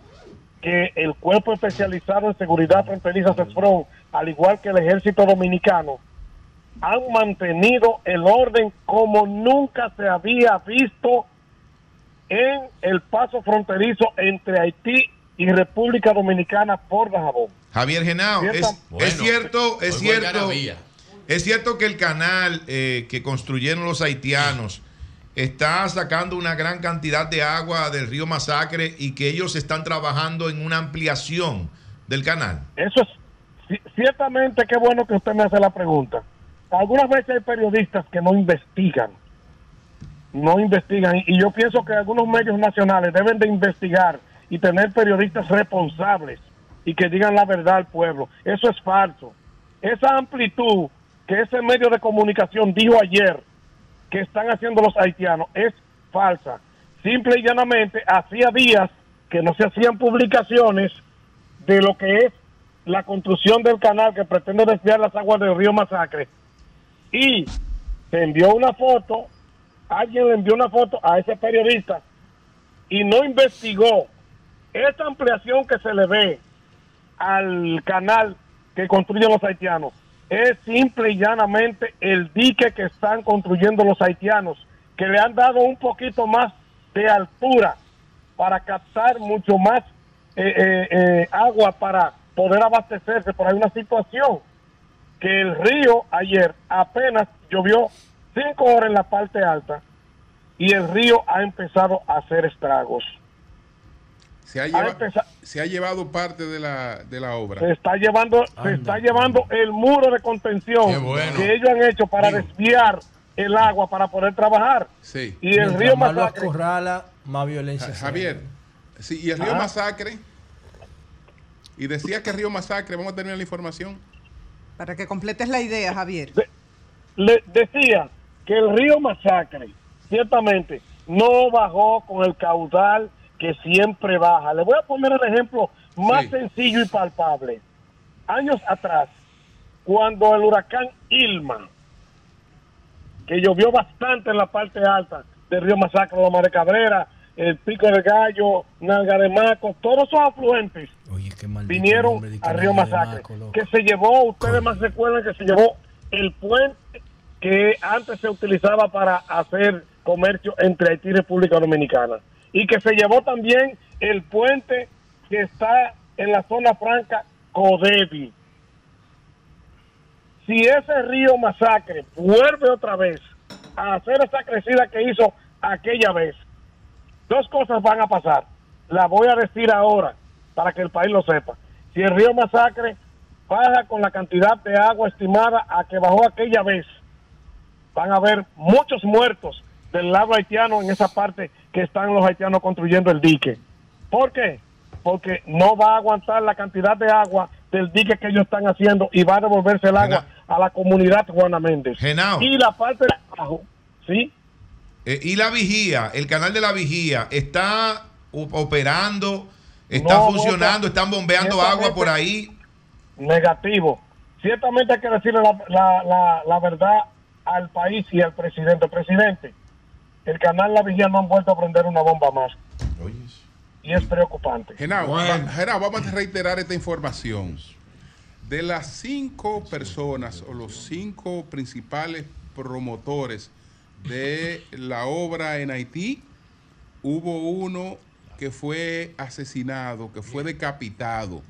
que el Cuerpo Especializado en Seguridad Fronteriza CESFRON, al igual que el Ejército Dominicano, han mantenido el orden como nunca se había visto en el paso fronterizo entre Haití y República Dominicana por Dajabón. Javier Genao, es, Cierta- es Bueno, cierto, es cierto. Es cierto que el canal eh, que construyeron los haitianos está sacando una gran cantidad de agua del río Masacre y que ellos están trabajando en una ampliación del canal. Eso es ci- ciertamente qué bueno que usted me hace la pregunta. Algunas veces hay periodistas que no investigan, no investigan y yo pienso que algunos medios nacionales deben de investigar y tener periodistas responsables y que digan la verdad al pueblo. Eso es falso. Esa amplitud que ese medio de comunicación dijo ayer que están haciendo los haitianos es falsa. Simple y llanamente, hacía días que no se hacían publicaciones de lo que es la construcción del canal que pretende desviar las aguas del río Masacre. Y se envió una foto, alguien le envió una foto a ese periodista y no investigó esta ampliación que se le ve al canal que construyen los haitianos. Es simple y llanamente el dique que están construyendo los haitianos, que le han dado un poquito más de altura para captar mucho más eh, eh, eh, agua para poder abastecerse. Pero hay una situación que el río ayer apenas llovió cinco horas en la parte alta y el río ha empezado a hacer estragos. Se ha, Ha lleva- empezado- se ha llevado parte de la, de la obra. se está llevando se está llevando el muro de contención bueno. que ellos han hecho para desviar el agua para poder trabajar Sí. y el Mientras río más Masacre acorrala, más violencia Javier, Sí, y el río Ah. Masacre. Y decía que Río Masacre, vamos a terminar la información. Para que completes la idea, Javier. Le decía que el río Masacre, ciertamente, no bajó con el caudal que siempre baja. Le voy a poner el ejemplo más sencillo y palpable. Años atrás, cuando el huracán Ilma, que llovió bastante en la parte alta del río Masacre, Loma de Cabrera, el Pico del Gallo, Nalga de Maco, todos esos afluentes vinieron al río Masacre, que se llevó, ustedes más recuerdan que se llevó el puente que antes se utilizaba para hacer comercio entre Haití y República Dominicana, y que se llevó también el puente que está en la zona franca Codevi. Si ese río Masacre vuelve otra vez a hacer esa crecida que hizo aquella vez, dos cosas van a pasar. La voy a decir ahora para que el país lo sepa. Si el río Masacre baja con la cantidad de agua estimada a que bajó aquella vez, van a haber muchos muertos del lado haitiano en esa parte que están los haitianos construyendo el dique. ¿Por qué? Porque no va a aguantar la cantidad de agua del dique que ellos están haciendo y va a devolverse el agua a la comunidad Juana Méndez. Genao. Y la parte de abajo, ¿sí? Eh, y la vigía, el canal de la vigía, ¿está operando? ¿Está No, funcionando? ¿Están bombeando agua por ahí? Negativo. Ciertamente hay que decirle la, la- la- la verdad al país y al presidente. Presidente, el canal La Vigía no han vuelto a prender una bomba más. Y es preocupante. Genao, va- Genao, vamos a reiterar esta información. De las cinco personas o los cinco principales promotores de la obra en Haití, hubo uno que fue asesinado, que fue decapitado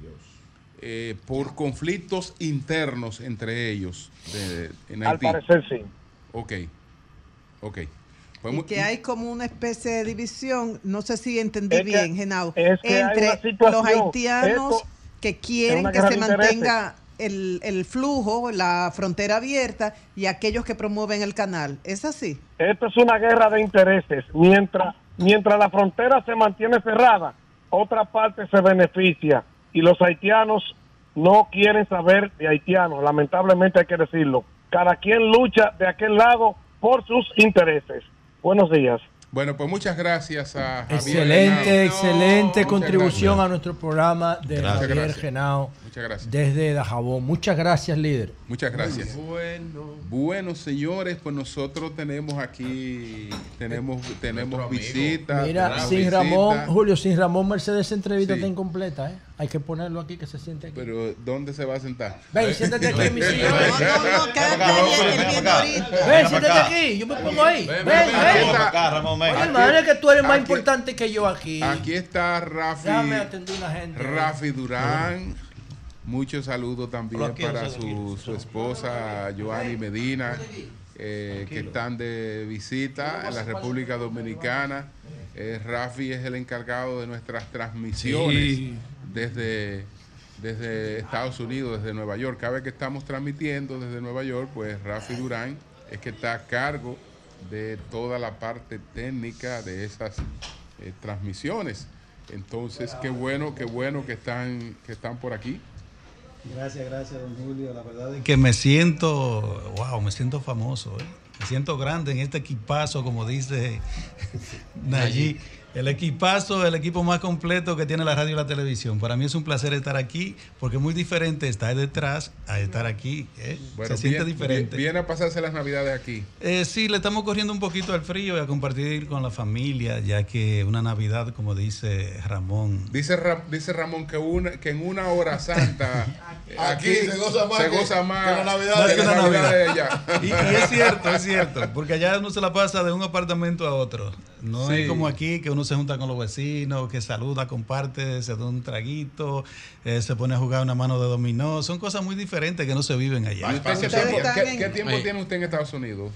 eh, por conflictos internos entre ellos de- en Al parecer sí. Ok, ok. Y mu- que hay como una especie de división, no sé si entendí Es que- bien, Genao, es que entre los haitianos esto que quieren que se mantenga el, el flujo, la frontera abierta, y aquellos que promueven el canal. ¿Es así? Esto es una guerra de intereses. Mientras, mientras la frontera se mantiene cerrada, otra parte se beneficia. Y los haitianos no quieren saber de haitianos, lamentablemente hay que decirlo. Cada quien lucha de aquel lado por sus intereses. Buenos días. Bueno, pues muchas gracias a Javier Excelente, excelente contribución gracias. a nuestro programa de Gracias. Javier Gracias. Genao Muchas gracias. desde Dajabón. Muchas gracias, líder. Muchas gracias. Bueno. Bueno, señores, pues nosotros tenemos aquí, tenemos, tenemos visitas. Mira, sin. Ramón, Julio, sin Ramón Mercedes entrevista Sí. está incompleta, ¿eh? Hay que ponerlo aquí que se siente aquí. Pero, ¿dónde se va a sentar? Ven, siéntate aquí en mi. No, no, no, quédate ahí, ven siéntate aquí, yo me pongo ahí. Ven, Ven. Oye, es que tú eres más importante que yo aquí. Aquí está Rafi, Déjame atender una gente. Rafi Durán. Muchos saludos también para su esposa Joanny Medina, eh, que están de visita en la República Dominicana. Eh, Rafi es el encargado de nuestras transmisiones Sí. Desde, desde Estados Unidos, desde Nueva York. Cada vez que estamos transmitiendo desde Nueva York, pues Rafi Durán es que está a cargo de toda la parte técnica de esas eh, transmisiones. Entonces, qué bueno, qué bueno que están, que están por aquí. Gracias, gracias, don Julio. La verdad es que me siento, wow, me siento famoso. ¿eh? Me siento grande en este equipazo, como dice Nayí. El equipazo, el equipo más completo que tiene la radio y la televisión. Para mí es un placer estar aquí porque es muy diferente estar detrás a estar aquí. ¿eh? Bueno, Se siente diferente. Viene a pasarse las navidades aquí. Eh, sí, le estamos corriendo un poquito al frío y a compartir con la familia, ya que una Navidad, como dice Ramón, Dice, Ra- dice Ramón que, una, que en una hora santa eh, Aquí se goza más se que- goza más que la Navidad Más que que la una Navidad de allá. Y, y es cierto, es cierto, porque allá uno se la pasa de un apartamento a otro. No Sí. es como aquí, que uno se junta con los vecinos, que saluda, comparte, se da un traguito, eh, se pone a jugar una mano de dominó. Son cosas muy diferentes que no se viven allá. ¿Y usted qué tiempo, qué- qué tiempo tiene usted en Estados Unidos?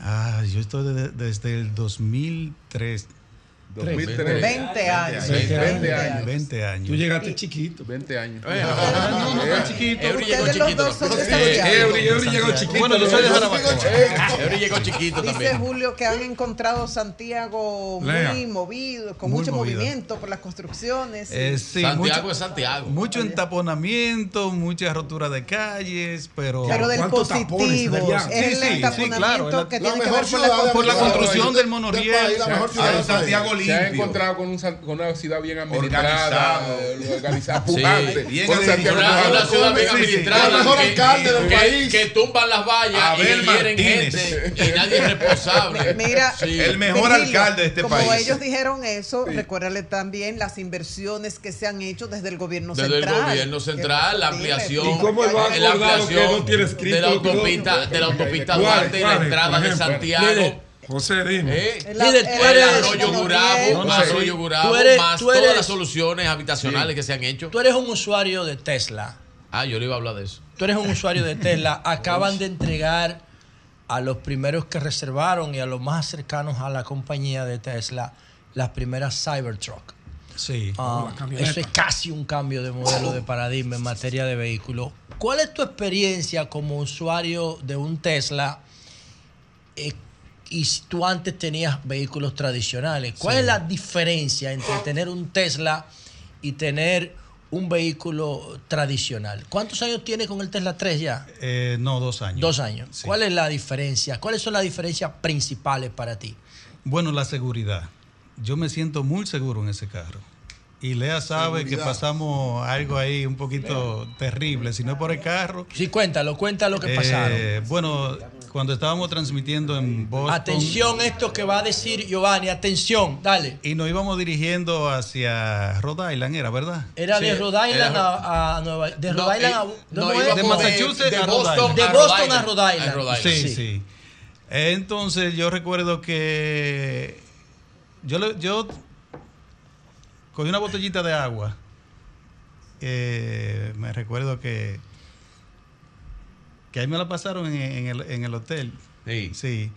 Ah, yo estoy de- desde el 2003. 2003. 20 años. 20 años. 20 años. Tú llegaste chiquito. 20 años. Eh, no, no, no, chiquito. Eury Ustedes llegó los chiquito. Eury, llegó chiquito. Bueno, yo soy de Jarabacoa. Eury llegó chiquito Dice también. Julio que han encontrado Santiago Lea. muy movido, con Muy mucho movimiento por las construcciones. Eh, sí, Santiago mucho, es Santiago. mucho entaponamiento, mucha rotura de calles, pero... pero del ¿cuántos tapones positivo, es Sí, el entaponamiento que tiene que mejor ver por la construcción del monorriel. país, la mejor ciudad del Santiago Se ha encontrado con, un, con una ciudad bien administrada, organizada, Sí, pujante. bien Santiago Una, ciudad bien Sí, sí. administrada. El mejor que- alcalde del que, país. que tumban las vallas Abel y hieren gente y nadie es responsable. Mira, Sí. El mejor Virgilio, alcalde de este como país. ellos dijeron eso, recuérdale también las inversiones que se han hecho desde el gobierno Desde central. el gobierno central, la ampliación. ¿Y cómo él va a la que ampliación no tiene escrito de la autopista, de la autopista ¿Cuál, Duarte y la entrada de? Santiago. José, dime. ¿eh? La- Líder, tú el- El eres- arroyo el- Gurabo, no, arroyo. Gurabo, más todas eres- las soluciones habitacionales que se han hecho. Tú eres un usuario de Tesla. Ah, yo le iba a hablar de eso. Tú eres un usuario de Tesla. Acaban de entregar a los primeros que reservaron y a los más cercanos a la compañía de Tesla las primeras Cybertruck. Sí. Ah, eso es casi un cambio de modelo de paradigma en materia de vehículos. ¿Cuál es tu experiencia como usuario de un Tesla eh, y si tú antes tenías vehículos tradicionales? ¿Cuál Sí. es la diferencia entre tener un Tesla y tener un vehículo tradicional? ¿Cuántos años tienes con el Tesla 3 ya? Eh, no, dos años. Dos años. Sí. ¿Cuál es la diferencia? ¿Cuáles son las diferencias principales para ti? Bueno, la seguridad. Yo me siento muy seguro en ese carro. Y Lea sabe que pasamos algo ahí un poquito terrible. Si no es por el carro. Sí, cuéntalo, cuéntalo lo que eh, pasaron. Bueno, cuando estábamos transmitiendo en Boston. Atención, esto que va a decir Giovanni, atención, dale. Y nos íbamos dirigiendo hacia Rhode Island, ¿era verdad? Era de Rhode Island era- a, a Nueva De No, Rhode Island a, eh, ¿no de Massachusetts de a Rhode Boston Island. De Boston a Rhode Island. A Rhode Sí, sí, Entonces yo recuerdo que yo, le- yo cogí una botellita de agua. Eh, me recuerdo que, que ahí me la pasaron en, en el, en el hotel. Sí. Sí.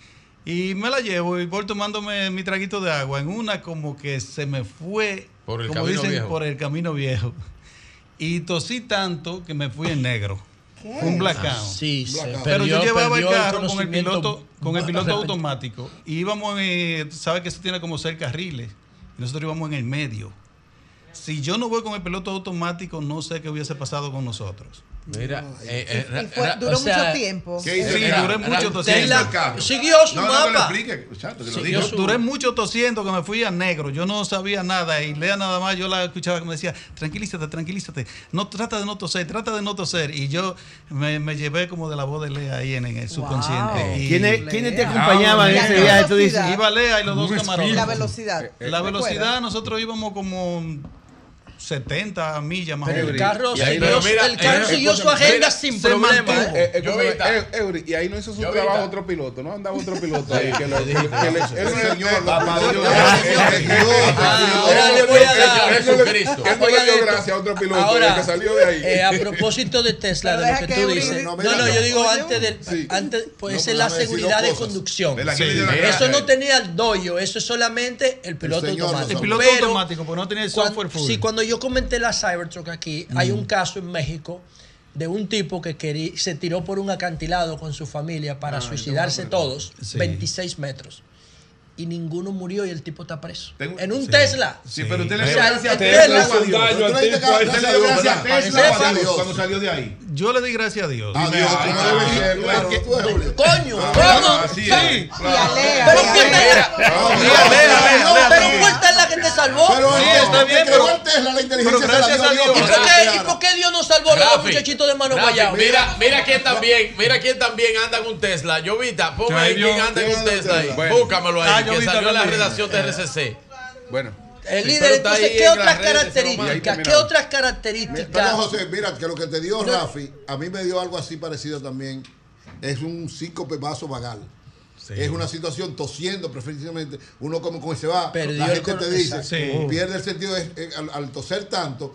Y me la llevo y voy tomándome mi traguito de agua. En una como que se me fue, Por el como camino dicen, viejo. por el camino viejo. Y tosí tanto que me fui en negro. Un blackout. Sí, se Blackout. Pero yo llevaba el carro con el piloto, con el piloto automático. Y íbamos, en, sabe que eso tiene como seis carriles. Y nosotros íbamos en el medio. Si yo no voy con el piloto automático, no sé qué hubiese pasado con nosotros. Mira, eh, eh, Y ra- fue- duró o sea, mucho tiempo. ¿Qué hizo? Sí, Era- duré mucho ¿qué tosiendo. Siguió su no, No, que lo mapa. explique. Exacto, que lo diga. su- Duré mucho tosiendo que me fui a negro. Yo no sabía nada. Y Lea nada más, yo la escuchaba que me decía, tranquilízate, tranquilízate. No trata de no toser, trata de no toser. Y yo me, me llevé como de la voz de Lea ahí en, el subconsciente. Y- ¿Quiénes, ¿quiénes te acompañaban en ese viaje? Tú dices. Iba Lea y los dos camarones. La velocidad. La velocidad, nosotros íbamos como 70 millas más o Pero el menos. carro, siguió, pero mira, el carro eh, siguió su agenda mira, sin problema. ¿eh? Eh, eh, Eury, y ahí no hizo su Jovita. trabajo otro piloto, ¿no? Andaba otro piloto ahí. Que lo, que, que le- él no El le- señor, Papá Dios. Ah, ahora le voy a dar. Jesucristo. él no le dio gracias a otro piloto que salió de ahí. eh, a propósito de Tesla, de lo que tú dices. no, No, yo digo antes del. Antes, pues esa es la seguridad de conducción. Eso no tenía el doyo, eso es solamente el piloto automático. El piloto Pero automático, pues no tenía el software full. Sí, cuando yo comenté la Cybertruck aquí, hay un caso en México de un tipo que se tiró por un acantilado con su familia para suicidarse todos, Sí. 26 metros. Y ninguno murió y el tipo está preso. Tengo- en un Sí. Tesla. Sí, pero usted le dio gracias a Tesla a Dios. A Dios, a a a Dios Dios. cuando salió de ahí. Yo le di gracias a Dios. Eres Julio. Coño, ¿cómo? así Pero- a a fue. Tesla. Que te salvó. Pero Sí, no, está bien, pero- la inteligencia pero se la gracias dio a Dios Dios. ¿Y por, qué, ¿Y creara. por qué Dios no salvó a los muchachitos de mano guayaba? Mira, mira quién también, mira quién también anda en un Tesla. Jovita, ponme ahí quién Dios. anda en un ¿Quién anda en Tesla ahí. Búscamelo ahí, Ah, que Jovita salió en la redacción de RCC. Bueno, El Sí, líder, entonces, ¿qué otras características? ¿Qué otras características? José, mira, que lo que te dio Rafi, a mí me dio algo así parecido también. Es un síncope vaso vagal. Sí. Es una situación tosiendo preferentemente. Uno como, como se va, Perdió la el gente te dice. Sí. pierde el sentido al, al toser tanto,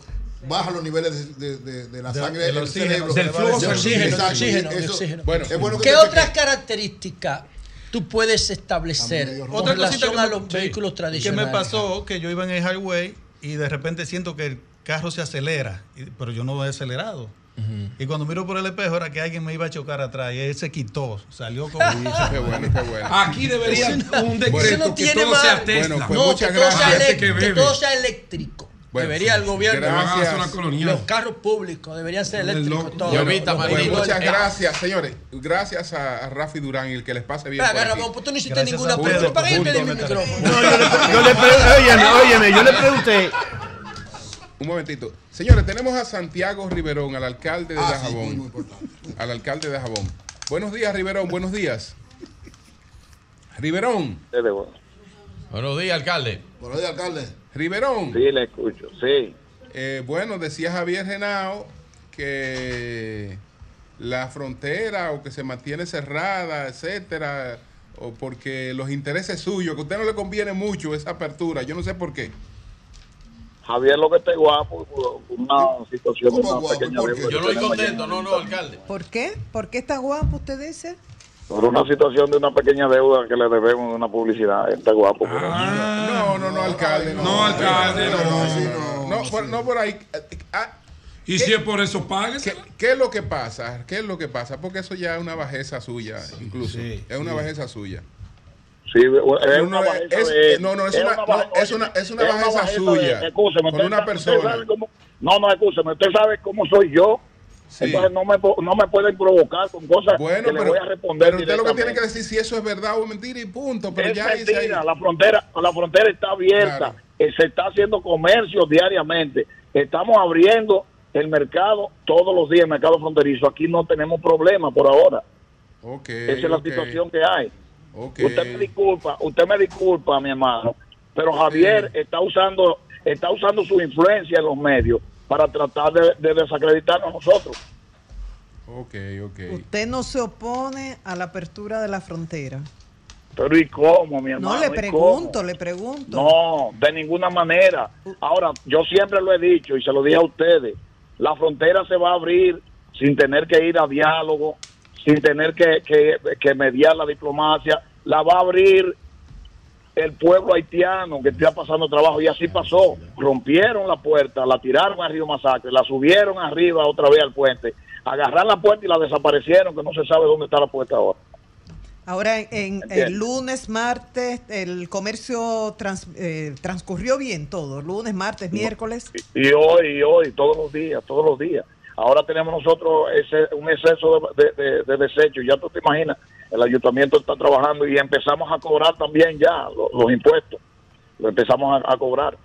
baja los niveles de, de- de- de la De- sangre del del oxígeno, cerebro. del flujo De oxígeno, de Exacto, oxígeno, de eso- oxígeno. Bueno, es bueno que ¿Qué otras características tú puedes establecer Otra cosita relación que me- los sí, vehículos que tradicionales. me pasó que yo iba en el highway y de repente siento que el carro se acelera, pero yo no he acelerado. Y cuando miro por el espejo era que alguien me iba a chocar atrás y él se quitó, salió como... Qué bueno, qué bueno. Aquí debería no- un decreto no que tiene todo sea madre. Tesla. Bueno, pues no, muchas que todo, sea Que que todo sea eléctrico. Bueno, debería el gobierno. Los carros públicos deberían ser eléctricos. todos. Pues Tamarino. muchas gracias, señores. Gracias a, Rafi Durán y el que les pase bien. Aquí. Ramón, pues tú no hiciste ninguna pregunta. ¿Para qué pedí mi micrófono? No, yo le, yo le pre- óyeme, óyeme, yo le pregunté. Un momentito. Señores, tenemos a Santiago Riverón, al alcalde de Ah, sí, Dajabón. muy importante. al alcalde de Dajabón. Buenos días, Riverón. Buenos días. Riverón. Buenos días, alcalde. Buenos días, alcalde. Riverón. Sí, le escucho, sí. Eh, bueno, decía Javier Genao que la frontera o que se mantiene cerrada, etcétera, o porque los intereses suyos, que a usted no le conviene mucho esa apertura. Yo no sé por qué. Javier lo que está guapo una situación de ¿Cómo una guapo? pequeña ¿Por deuda. qué? Yo que no contento, no, no, alcalde. ¿Por qué? ¿Por qué está guapo usted dice? Por una situación de una pequeña deuda que le debemos de una publicidad. Está guapo. eso. No, no, no, alcalde. No, No, alcalde, no. no, no, por, no por ahí. Ah, Y si es por eso, páguese. ¿Qué, qué es lo que pasa? ¿Qué es lo que pasa? Porque eso ya es una bajeza suya, incluso. Sí, es una bajeza suya. Sí, es una No, no, bajeza es- de- no, no, es una- no, baja- es una- es una es bajeza de- suya, escúcheme, con una persona. cómo- no, no, escúcheme, usted sabe cómo soy yo. Sí. Entonces no me, no me pueden provocar con cosas Bueno, que le pero, voy a responder. pero usted lo que tiene que decir si eso es verdad o mentira y punto. Pero es ya ahí. mentira, la frontera, la frontera está abierta, Claro. eh, se está haciendo comercio diariamente, estamos abriendo el mercado todos los días, el mercado fronterizo, aquí no tenemos problema por ahora, esa es la situación que hay. Usted me disculpa, usted me disculpa, mi hermano, pero Javier está usando está usando su influencia en los medios para tratar de, de desacreditarnos a nosotros. Ok, ok. Usted no se opone a la apertura de la frontera. Pero ¿y cómo, mi hermano? No, le ¿Y pregunto, le pregunto. No, de ninguna manera. Ahora, yo siempre lo he dicho y se lo dije a ustedes, la frontera se va a abrir sin tener que ir a diálogo, sin tener que, que, que mediar la diplomacia, la va a abrir el pueblo haitiano que está pasando trabajo y así pasó. Rompieron la puerta, la tiraron al río Masacre, la subieron arriba otra vez al puente, agarraron la puerta y la desaparecieron, que no se sabe dónde está la puerta ahora. Ahora, en, el lunes, martes, el comercio trans- eh, transcurrió bien todo. Lunes, martes, miércoles. y hoy, y hoy, todos los días, todos los días. Ahora tenemos nosotros ese, un exceso de, de, de- de desechos, ya tú te imaginas, el ayuntamiento está trabajando y empezamos a cobrar también ya los, impuestos, lo empezamos a, a cobrar.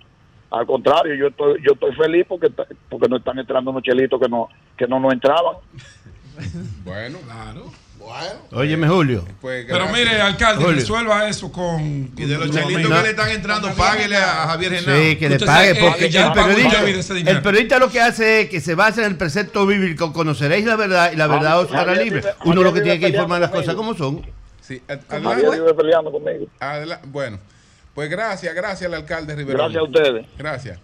Al contrario, yo estoy, yo estoy feliz porque porque no están entrando unos chelitos que no que no nos entraban. Bueno, Claro. Bueno. Óyeme, Julio. pues Pero mire, alcalde, Julio. resuelva eso con. Y de los con- chelitos no. que le están entrando, páguele a Javier Genao. Sí, que le pague, que porque ya el el periodista, el periodista lo que hace es que se basa en el precepto bíblico, conoceréis la verdad y la verdad os hará libre. Uno lo que tiene que informar las cosas como son. Sí, adelante. peleando conmigo. Bueno, pues gracias, gracias al alcalde Rivera. Gracias a ustedes. Gracias.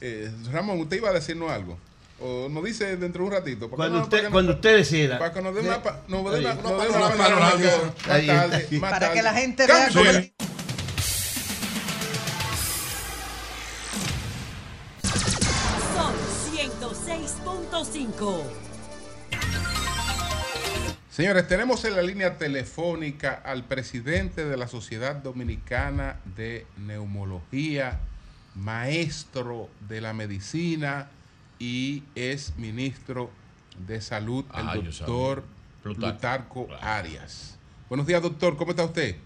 Eh, Ramón, usted iba a decirnos algo. O nos dice dentro de un ratito. para Cuando no- usted, cuando no- usted decida. Para que nos dé una, nos dé una, nos dé una más Para tarde. que la gente vea cómo- Sí. Son 106.5. Señores, tenemos en la línea telefónica al presidente de la Sociedad Dominicana de Neumología, maestro de la medicina y es ministro de salud, el Ah, doctor. Plutarco. Plutarco Arias. Buenos días, doctor. ¿Cómo está usted?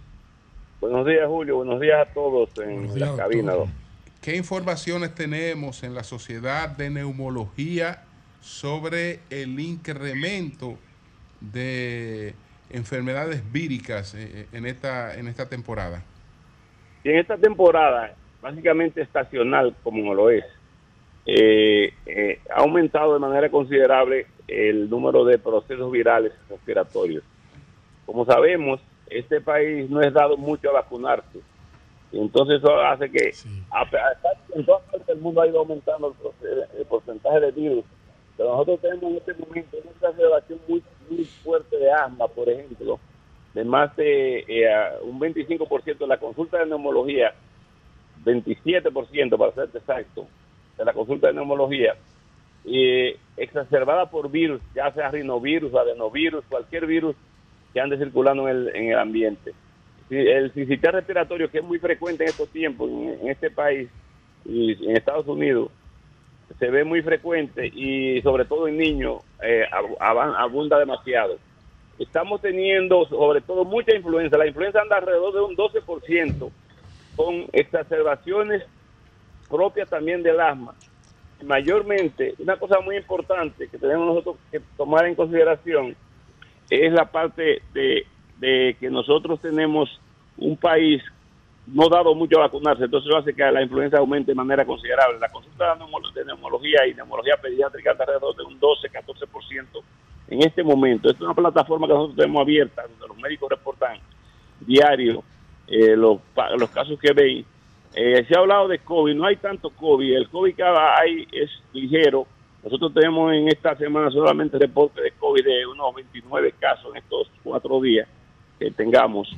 Buenos días, Julio. Buenos días a todos en Buenos la días, cabina. doctor. ¿Qué informaciones tenemos en la Sociedad de Neumología sobre el incremento de enfermedades víricas eh, en esta, en esta temporada? Y en esta temporada, básicamente estacional como lo es, eh, eh, ha aumentado de manera considerable el número de procesos virales respiratorios. Como sabemos, este país no es dado mucho a vacunarse. Y entonces eso hace que a que en todas partes del mundo ha ido aumentando el porcentaje de virus. Pero nosotros tenemos en este momento una exacerbación muy, muy fuerte de asma, por ejemplo, de más de eh, un 25% de la consulta de neumología, 27% para ser exacto, de la consulta de neumología, eh, exacerbada por virus, ya sea rinovirus, adenovirus, cualquier virus que ande circulando en el, en el ambiente. El sincicial respiratorio, que es muy frecuente en estos tiempos, en, en este país y en Estados Unidos, se ve muy frecuente y sobre todo en niños eh, abunda demasiado. Estamos teniendo sobre todo mucha influenza. La influenza anda alrededor de un 12% con exacerbaciones propias también del asma. Mayormente, una cosa muy importante que tenemos nosotros que tomar en consideración es la parte de, de que nosotros tenemos un país no dado mucho a vacunarse, entonces eso hace que la influenza aumente de manera considerable. La consulta de neumolo- de neumología y neumología pediátrica está alrededor de un 12-14% en este momento. Esta es una plataforma que nosotros tenemos abierta, donde los médicos reportan diario eh, los, los casos que ven. Eh, se ha hablado de COVID, no hay tanto COVID, el COVID que hay es ligero. Nosotros tenemos en esta semana solamente reporte de COVID de unos 29 casos en estos cuatro días que tengamos,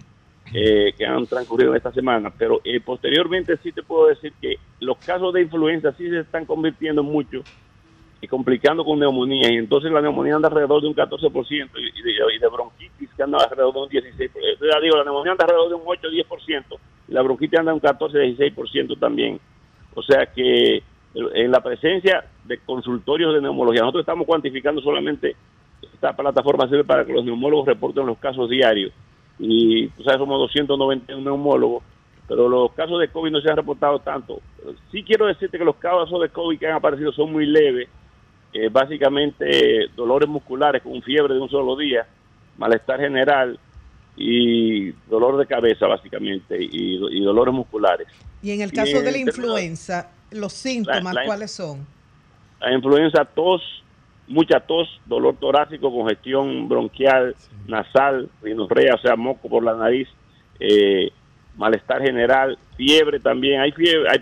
eh, que han transcurrido en esta semana. Pero eh, posteriormente sí te puedo decir que los casos de influenza sí se están convirtiendo mucho y complicando con neumonía. Y entonces la neumonía anda alrededor de un 14% y, de, y de bronquitis que anda alrededor de un 16%. Entonces, ya digo, la neumonía anda alrededor de un 8-10% y la bronquitis anda un 14-16% también. O sea que eh, en la presencia de consultorios de neumología, nosotros estamos cuantificando solamente, esta plataforma sirve para que los neumólogos reporten los casos diarios. Y, tú sabes, somos 291 neumólogos, pero los casos de COVID no se han reportado tanto. Sí quiero decirte que los casos de COVID que han aparecido son muy leves, eh, básicamente dolores musculares con fiebre de un solo día, malestar general y dolor de cabeza básicamente y, y dolores musculares. Y en el Y caso de la influenza, los síntomas, la- ¿cuáles son? La influenza, tos, mucha tos, dolor torácico, congestión bronquial, nasal, rinorrea, o sea, moco por la nariz, eh, malestar general, fiebre también. Hay fiebre, hay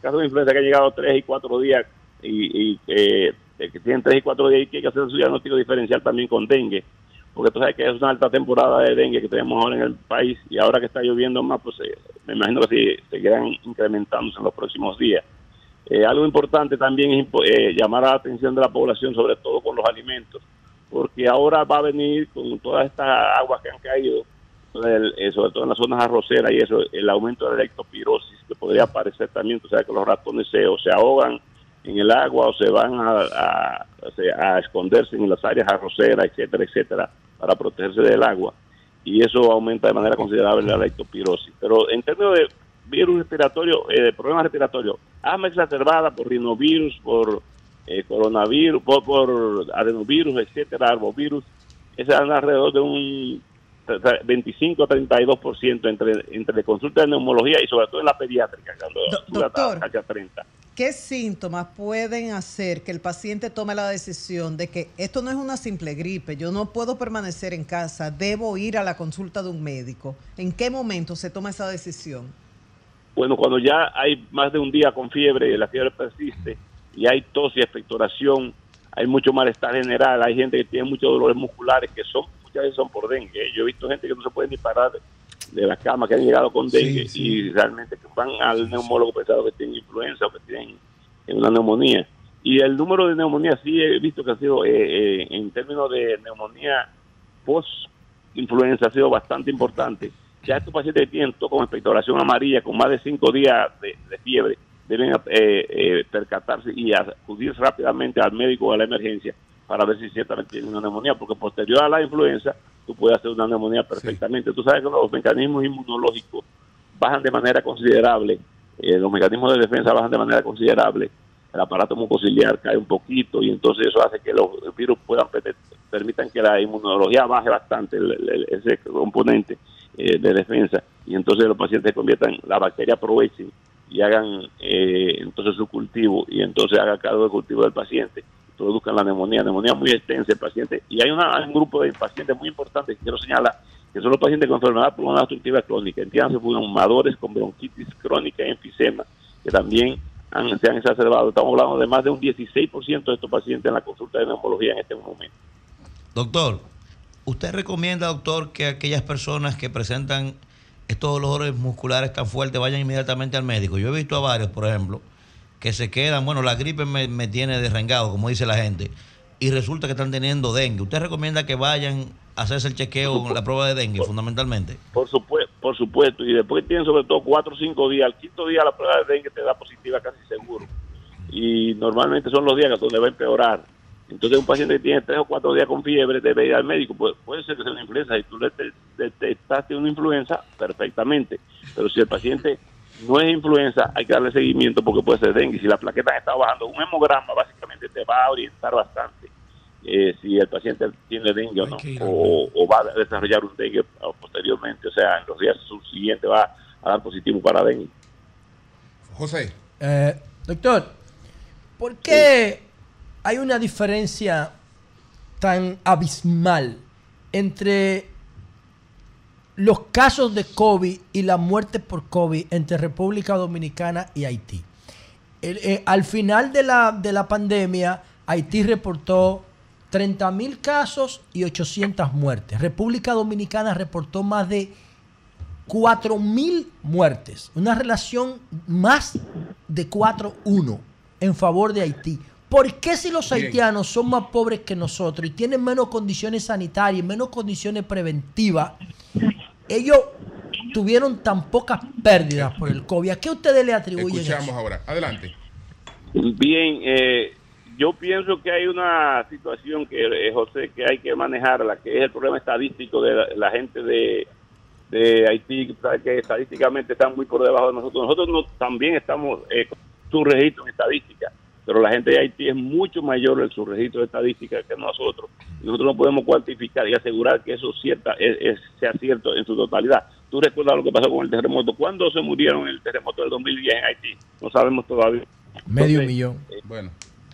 casos de influenza que han llegado tres y cuatro días y, y, eh, que tienen tres y cuatro días y que hay que hacer su diagnóstico diferencial también con dengue, porque tú sabes que es una alta temporada de dengue que tenemos ahora en el país y ahora que está lloviendo más, pues eh, me imagino que sí, seguirán incrementándose en los próximos días. Eh, algo importante también es eh, llamar la atención de la población, sobre todo con los alimentos, porque ahora va a venir con todas estas aguas que han caído, eh, sobre todo en las zonas arroceras y eso, el aumento de la ectopirosis que podría aparecer también. Tú sabes que los ratones se ahogan en el agua o se van a, a- a esconderse en las áreas arroceras, etcétera, etcétera, para protegerse del agua. Y eso aumenta de manera considerable la lectopirosis. Pero en términos de virus respiratorio, eh, problemas respiratorios, asma exacerbada por rinovirus, por eh, coronavirus, por, por adenovirus, etcétera, arbovirus, anda alrededor de un 25 a 32% entre, entre consultas de neumología y sobre todo en la pediátrica, cuando hasta- doctor. hasta 30. ¿Qué síntomas pueden hacer que el paciente tome la decisión de que esto no es una simple gripe, yo no puedo permanecer en casa, debo ir a la consulta de un médico? ¿En qué momento se toma esa decisión? Bueno, cuando ya hay más de un día con fiebre, la fiebre persiste y hay tos y expectoración, hay mucho malestar general, hay gente que tiene muchos dolores musculares que son muchas veces son por dengue. Yo he visto gente que no se puede ni parar de, la cama, que han llegado con dengue y realmente que van al neumólogo pensando que tienen influenza o que tienen eh, una neumonía. Y el número de neumonía sí he visto que ha sido, eh, eh, en términos de neumonía post-influenza, ha sido bastante importante. Ya estos pacientes que tienen con expectoración amarilla, con más de cinco días de, de fiebre, deben eh, eh, percatarse y acudir rápidamente al médico o a la emergencia para ver si ciertamente tienen una neumonía, porque posterior a la influenza tú puedes hacer una neumonía perfectamente. Tú sabes que los mecanismos inmunológicos bajan de manera considerable, eh, los mecanismos de defensa bajan de manera considerable, el aparato mucociliar cae un poquito y entonces eso hace que los virus puedan permitan que la inmunología baje bastante el- el- ese componente eh, de defensa y entonces los pacientes conviertan, la bacteria aprovechen y hagan eh, entonces su cultivo y entonces haga cargo del cultivo del paciente produzcan la neumonía, neumonía muy extensa el paciente y hay, un grupo de pacientes muy importantes que quiero señalar que son los pacientes con enfermedad pulmonar obstructiva crónica, entiéndase fumadores con bronquitis crónica y enfisema, que también se han exacerbado. Estamos hablando de más de un 16% de estos pacientes en la consulta de neumología en este momento. Doctor, ¿usted recomienda, doctor, que aquellas personas que presentan estos dolores musculares tan fuertes vayan inmediatamente al médico? Yo he visto a varios, por ejemplo, que se quedan, bueno, la gripe me, me tiene derrengado, como dice la gente, y resulta que están teniendo dengue. ¿Usted recomienda que vayan a hacerse el chequeo, la prueba de dengue, fundamentalmente? Por supuesto, por supuesto. Y después tienen sobre todo cuatro o cinco días. Al quinto día la prueba de dengue te da positiva casi seguro. Y normalmente son los días donde va a empeorar. Entonces un paciente que tiene tres o cuatro días con fiebre debe ir al médico. Puede, puede ser que sea una influenza. Si tú detectaste una influenza, perfectamente. Pero si el paciente no es influenza, hay que darle seguimiento porque puede ser dengue. Si la plaqueta está bajando, un hemograma básicamente te va a orientar bastante eh, si el paciente tiene dengue o no, o, o va a desarrollar un dengue posteriormente, o sea, en los días subsiguientes va a dar positivo para dengue. José. Eh, doctor, ¿por qué hay una diferencia tan abismal entre los casos de COVID y la muerte por COVID entre República Dominicana y Haití? Eh, al final de la, de la pandemia, Haití reportó 30 mil casos y 800 muertes. República Dominicana reportó más de 4 mil muertes. Una relación más de 4-1 en favor de Haití. ¿Por qué si los haitianos son más pobres que nosotros y tienen menos condiciones sanitarias, menos condiciones preventivas, ellos tuvieron tan pocas pérdidas por el COVID? ¿A qué ustedes le atribuyen Escuchamos eso? ahora. Adelante. Bien, eh, yo pienso que hay una situación que, eh, José, que hay que manejarla, que es el problema estadístico de la, la gente de, de Haití, que estadísticamente están muy por debajo de nosotros. Nosotros no, también estamos eh, con su registro en estadística, pero la gente de Haití es mucho mayor el su registro de estadística que nosotros. Y nosotros no podemos cuantificar y asegurar que eso cierta, es, es- sea cierto en su totalidad. Tú recuerdas lo que pasó con el terremoto. ¿Cuándo se murieron en el terremoto del 2010 en Haití? No sabemos todavía. Medio Entonces, millón. Bueno.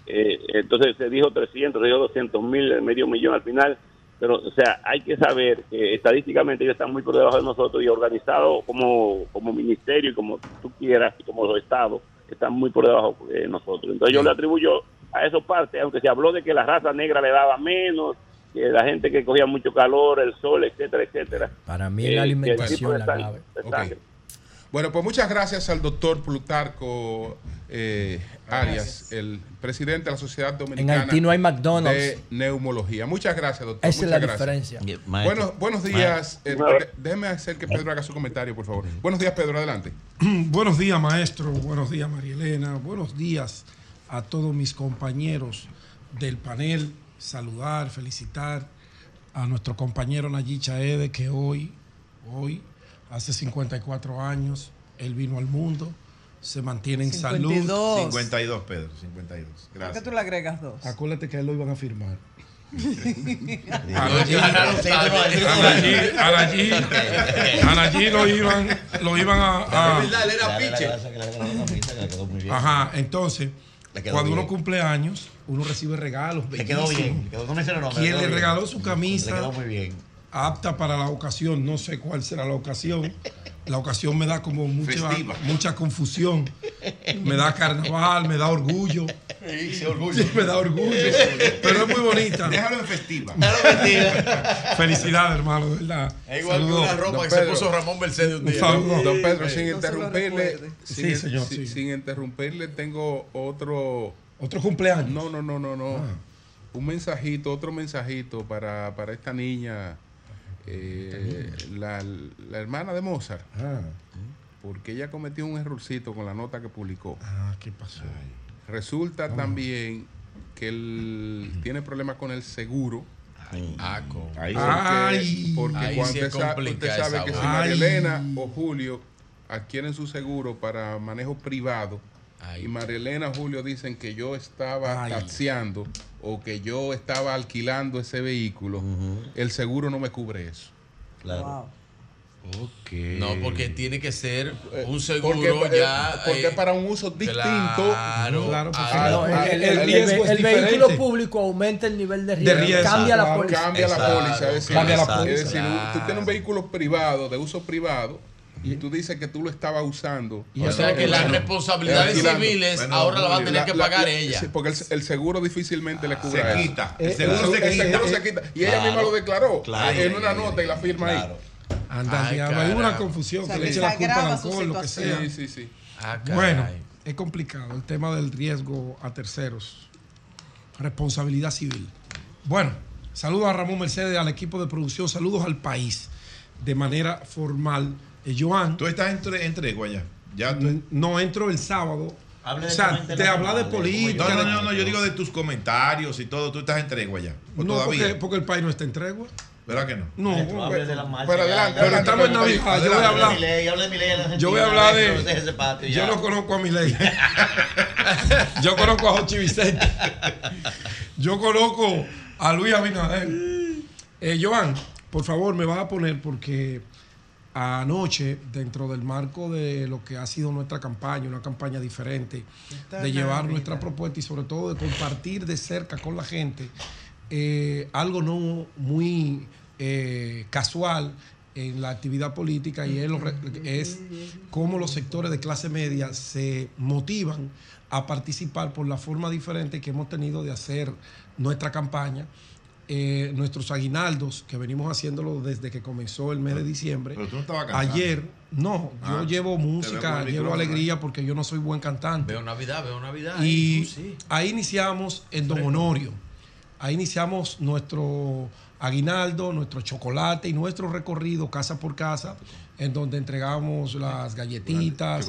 eh, entonces se dijo 300, se dijo 200 mil, medio millón al final. Pero, o sea, hay que saber que estadísticamente ellos están muy por debajo de nosotros y organizados como, como ministerio y como tú quieras, y como los estados, están muy por debajo de nosotros. Entonces yo le atribuyo a eso parte, aunque se habló de que la raza negra le daba menos, que la gente que cogía mucho calor, el sol, etcétera, etcétera. Para mí Eh, la tipo alimentación la clave. sangre. Bueno, pues muchas gracias al doctor Plutarco eh, Arias, el presidente de la Sociedad Dominicana Haití no hay McDonald's. de Neumología. Muchas gracias, doctor. Esa es Muchas la gracias. diferencia. Bueno, buenos días. Eh, déjeme hacer que Pedro haga su comentario, por favor. Buenos días, Pedro, adelante. Buenos días, maestro. Buenos días, María Elena. Buenos días a todos mis compañeros del panel. Saludar, felicitar a nuestro compañero Nayib Chaede, que hoy, hoy, hace 54 años, él vino al mundo, se mantiene en 52. salud. 52, Pedro, 52. ¿Por qué Gracias. tú le agregas dos? Acuérdate que a él lo iban a firmar. A Anayí, Anayí, Anayí lo iban, lo iban a, a- verdad, era piche. Ajá, entonces, cuando bien. uno cumple años, uno recibe regalos. Le quedó bien, le quedó- no mencione nombre, Quien le le quedó bien. regaló su camisa. Le quedó muy bien. Apta para la ocasión, no sé cuál será la ocasión. La ocasión me da como mucha, Festiva. mucha confusión. Me da carnaval, me da orgullo. Sí, orgullo. Sí, me da orgullo. Pero es muy bonita. Déjalo en festiva. Felicidades, hermano, de verdad. Es igual que una ropa Don que se puso Ramón Mercedes un día. Don Pedro, sin no interrumpirle, sin, Sí, señor, sin- sí. sin interrumpirle, tengo otro. ¿Otro cumpleaños? Ah. No, no, no, no, no. Un mensajito, otro mensajito para, para esta niña, eh, la, la hermana de Mozart. Ah. Porque ella cometió un errorcito con la nota que publicó. Ah, ¿qué pasó? Resulta también que él tiene problemas con el seguro. Ah, Porque, Ay. porque Ahí cuando sí usted, es sa- complicada usted sabe que si. María. Elena o Julio adquieren su seguro para manejo privado Ay. y María Elena o Julio dicen que yo estaba Ay. taxiando o que yo estaba alquilando ese vehículo, el seguro no me cubre eso. Claro. Wow. Ok. No, porque tiene que ser un seguro Porque, eh, ya. porque eh, para un uso distinto. Claro, Claro, porque No, el, el- el- el riesgo el es vehículo público aumenta el nivel de De riesgo. riesgo, Cambia la póliza. Cambia la póliza. Es decir, es decir, tú tienes un vehículo privado, de uso privado, y tú dices que tú lo estabas usando. o sea que las responsabilidades civiles ahora las va a tener que pagar ella. porque el, seguro difícilmente le cubre se quita. El seguro, se, quita. Y ella misma lo declaró en una nota y la firma ahí. Anda, hay una confusión, que le eche la culpa al alcohol, lo que sea. Sí, sí, sí. Ah, bueno, es complicado el tema del riesgo a terceros. Responsabilidad civil. Bueno, saludos a Ramón Mercedes, al equipo de producción, saludos al país de manera formal. Eh, Joan. ¿Tú estás entre, en tregua ya? No, entro el sábado. o sea, te habla de política. No, no, no, yo digo de tus comentarios y todo. ¿Tú estás en tregua ya? no, todavía? Porque, el país no está en tregua. ¿Verdad que no? No, pero, de la marcha, pero adelante, pero estamos en Navidad. Yo voy a hablar. Yo voy a hablar de. Yo no conozco a mi ley. yo conozco a Jochi Vicente. Yo conozco a Luis Abinader. Eh, Joan, por favor, me vas a poner porque anoche, dentro del marco de lo que ha sido nuestra campaña, una campaña diferente, de llevar nuestra propuesta y sobre todo de compartir de cerca con la gente eh, algo no muy eh, casual en la actividad política y es, es cómo los sectores de clase media se motivan a participar por la forma diferente que hemos tenido de hacer nuestra campaña. Eh, nuestros aguinaldos, que venimos haciéndolo desde que comenzó el mes de diciembre. Pero tú no estabas Ayer, no, yo ah, llevo música, llevo alegría porque yo no soy buen cantante. Veo Navidad, veo Navidad. Y ahí iniciamos en Don Honorio. Ahí iniciamos nuestro aguinaldo, nuestro chocolate y nuestro recorrido casa por casa, en donde entregamos las galletitas,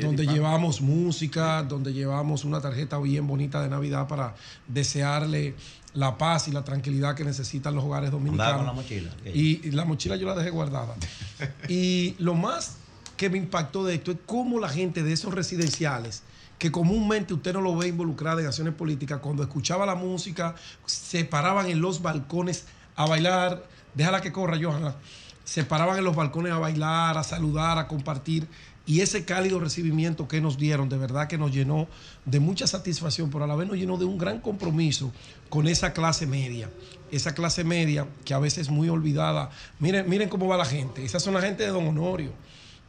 donde llevamos música, donde llevamos una tarjeta bien bonita de Navidad para desearle la paz y la tranquilidad que necesitan los hogares dominicanos. la mochila. Y, la mochila yo la dejé guardada. y lo más que me impactó de esto es cómo la gente de esos residenciales que comúnmente usted no lo ve involucrada en acciones políticas, cuando escuchaba la música, se paraban en los balcones a bailar, déjala que corra, Johanna, se paraban en los balcones a bailar, a saludar, a compartir. Y ese cálido recibimiento que nos dieron, de verdad que nos llenó de mucha satisfacción, pero a la vez nos llenó de un gran compromiso con esa clase media. Esa clase media que a veces es muy olvidada. Miren, miren cómo va la gente. Esas son la gente de Don Honorio.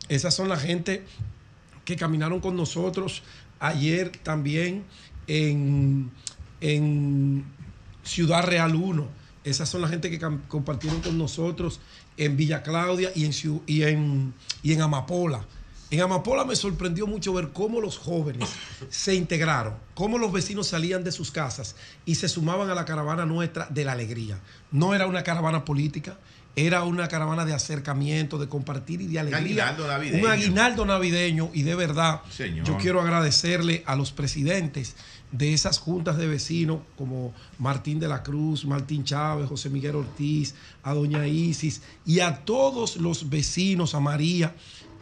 Esas son la gente que caminaron con nosotros ayer también en, Ciudad Real 1. Esas son la gente que compartieron con nosotros en Villa Claudia y en, y en, y en Amapola. En Amapola me sorprendió mucho ver cómo los jóvenes se integraron, cómo los vecinos salían de sus casas y se sumaban a la caravana nuestra de la alegría. No era una caravana política, era una caravana de acercamiento, de compartir y de alegría. Un aguinaldo navideño. Y de verdad, yo quiero agradecerle a los presidentes de esas juntas de vecinos como Martín de la Cruz, Martín Chávez, José Miguel Ortiz, a Doña Isis y a todos los vecinos, a María,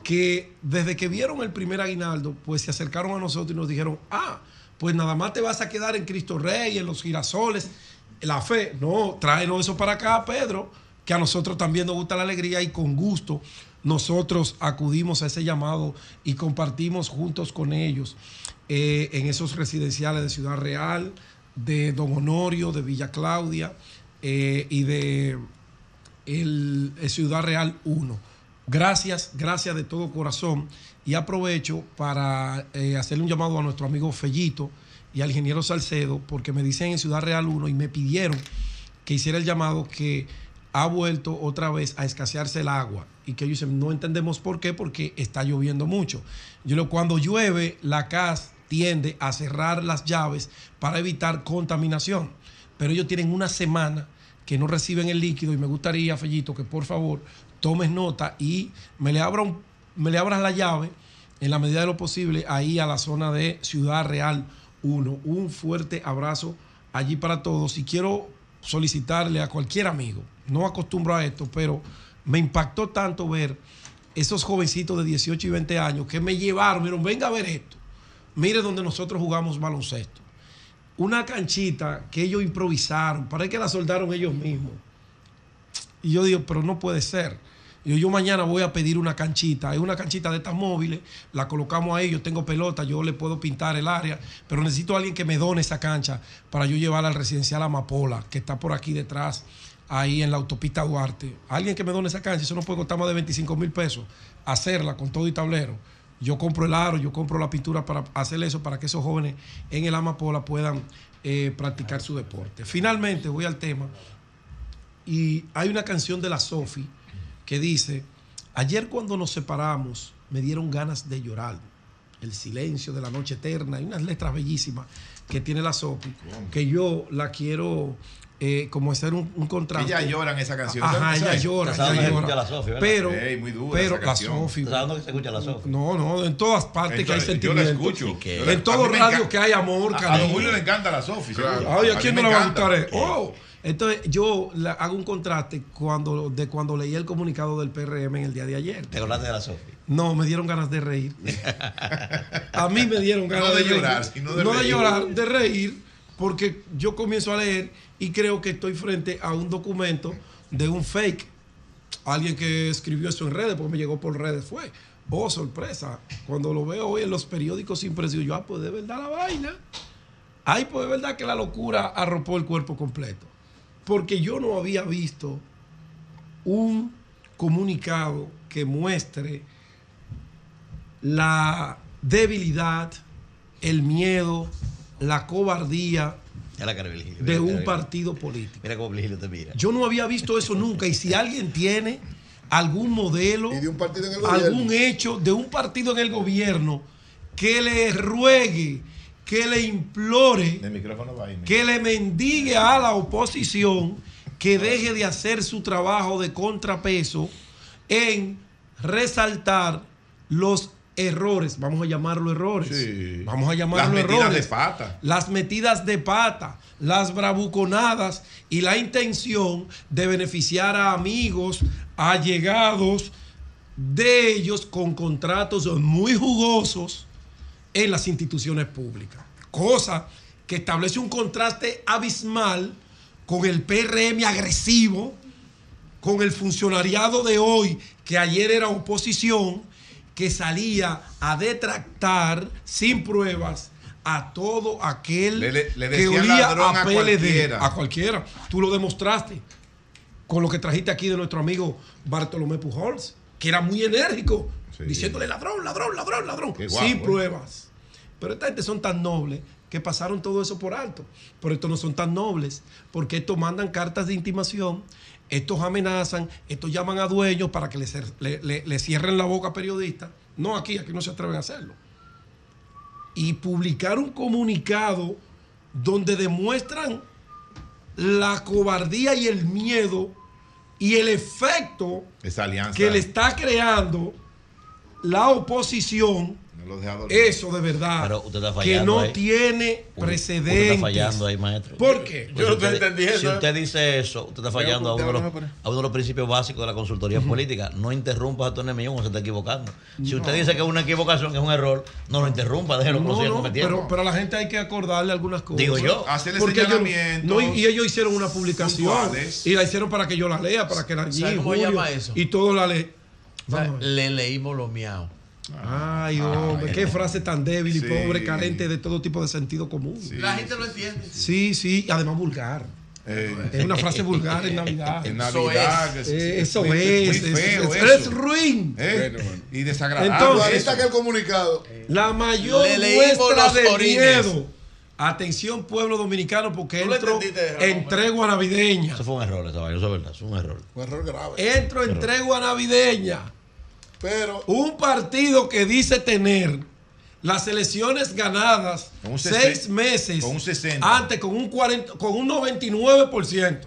que desde que vieron el primer aguinaldo, pues se acercaron a nosotros y nos dijeron, ah, pues nada más te vas a quedar en Cristo Rey, en los girasoles, la fe. No, tráenos eso para acá, Pedro que a nosotros también nos gusta la alegría y con gusto nosotros acudimos a ese llamado y compartimos juntos con ellos eh, en esos residenciales de Ciudad Real, de Don Honorio, de Villa Claudia eh, y de el, Ciudad Real 1. Gracias, gracias de todo corazón. Y aprovecho para eh, hacerle un llamado a nuestro amigo Fellito y al ingeniero Salcedo, porque me dicen en Ciudad Real 1 y me pidieron que hiciera el llamado que ha vuelto otra vez a escasearse el agua y que ellos dicen, no entendemos por qué, porque está lloviendo mucho. Yo cuando llueve, la CAS tiende a cerrar las llaves para evitar contaminación, pero ellos tienen una semana que no reciben el líquido y me gustaría, Fellito, que por favor tomes nota y me le, abra me le abras la llave en la medida de lo posible ahí a la zona de Ciudad Real 1. Un fuerte abrazo allí para todos y quiero solicitarle a cualquier amigo no acostumbro a esto, pero me impactó tanto ver esos jovencitos de 18 y 20 años que me llevaron, miren, venga a ver esto. Mire donde nosotros jugamos baloncesto. Una canchita que ellos improvisaron, parece que la soldaron ellos mismos. Y yo digo, pero no puede ser. Yo, yo mañana voy a pedir una canchita. Es una canchita de estas móviles, la colocamos ahí, yo tengo pelota, yo le puedo pintar el área, pero necesito a alguien que me done esa cancha para yo llevarla al residencial Amapola, que está por aquí detrás, ahí en la autopista Duarte. Alguien que me done esa cancha, eso no puede costar más de 25 mil pesos, hacerla con todo y tablero. Yo compro el aro, yo compro la pintura para hacer eso, para que esos jóvenes en el Amapola puedan eh, practicar su deporte. Finalmente, voy al tema. Y hay una canción de la Sofi que dice, ayer cuando nos separamos me dieron ganas de llorar. El silencio de la noche eterna. Hay unas letras bellísimas que tiene la Sofi, que yo la quiero eh, como hacer un, un contraste. Ella llora en esa canción. Ajá, ella llora, ella que la pero, Ey, muy dura pero esa la. Sofi. ¿Está sabendo que se escucha la Sofi? No, no, en todas partes que hay Entonces, yo la sentimiento. escucho. La- En a radios enca- que hay amor, A- A, cariño. don Julio le encanta la Sofi. Ay, ¿a quién me no le va a gustar? Oh. Entonces, yo la- hago un contraste cuando, de cuando leí el comunicado del PRM en el día de ayer. ¿Te acordaste de la Sofi? No, me dieron ganas de reír. A mí me dieron ganas No de reír. llorar, sino de no reír. de llorar, de reír, porque yo comienzo a leer y creo que estoy frente a un documento de un fake. Alguien que escribió eso en redes, porque me llegó por redes, fue. Oh, sorpresa. Cuando lo veo hoy en los periódicos impresos, yo, ah, pues de verdad la vaina. Ay, pues de verdad que la locura arropó el cuerpo completo. Porque yo no había visto un comunicado que muestre la debilidad, el miedo, la cobardía Ya la cara, Virgilio. de Mira, un mira, partido político. Mira cómo Virgilio te mira. Yo no había visto eso nunca. Y si alguien tiene algún modelo, Y de un partido en el algún hecho de un partido en el gobierno que le ruegue, que le implore, que le mendigue a la oposición que deje de hacer su trabajo de contrapeso en resaltar los errores, vamos a llamarlo errores, Sí. vamos a llamarlo Las metidas de pata. las metidas de pata, las bravuconadas y la intención de beneficiar a amigos, allegados de ellos con contratos muy jugosos en las instituciones públicas. Cosa que establece un contraste abismal con el PRM agresivo, con el funcionariado de hoy, que ayer era oposición, que salía a detractar sin pruebas a todo aquel Le- le- que olía a a PLD. cualquiera. A cualquiera. Tú lo demostraste con lo que trajiste aquí de nuestro amigo Bartolomé Pujols, que era muy enérgico, diciéndole ladrón, ladrón, ladrón, ladrón, guapo, sin ¿eh? pruebas. Pero esta gente son tan nobles que pasaron todo eso por alto. Pero estos no son tan nobles, porque estos mandan cartas de intimación, estos amenazan, estos llaman a dueños para que le, cierren la boca a periodistas. No aquí, aquí no se atreven a hacerlo. Y publicar un comunicado donde demuestran la cobardía y el miedo y el efecto Esa alianza. que le está creando la oposición, no lo deja dormir. eso de verdad, Pero usted está que fallando no ahí. tiene Usted precedentes. está fallando ahí, maestro. ¿Por qué? Pues si usted- Si usted dice eso, usted está fallando a uno, de los, a uno de los principios básicos de la consultoría política. No interrumpa a tu enemigo cuando se está equivocando. Si usted dice que es una equivocación, que es un error, no lo interrumpa, déjelo que lo No, no, cometiendo. pero, pero a la gente hay que acordarle algunas cosas. Digo yo. Hacerle Porque ellos- señalamientos no, y ellos hicieron una publicación puntuales. y la hicieron para que yo la lea, para que la ¿Sabe cómo Julio, llama eso? Y todo la lee. O sea, le leímos lo miau. Ay, hombre, qué frase tan débil y Sí. pobre, carente de todo tipo de sentido común. La gente lo entiende. Sí, sí, y además vulgar. es una frase vulgar en Navidad. En Navidad. es- Eh, es eso es. muy es- feo es- eso. es ruin. ¿Eh? Y desagradable. Entonces, Ahorita que el comunicado. La mayor muestra de orines. miedo. Atención, pueblo dominicano, porque entro en tregua navideña. Eso fue un error, esa vaina, eso es verdad, eso es un error. Un error grave. Entro en tregua navideña. Pero. Un partido que dice tener las elecciones ganadas Con un seis meses con un 60. antes con un 40, con un 99%. Ese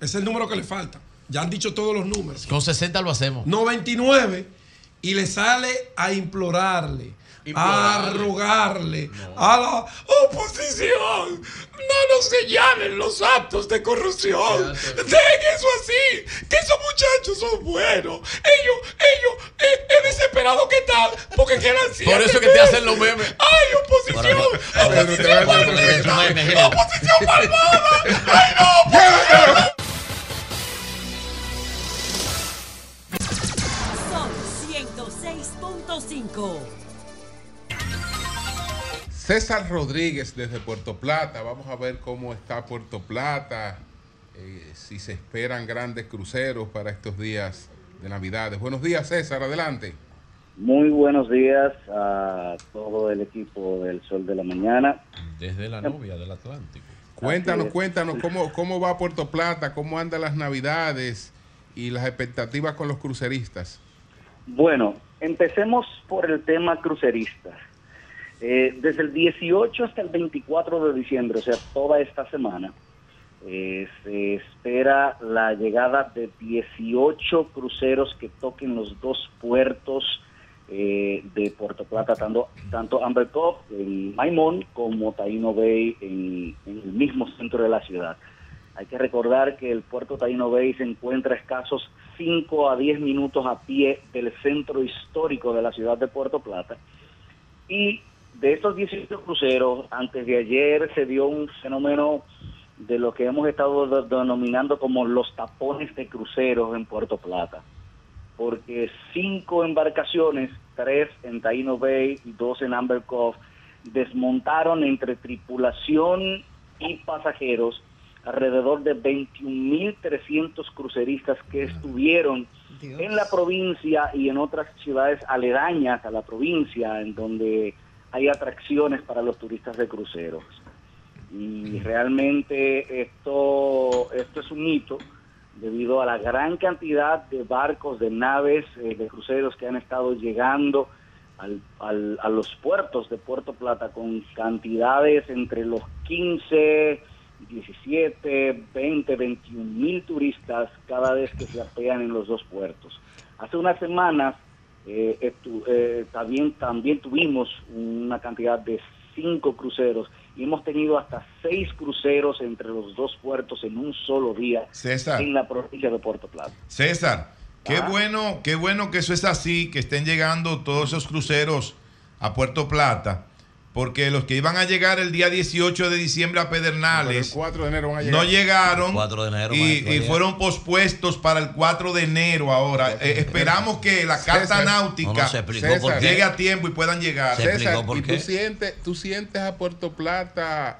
es el número que le falta. Ya han dicho todos los números. Con 60 lo hacemos. 99 y le sale a implorarle, a rogarle no. a la oposición, no nos señalen los actos de corrupción. Dejen eso así, que esos muchachos son buenos. Ellos, ellos, eh, eh, es, es desesperado que están, porque quedan siempre. Por eso que te hacen los memes. ¡Ay, oposición! Ah, ¡Oposición maldita! ¡Oposición malvada! ¡Ay, no! Son 106.5 César Rodríguez desde Puerto Plata. Vamos a ver cómo está Puerto Plata, eh, si se esperan grandes cruceros para estos días de Navidades. Buenos días, César, adelante. Muy buenos días a todo el equipo del Sol de la Mañana. Desde la novia del Atlántico. Cuéntanos, cuéntanos cómo, cómo va Puerto Plata, cómo andan las Navidades y las expectativas con los cruceristas. Bueno, empecemos por el tema crucerista. Eh, desde el 18 hasta el 24 de diciembre, o sea, toda esta semana, eh, se espera la llegada de 18 cruceros que toquen los dos puertos eh, de Puerto Plata, tanto, tanto Amber Cove en Maimón como Taino Bay en, el mismo centro de la ciudad. Hay que recordar que el puerto Taino Bay se encuentra a escasos 5 a 10 minutos a pie del centro histórico de la ciudad de Puerto Plata. Y de estos 18 cruceros, antes de ayer se dio un fenómeno de lo que hemos estado de- denominando como los tapones de cruceros en Puerto Plata. Porque cinco embarcaciones, tres en Taino Bay y dos en Amber Cove, desmontaron entre tripulación y pasajeros alrededor de 21.300 cruceristas que estuvieron en la provincia y en otras ciudades aledañas a la provincia, en donde hay atracciones para los turistas de cruceros. Y realmente esto, esto es un hito debido a la gran cantidad de barcos, de naves, eh, de cruceros que han estado llegando al- al- a los puertos de Puerto Plata con cantidades entre los 15, 17, 20, 21 mil turistas cada vez que se apean en los dos puertos. Hace unas semanas eh, estu- eh, también, también tuvimos una cantidad de cinco cruceros y hemos tenido hasta seis cruceros entre los dos puertos en un solo día César. en la provincia de Puerto Plata. César, qué Ah. bueno, qué bueno que eso es así, que estén llegando todos esos cruceros a Puerto Plata, porque los que iban a llegar el día 18 de diciembre a Pedernales, el 4 de enero van a llegar. no llegaron El 4 de enero, y, maestro, y llega. fueron pospuestos para el 4 de enero ahora. Eh, esperamos que la carta César. náutica No, no llegue a tiempo y puedan llegar. César, ¿y tú sientes, tú sientes a Puerto Plata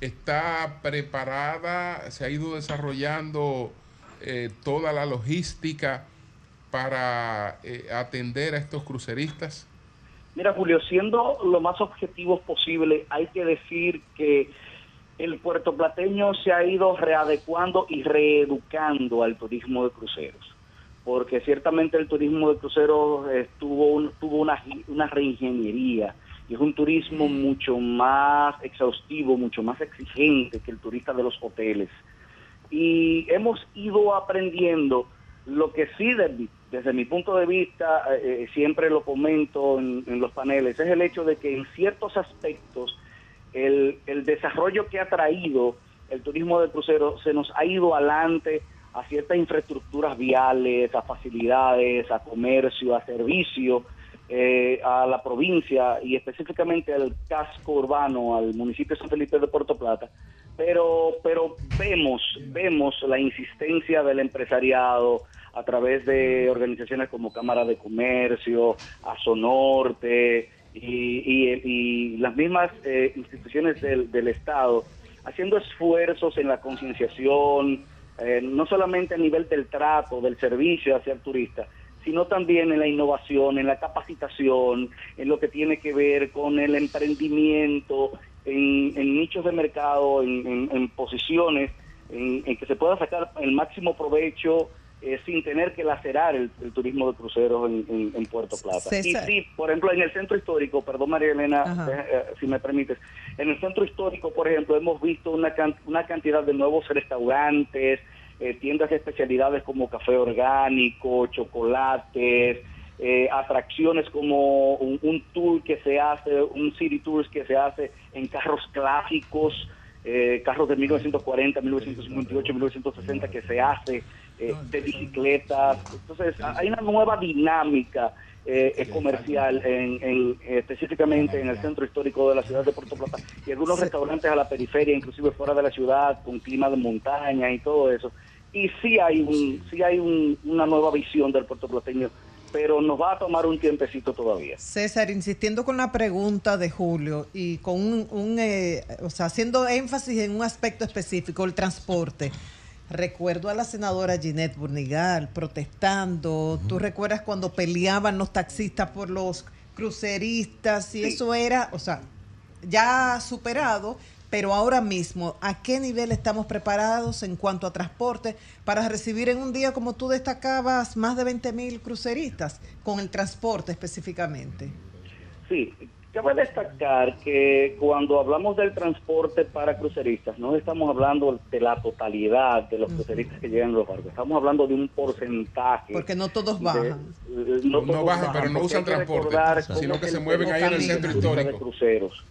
está preparada, se ha ido desarrollando eh, toda la logística para eh, atender a estos cruceristas? Mira, Julio, siendo lo más objetivos posible, hay que decir que el puertoplateño se ha ido readecuando y reeducando al turismo de cruceros, porque ciertamente el turismo de cruceros tuvo, un- tuvo una, una reingeniería y es un turismo mucho más exhaustivo, mucho más exigente que el turista de los hoteles. Y hemos ido aprendiendo lo que sí, desde mi punto de vista, eh, eh, siempre lo comento en, los paneles, es el hecho de que en ciertos aspectos el, el desarrollo que ha traído el turismo de crucero se nos ha ido adelante a ciertas infraestructuras viales, a facilidades, a comercio, a servicio, eh, a la provincia y específicamente al casco urbano, al municipio de San Felipe de Puerto Plata. Pero, pero vemos, vemos la insistencia del empresariado a través de organizaciones como Cámara de Comercio, Asonorte y, y- y las mismas eh, instituciones del, del Estado haciendo esfuerzos en la concienciación, eh, no solamente a nivel del trato, del servicio hacia el turista, sino también en la innovación, en la capacitación, en lo que tiene que ver con el emprendimiento, en, nichos de mercado, en, en- en posiciones en que se pueda sacar el máximo provecho eh, sin tener que lacerar el, el turismo de cruceros en, en- en Puerto Plata. César. Y sí, por ejemplo, en el centro histórico, perdón María Elena, eh, eh, si me permites, en el centro histórico, por ejemplo, hemos visto una, can- una cantidad de nuevos restaurantes, eh, tiendas de especialidades como café orgánico, chocolates, eh, atracciones como un, un tour que se hace, un city tours que se hace en carros clásicos, eh, carros de 1940, 1958, 1960 que se hace, eh, de bicicletas. Entonces, hay una nueva dinámica eh, eh, comercial en, en- específicamente en el centro histórico de la ciudad de Puerto Plata y algunos restaurantes a la periferia, inclusive fuera de la ciudad, con clima de montaña y todo eso. Y sí hay un, sí hay un- una nueva visión del puertorriqueño pero nos va a tomar un tiempecito todavía. César, insistiendo con la pregunta de Julio y con un, un, eh, o sea, haciendo énfasis en un aspecto específico, el transporte. Recuerdo a la senadora Ginette Burnigal protestando. ¿Tú recuerdas cuando peleaban los taxistas por los cruceristas? Y eso era, o sea, ya superado, pero ahora mismo, ¿a qué nivel estamos preparados en cuanto a transporte para recibir en un día, como tú destacabas, más de 20 mil cruceristas con el transporte específicamente? Sí, cabe destacar que cuando hablamos del transporte para cruceristas, no estamos hablando de la totalidad de los cruceristas que llegan a los barcos, estamos hablando de un porcentaje. Porque no todos bajan. De, eh, no, todos bajan, pero no usan transporte, sino que se mueven ahí en el centro histórico. De cruceros.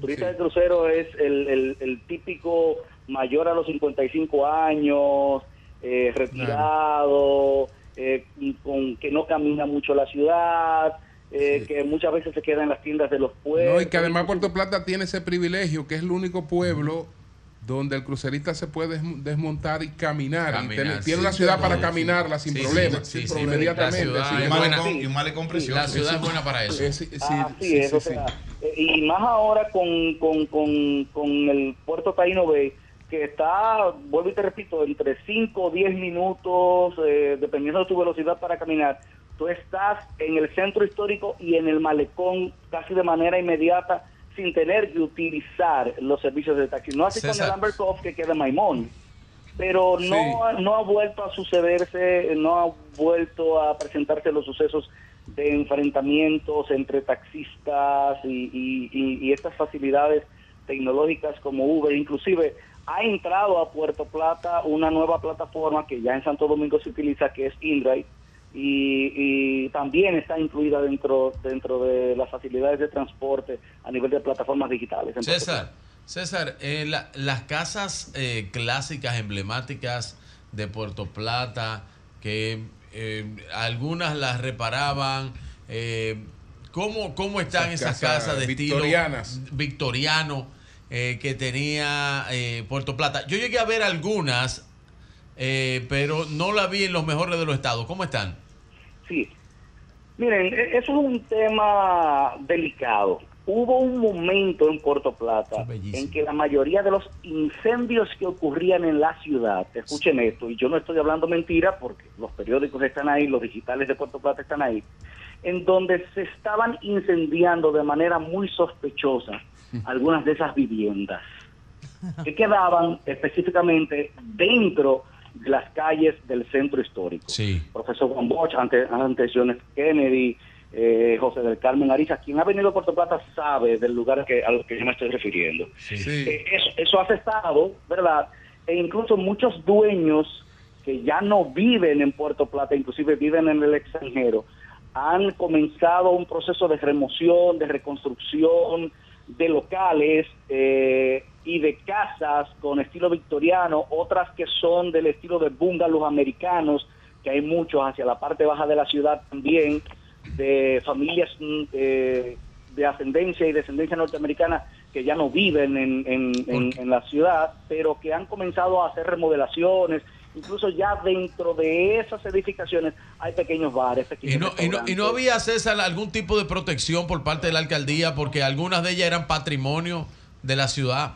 Turista de crucero es el, el, el, típico mayor a los 55 años, eh, retirado, eh, con, que no camina mucho la ciudad eh, que muchas veces se queda en las tiendas de los pueblos. No, y que además Puerto Plata tiene ese privilegio, que es el único pueblo donde el crucerista se puede desmontar y caminar. y tiene, una ciudad para caminarla sin problemas, inmediatamente. y un malecón precioso. La ciudad es buena para eso. Así es, o sea, y más ahora con, con, con, con el puerto Taino Bay, que está, vuelvo y te repito, entre 5 o 10 minutos, eh, dependiendo de tu velocidad para caminar, tú estás en el centro histórico y en el malecón casi de manera inmediata sin tener que utilizar los servicios de taxi. No así con el Amber que queda en Maimón, pero no, no ha vuelto a sucederse, no ha vuelto a presentarse los sucesos de enfrentamientos entre taxistas y, y estas facilidades tecnológicas como Uber, inclusive ha entrado a Puerto Plata una nueva plataforma que ya en Santo Domingo se utiliza, que es InDrive, y, también está incluida dentro, dentro de las facilidades de transporte a nivel de plataformas digitales. César, César, eh, las casas eh, clásicas, emblemáticas de Puerto Plata, que eh, algunas las reparaban, ¿cómo, ¿cómo están esas, casas de victorianas. estilo victoriano que tenía Puerto Plata? Yo llegué a ver algunas, pero no la vi en los mejores de los estados. ¿Cómo están? Sí. Miren, e-, eso es un tema delicado. Hubo un momento en Puerto Plata en que la mayoría de los incendios que ocurrían en la ciudad, escuchen esto, y yo no estoy hablando mentira porque los periódicos están ahí, los digitales de Puerto Plata están ahí, en donde se estaban incendiando de manera muy sospechosa algunas de esas viviendas que quedaban específicamente dentro de las calles del centro histórico. Sí. Profesor Juan Bosch, antes, antes John Kennedy, eh, José del Carmen Ariza, quien ha venido a Puerto Plata sabe del lugar que, al que yo me estoy refiriendo. Eh, eso, eso ha cesado, ¿verdad? E incluso muchos dueños que ya no viven en Puerto Plata, inclusive viven en el extranjero, han comenzado un proceso de remoción, de reconstrucción de locales eh, y de casas con estilo victoriano, otras que son del estilo de bungalows americanos, que hay muchos hacia la parte baja de la ciudad también, de familias mm, eh, de ascendencia y descendencia norteamericana que ya no viven en, en, la ciudad, pero que han comenzado a hacer remodelaciones incluso ya dentro de esas edificaciones hay pequeños bares. ¿Y, no, y, no, ¿Y no había, César, algún tipo de protección por parte de la alcaldía? Porque algunas de ellas eran patrimonio de la ciudad.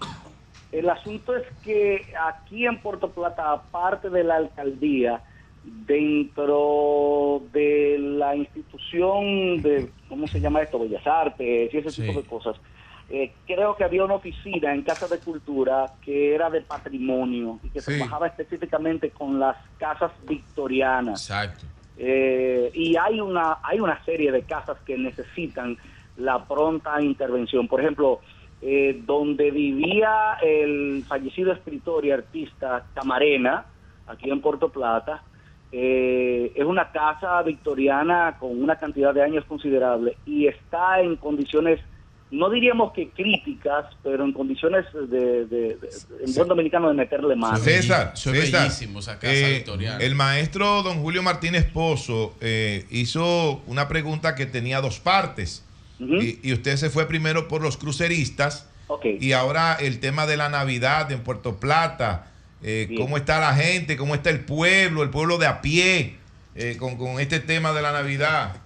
El asunto es que aquí en Puerto Plata, aparte de la alcaldía, dentro de la institución de, ¿cómo se llama esto? Bellas Artes y ese tipo de cosas, eh, creo que había una oficina en Casa de Cultura que era de patrimonio y que trabajaba específicamente con las casas victorianas. Exacto. Eh, y hay una, hay una serie de casas que necesitan la pronta intervención. Por ejemplo, eh, donde vivía el fallecido escritor y artista Camarena, aquí en Puerto Plata, es una casa victoriana con una cantidad de años considerable y está en condiciones no diríamos que críticas, pero en condiciones de, de, en buen dominicano de meterle mano. César, eh, el maestro don Julio Martínez Pozo eh, hizo una pregunta que tenía dos partes. Y, usted se fue primero por los cruceristas. Y ahora el tema de la Navidad en Puerto Plata. Eh, ¿Cómo está la gente? ¿Cómo está el pueblo? El pueblo de a pie. eh, con, con este tema de la Navidad?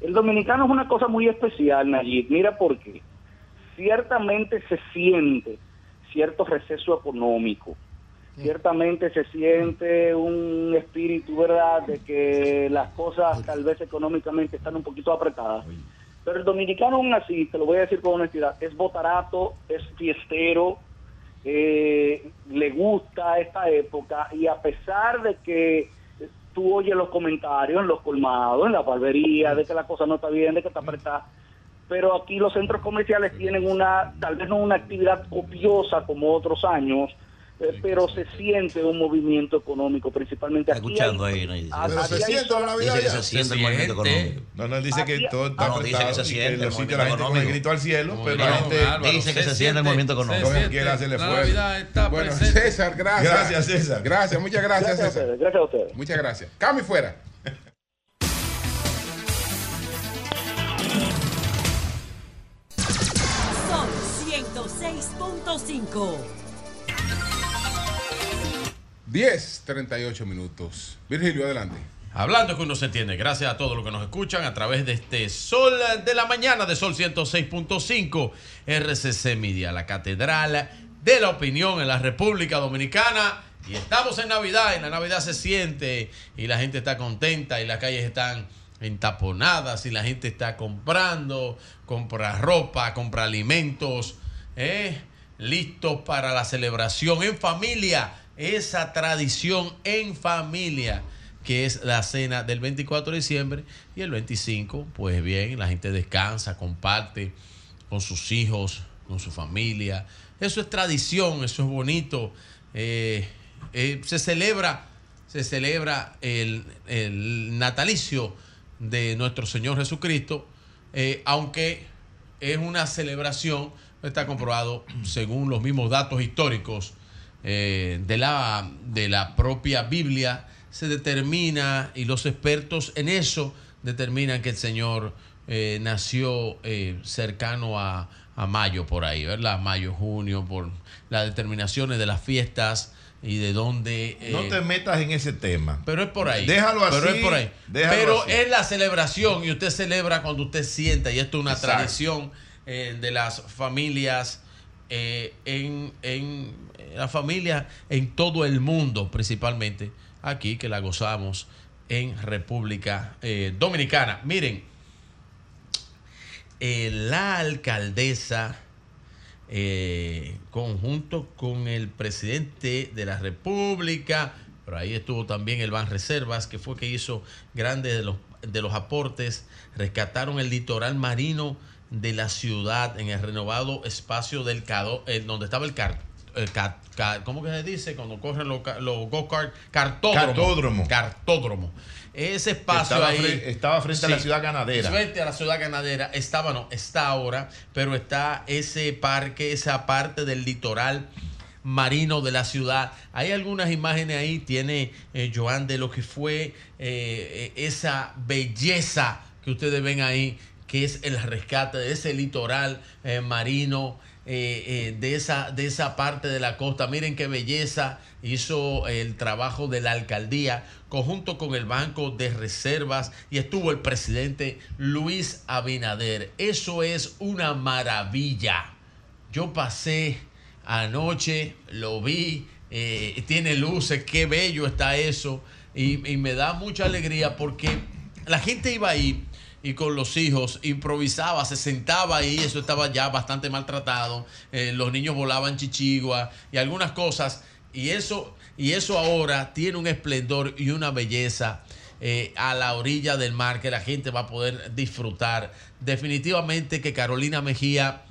El dominicano es una cosa muy especial, Nayib. Mira por qué. Ciertamente se siente cierto receso económico. Ciertamente se siente un espíritu, ¿verdad?, de que las cosas tal vez económicamente están un poquito apretadas. Pero el dominicano aún así, te lo voy a decir con honestidad, es botarato, es fiestero, eh, le gusta esta época y a pesar de que tú oyes los comentarios en los colmados, en la barbería, de que la cosa no está bien, de que está apretada, pero aquí los centros comerciales tienen una, tal vez no una actividad copiosa como otros años, eh, pero se siente un movimiento económico, principalmente aquí. escuchando ahí, ¿no? Dice- Pero se hay- siente la Navidad Dice que se siente el Se movimiento económico. No, no, él dice que todo está No, dice que se siente en el movimiento la gente con el económico. grito al cielo, pero la gente Álvaro, Dice que se siente el movimiento económico. Como quiera se le La fue. Bueno, presente. César, gracias. Gracias, César. Gracias, muchas gracias, Gracias a César. ustedes, gracias a ustedes. Muchas gracias. Cami fuera. Sol 106.5. 10, 38 minutos. Virgilio, adelante. Hablando que uno se entiende, gracias a todos los que nos escuchan a través de este Sol de la Mañana de Sol 106.5 RCC Media, la catedral de la opinión en la República Dominicana. Y estamos en Navidad y la Navidad se siente y la gente está contenta y las calles están entaponadas y la gente está comprando, compra ropa, compra alimentos, ¿eh? listos para la celebración en familia, esa tradición en familia que es la cena del 24 de diciembre y el 25, pues bien, la gente descansa, comparte con sus hijos, con su familia. Eso es tradición, eso es bonito. Eh, eh, se celebra, se celebra el, natalicio de nuestro Señor Jesucristo, eh, aunque es una celebración, está comprobado según los mismos datos históricos eh, de, la, de la propia Biblia, se determina, y los expertos en eso determinan que el Señor eh, nació eh, cercano a, a mayo por ahí, ¿verdad? Mayo, junio, por las determinaciones de las fiestas y de dónde... eh, No te metas en ese tema. pero es por ahí. Déjalo así. Pero es por ahí. Pero así. es la celebración y usted celebra cuando usted sienta, y esto es una Exacto. tradición de las familias eh, en, en las familias en todo el mundo, principalmente aquí que la gozamos en República eh, Dominicana. Miren, eh, la alcaldesa, conjunto con el presidente de la República, pero ahí estuvo también el Ban Reservas, que fue que hizo grandes de los, de los aportes, rescataron el litoral marino de la ciudad en el renovado espacio del Cado, eh, donde estaba el car, el ca- ca- ¿cómo que se dice? Cuando corren los, los go-kart, cartódromo. Cartódromo. Cartódromo. Ese espacio Estaba ahí. fre- estaba frente a la ciudad ganadera. Frente a la ciudad ganadera. Estaba, no, está ahora, pero está ese parque, esa parte del litoral marino de la ciudad. Hay algunas imágenes ahí, tiene eh, Joan de lo que fue eh, esa belleza que ustedes ven ahí, que es el rescate de ese litoral eh, marino. eh, eh, de, esa, de esa parte de la costa. Miren qué belleza hizo el trabajo de la alcaldía conjunto con el Banco de Reservas y estuvo el presidente Luis Abinader. Eso es una maravilla. Yo pasé anoche, lo vi, tiene luces, qué bello está eso y, y me da mucha alegría porque la gente iba ahí y con los hijos improvisaba, se sentaba ahí, eso estaba ya bastante maltratado, eh, los niños volaban chichigua y algunas cosas y eso, y eso ahora tiene un esplendor y una belleza eh, a la orilla del mar que la gente va a poder disfrutar. Definitivamente que Carolina Mejía,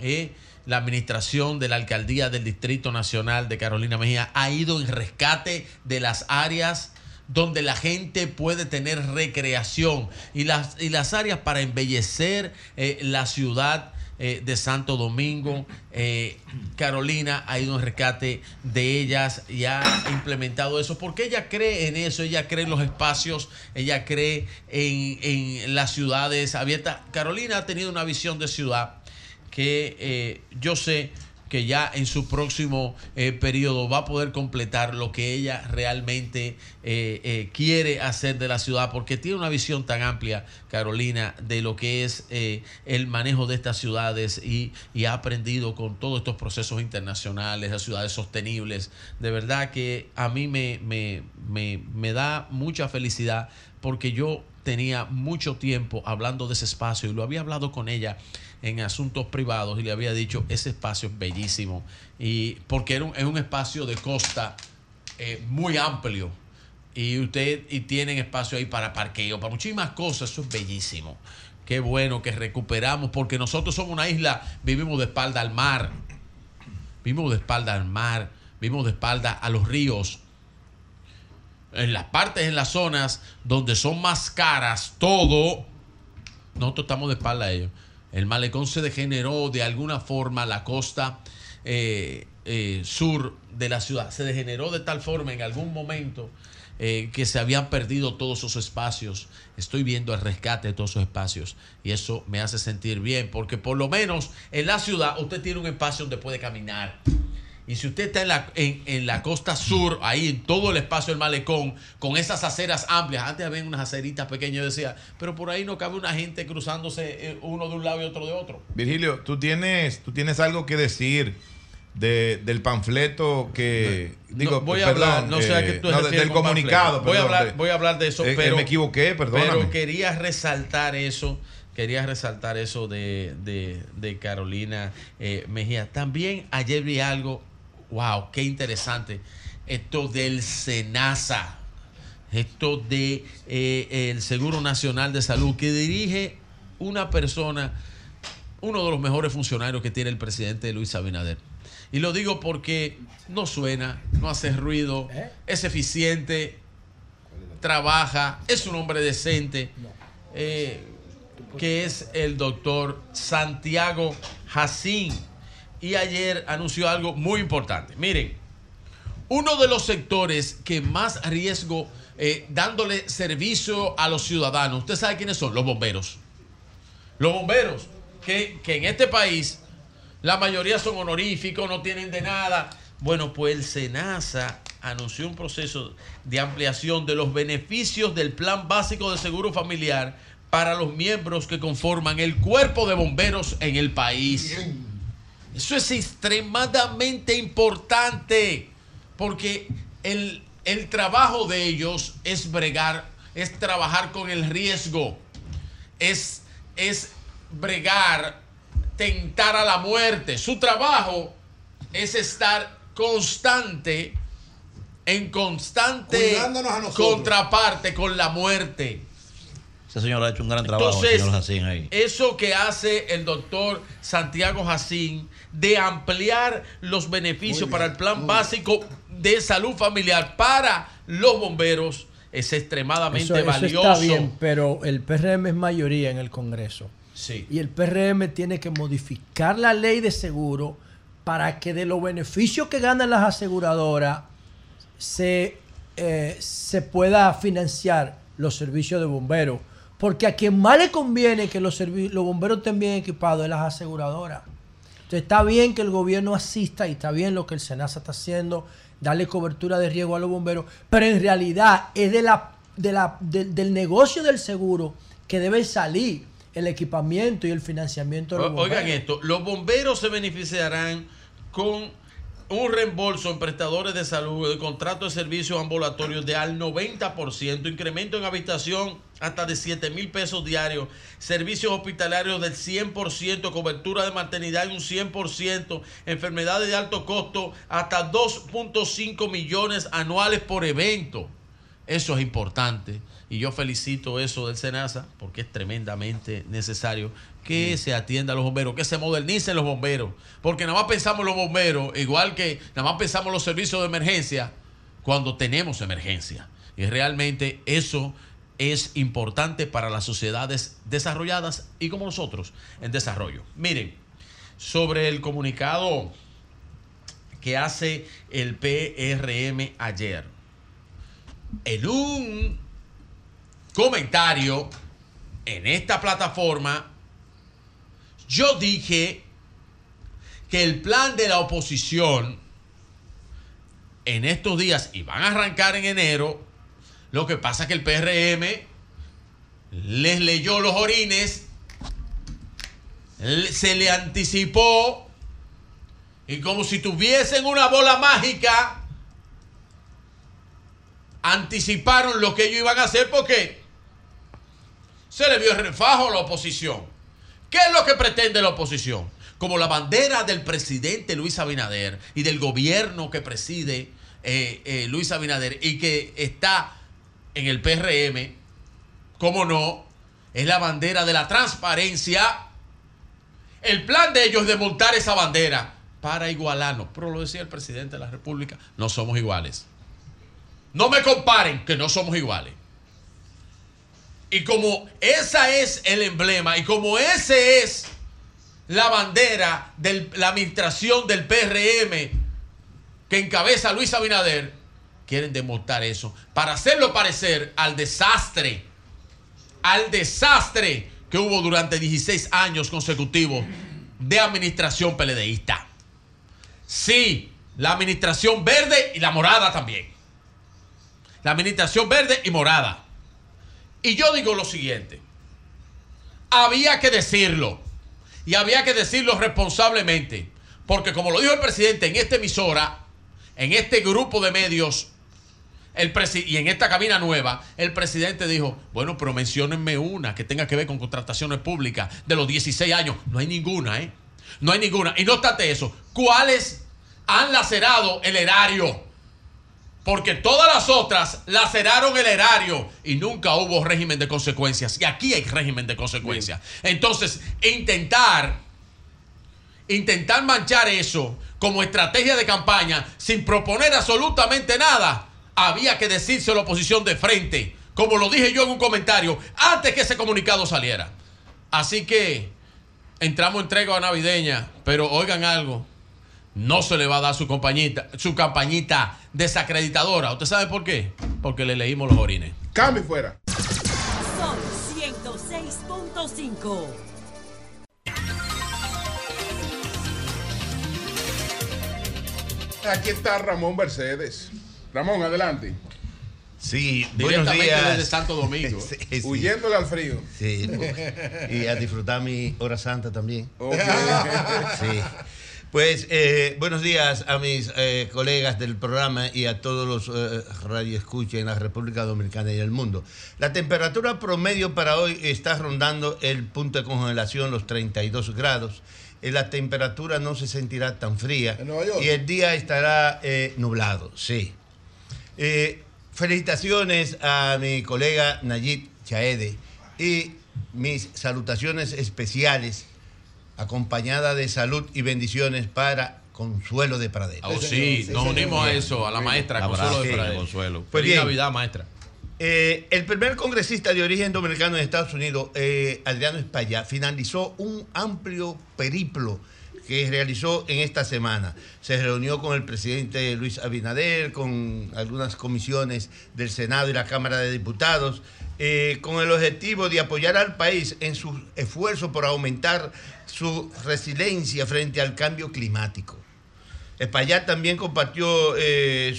eh, la administración de la alcaldía del Distrito Nacional de Carolina Mejía, ha ido en rescate de las áreas donde la gente puede tener recreación y las, y las áreas para embellecer eh, la ciudad eh, de Santo Domingo. Eh, Carolina ha ido en rescate de ellas y ha implementado eso porque ella cree en eso, ella cree en los espacios, ella cree en, en las ciudades abiertas. Carolina ha tenido una visión de ciudad que yo sé que ya en su próximo eh, periodo va a poder completar lo que ella realmente eh, eh, quiere hacer de la ciudad, porque tiene una visión tan amplia, Carolina, de lo que es el manejo de estas ciudades y, ha aprendido con todos estos procesos internacionales, las ciudades sostenibles. De verdad que a mí me, me, me da mucha felicidad porque yo tenía mucho tiempo hablando de ese espacio y lo había hablado con ella en asuntos privados y le había dicho, ese espacio es bellísimo. Y porque es un espacio de costa eh, muy amplio. Y usted y tienen espacio ahí para parqueo, para muchísimas cosas, eso es bellísimo. Qué bueno que recuperamos, porque nosotros somos una isla, vivimos de espalda al mar, vivimos de espalda al mar, vivimos de espalda a los ríos. En las partes, en las zonas donde son más caras, todo, nosotros estamos de espalda a ellos. El malecón se degeneró de alguna forma la costa eh, eh, sur de la ciudad. Se degeneró de tal forma en algún momento eh, que se habían perdido todos esos espacios. Estoy viendo el rescate de todos esos espacios y eso me hace sentir bien porque por lo menos en la ciudad usted tiene un espacio donde puede caminar y si usted está en la, en, la costa sur, ahí en todo el espacio del malecón, con esas aceras amplias, antes había unas aceritas pequeñas, decía, pero por ahí no cabe una gente cruzándose eh, uno de un lado y otro de otro. Virgilio, tú tienes, tú tienes algo que decir del panfleto que digo voy a hablar no sé a qué tú del comunicado voy a hablar voy a hablar de eso eh, pero me equivoqué perdón pero quería resaltar eso quería resaltar eso de, de, Carolina eh, Mejía. También ayer vi algo wow, qué interesante. Esto del SENASA, esto de eh, el Seguro Nacional de Salud, que dirige una persona, uno de los mejores funcionarios que tiene el presidente Luis Abinader. Y lo digo porque no suena, no hace ruido, ¿Eh? es eficiente, trabaja, es un hombre decente, eh, que es el doctor Santiago Jacín y ayer anunció algo muy importante. Miren, uno de los sectores que más riesgo eh, dándole servicio a los ciudadanos, ¿usted sabe quiénes son? Los bomberos. Los bomberos, que, que en este país la mayoría son honoríficos, no tienen de nada. Bueno, pues el SENASA anunció un proceso de ampliación de los beneficios del Plan Básico de Seguro Familiar para los miembros que conforman el cuerpo de bomberos en el país. Eso es extremadamente importante porque el, trabajo de ellos es bregar, es trabajar con el riesgo, es, es bregar, tentar a la muerte. Su trabajo es estar constante, en constante contraparte con la muerte. Ese señor ha hecho un gran trabajo, señor ahí. Eso que hace el doctor Santiago Jacín de ampliar los beneficios para el plan básico de salud familiar para los bomberos es extremadamente valioso. está bien, pero el PRM es mayoría en el Congreso. Sí. Y el PRM tiene que modificar la ley de seguro para que de los beneficios que ganan las aseguradoras se, eh, se pueda financiar los servicios de bomberos. Porque a quien más le conviene que los, los bomberos estén bien equipados es las aseguradoras. Entonces está bien que el gobierno asista y está bien lo que el SENASA está haciendo, darle cobertura de riesgo a los bomberos, pero en realidad es de la, de la, del negocio del seguro que debe salir el equipamiento y el financiamiento de los bomberos. Oigan esto, los bomberos se beneficiarán con un reembolso en prestadores de salud de contrato de servicios ambulatorios de al 90%, incremento en habitación hasta de 7 mil pesos diarios, servicios hospitalarios del 100%, cobertura de maternidad de un 100%, enfermedades de alto costo hasta 2.5 millones anuales por evento. Eso es importante y yo felicito eso del SENASA porque es tremendamente necesario que se atienda a los bomberos, que se modernicen los bomberos, porque nada más pensamos los bomberos, igual que nada más pensamos los servicios de emergencia cuando tenemos emergencia. Y realmente eso es importante para las sociedades desarrolladas y como nosotros en desarrollo. Miren, sobre el comunicado que hace el PRM ayer, en un comentario en esta plataforma, yo dije que el plan de la oposición en estos días, y van a arrancar en enero, lo que pasa es que el PRM les leyó los orines, se le anticipó, y como si tuviesen una bola mágica, anticiparon lo que ellos iban a hacer porque se le vio el refajo a la oposición. ¿Qué es lo que pretende la oposición? Como la bandera del presidente Luis Abinader y del gobierno que preside eh, eh, Luis Abinader y que está en el PRM, ¿cómo no? Es la bandera de la transparencia. El plan de ellos es de montar esa bandera para igualarnos. Pero lo decía el presidente de la República, no somos iguales. No me comparen que no somos iguales. Y como esa es el emblema y como ese es la bandera de la administración del PRM que encabeza Luis Abinader, quieren demostrar eso para hacerlo parecer al desastre, al desastre que hubo durante 16 años consecutivos de administración peledeísta. Sí, la administración verde y la morada también. La administración verde y morada. Y yo digo lo siguiente. Había que decirlo. Y había que decirlo responsablemente. Porque como lo dijo el presidente en esta emisora, en este grupo de medios, el y en esta cabina nueva, el presidente dijo, bueno, pero menciónenme una que tenga que ver con contrataciones públicas de los 16 años. No hay ninguna, ¿eh? No hay ninguna. Y no obstante eso, ¿cuáles han lacerado el erario? Porque todas las otras laceraron el erario y nunca hubo régimen de consecuencias. Y aquí hay régimen de consecuencias. Entonces, intentar, intentar manchar eso como estrategia de campaña sin proponer absolutamente nada, había que decirse a la oposición de frente, como lo dije yo en un comentario, antes que ese comunicado saliera. Así que entramos en tregua navideña, pero oigan algo, no se le va a dar su compañita, su campañita desacreditadora. ¿Usted sabe por qué? Porque le leímos los orines. Cambio fuera. Son 106.5. Aquí está Ramón Mercedes. Ramón, adelante. Sí, buenos días. desde Santo Domingo. Sí, sí. Huyéndole al frío. Sí, y a disfrutar mi hora santa también. Ok. Sí. Pues eh, buenos días a mis eh, colegas del programa y a todos los eh, radioescuchas en la República Dominicana y el mundo. La temperatura promedio para hoy está rondando el punto de congelación, los 32 grados. Eh, La temperatura no se sentirá tan fría y el día estará nublado, sí. Felicitaciones a mi colega Nayib Chaede y mis salutaciones especiales acompañada de salud y bendiciones para Consuelo de Pradera. Oh, sí, nos unimos a eso, a la maestra Consuelo de Sí. Pradera. Consuelo. Pues Feliz bien. Navidad, maestra. Eh, el primer congresista de origen dominicano en Estados Unidos, eh, Adriano España, finalizó un amplio periplo que realizó en esta semana. Se reunió con el presidente Luis Abinader, con algunas comisiones del Senado y la Cámara de Diputados, eh, con el objetivo de apoyar al país en sus esfuerzos por aumentar su resiliencia frente al cambio climático. Espaillat también compartió eh,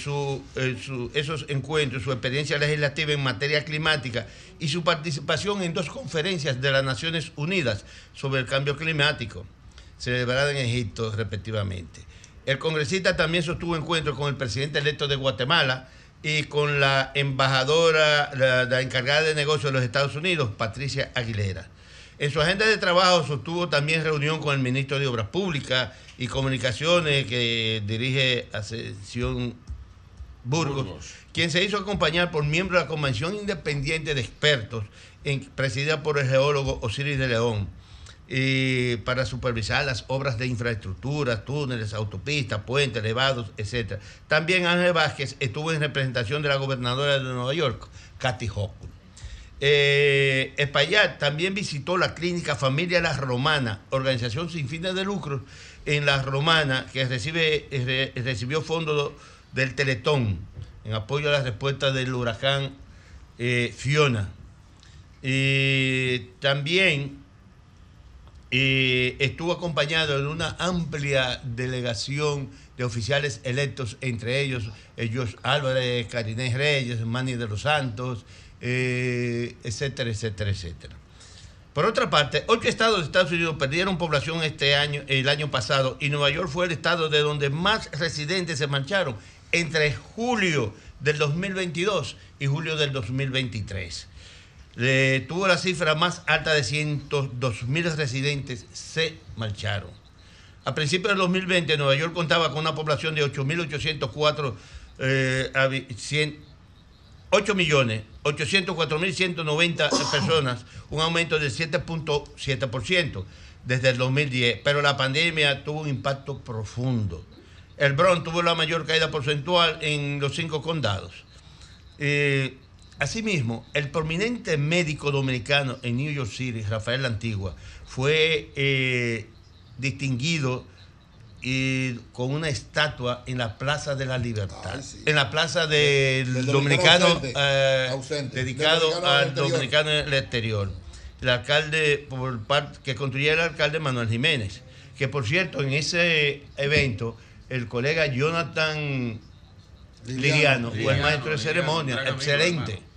eh, esos encuentros, su experiencia legislativa en materia climática y su participación en dos conferencias de las Naciones Unidas sobre el cambio climático, celebradas en Egipto respectivamente. El congresista también sostuvo encuentros con el presidente electo de Guatemala y con la embajadora, la, la encargada de negocios de los Estados Unidos, Patricia Aguilera. En su agenda de trabajo sostuvo también reunión con el ministro de Obras Públicas y Comunicaciones que dirige Ascensión Burgos, quien se hizo acompañar por miembro de la Convención Independiente de Expertos, en- presidida por el geólogo Osiris de León, y para supervisar las obras de infraestructura, túneles, autopistas, puentes, elevados, etc. También Ángel Vázquez estuvo en representación de la gobernadora de Nueva York, Kathy Hochul. Eh, Espaillat también visitó la clínica Familia La Romana, organización sin fines de lucro en La Romana, que recibe, eh, re- recibió fondos del Teletón en apoyo a la respuesta del huracán eh, Fiona. Y también eh, estuvo acompañado de una amplia delegación de oficiales electos, entre ellos ellos Álvarez, Carinés Reyes, Manny de los Santos, eh, etcétera, etcétera, etcétera. Por otra parte, ocho estados de Estados Unidos perdieron población este año, el año pasado, y Nueva York fue el estado de donde más residentes se marcharon entre julio del 2022 y julio del 2023. Tuvo la cifra más alta de 102 mil residentes se marcharon. A principios del 2020, Nueva York contaba con una población de 8.804 eh, 8 millones 804.190 personas, un aumento del 7.7% desde el 2010, pero la pandemia tuvo un impacto profundo. El Bronx tuvo la mayor caída porcentual en los cinco condados. Eh, asimismo, el prominente médico dominicano en New York City, Rafael Antigua, fue eh, distinguido y con una estatua en la Plaza de la Libertad, en la Plaza del, dominicano, eh, dedicado al dominicano en el exterior. El alcalde, por parte, que construyó el alcalde Manuel Jiménez, que por cierto, en ese evento, el colega Jonathan Liriano, fue el maestro de ceremonia, excelente.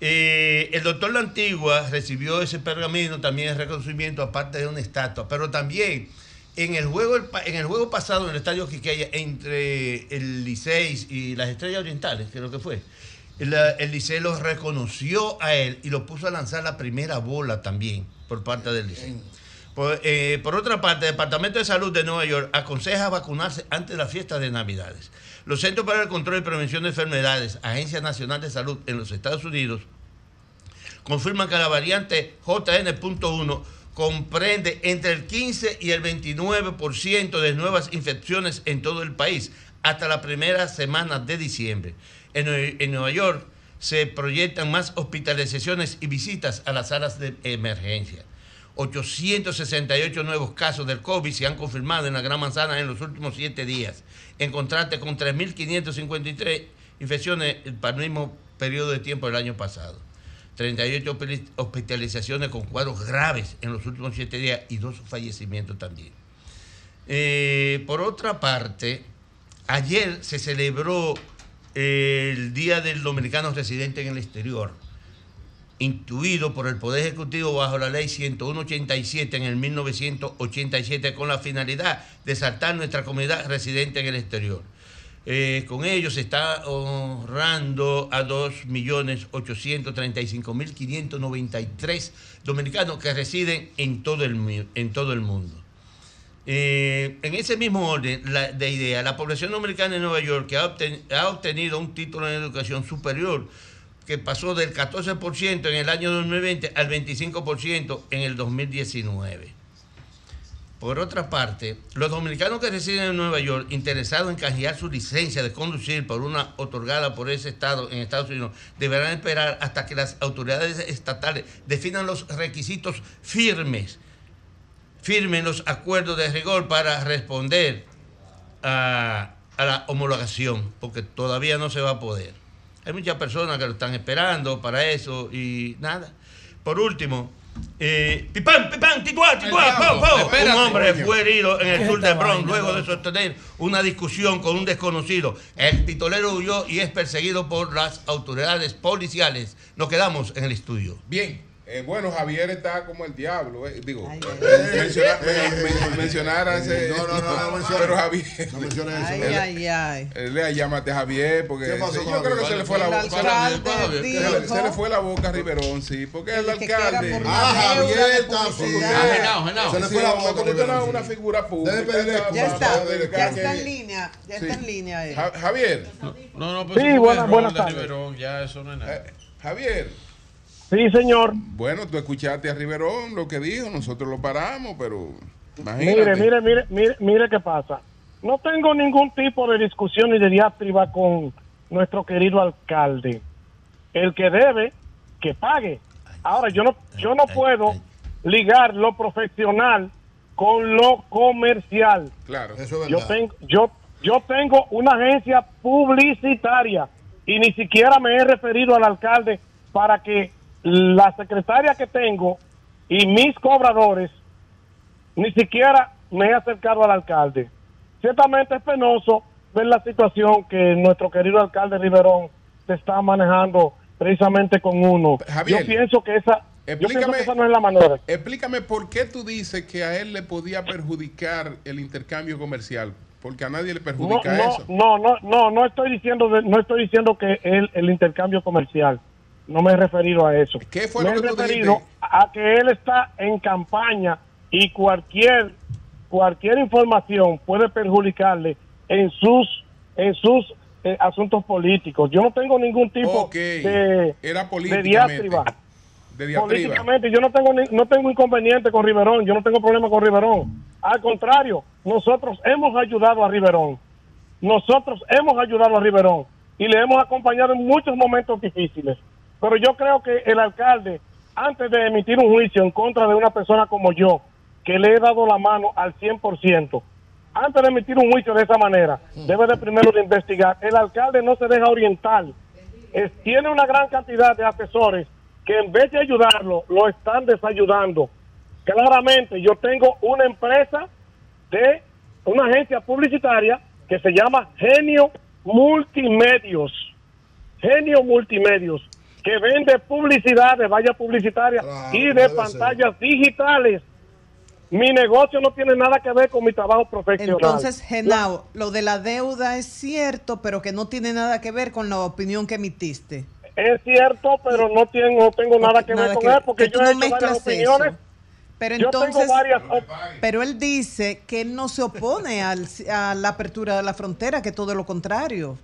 Eh, el doctor La Antigua recibió ese pergamino, también el reconocimiento, aparte de una estatua, pero también en el juego, en el juego pasado en el estadio Quiqueya entre el Licey y las Estrellas Orientales, creo que fue, el, el Licey lo reconoció a él y lo puso a lanzar la primera bola también por parte del Licey. Por, eh, otra parte, el Departamento de Salud de Nueva York aconseja vacunarse antes de la fiesta de Navidades. Los Centros para el Control y Prevención de Enfermedades, Agencia Nacional de Salud en los Estados Unidos, confirman que la variante JN.1 comprende entre el 15 y el 29% de nuevas infecciones en todo el país hasta la primera semana de diciembre. En, Nueva York se proyectan más hospitalizaciones y visitas a las salas de emergencia. 868 nuevos casos del COVID se han confirmado en la Gran Manzana en los últimos siete días, en contraste con 3.553 infecciones para el mismo periodo de tiempo del año pasado. 38 hospitalizaciones con cuadros graves en los últimos siete días y dos fallecimientos también. Eh, por otra parte, ayer se celebró eh, el Día del Dominicano Residente en el Exterior, intuido por el Poder Ejecutivo bajo la Ley 10187 en el 1987 con la finalidad de saltar nuestra comunidad residente en el exterior. Eh, con ellos se está honrando a 2.835.593 dominicanos que residen en todo el, en todo el mundo. Eh, en ese mismo orden de idea, la población dominicana en Nueva York que ha, ha obtenido un título en educación superior que pasó del 14% en el año 2020 al 25% en el 2019. Por otra parte, los dominicanos que residen en Nueva York interesados en canjear su licencia de conducir por una otorgada por ese estado en Estados Unidos deberán esperar hasta que las autoridades estatales definan los requisitos firmes, firmen los acuerdos de rigor para responder a, a la homologación, porque todavía no se va a poder. Hay muchas personas que lo están esperando para eso y nada. Por último, eh, pipán, pipán, tituá, tituá, Un hombre fue herido en el sur de Bronx luego de sostener una discusión con un desconocido. El pistolero huyó y es perseguido por las autoridades policiales. Nos quedamos en el estudio. Bien. Eh, bueno, Javier está como el diablo, eh. digo, mencionar, mencionar a ese. No, no, no, no Pero Javier. No menciona eso. Ay, ay, ay. Le llámate Javier, porque yo creo que se le fue la boca. Se le fue la boca a Riverón, sí, porque el alcalde. Ah, Javier está Se le fue la boca. Como una figura pública. Ya está, ya está en línea, ya está en línea. Javier. No, no, pues sí, buenas tardes. Ya eso no es nada. Eh, Javier. Sí, señor. Bueno, tú escuchaste a Riverón lo que dijo, nosotros lo paramos, pero imagínate. Mire, mire, mire, mire, mire qué pasa. No tengo ningún tipo de discusión ni de diátriba con nuestro querido alcalde. El que debe, que pague. Ahora, yo no, yo no puedo ligar lo profesional con lo comercial. Claro, eso es verdad. Yo tengo, yo, yo tengo una agencia publicitaria y ni siquiera me he referido al alcalde para que la secretaria que tengo y mis cobradores ni siquiera me he acercado al alcalde. Ciertamente es penoso ver la situación que nuestro querido alcalde Riverón se está manejando precisamente con uno. Javier, yo pienso que esa, yo pienso Explícame, que esa no es la manera. explícame por qué tú dices que a él le podía perjudicar el intercambio comercial, porque a nadie le perjudica no, eso. no, no, no, no estoy diciendo, no estoy diciendo que el, el intercambio comercial. No me he referido a eso. ¿Qué fue me lo que he referido dijiste? a que él está en campaña y cualquier cualquier información puede perjudicarle en sus en sus eh, asuntos políticos. Yo no tengo ningún tipo de, era de diatriba. De diatriba. Políticamente, yo no tengo ni- no tengo inconveniente con Riverón, yo no tengo problema con Riverón. Al contrario, nosotros hemos ayudado a Riverón. Nosotros hemos ayudado a Riverón y le hemos acompañado en muchos momentos difíciles. Pero yo creo que el alcalde, antes de emitir un juicio en contra de una persona como yo, que le he dado la mano al 100%, antes de emitir un juicio de esa manera, debe de primero de investigar. El alcalde no se deja orientar. Tiene una gran cantidad de asesores que en vez de ayudarlo, lo están desayudando. Claramente, yo tengo una empresa de una agencia publicitaria que se llama Genio Multimedios. Genio Multimedios, que vende publicidad de vallas publicitarias y de ser. pantallas digitales. Mi negocio no tiene nada que ver con mi trabajo profesional. Entonces, Genao, lo de la deuda es cierto, pero que no tiene nada que ver con la opinión que emitiste. Es cierto, pero no tengo, no tengo nada que ver Nada con que- él porque yo he no hecho varias opiniones. eso. Pero entonces, varias pero él dice que él no se opone al- a la apertura de la frontera, que todo lo contrario.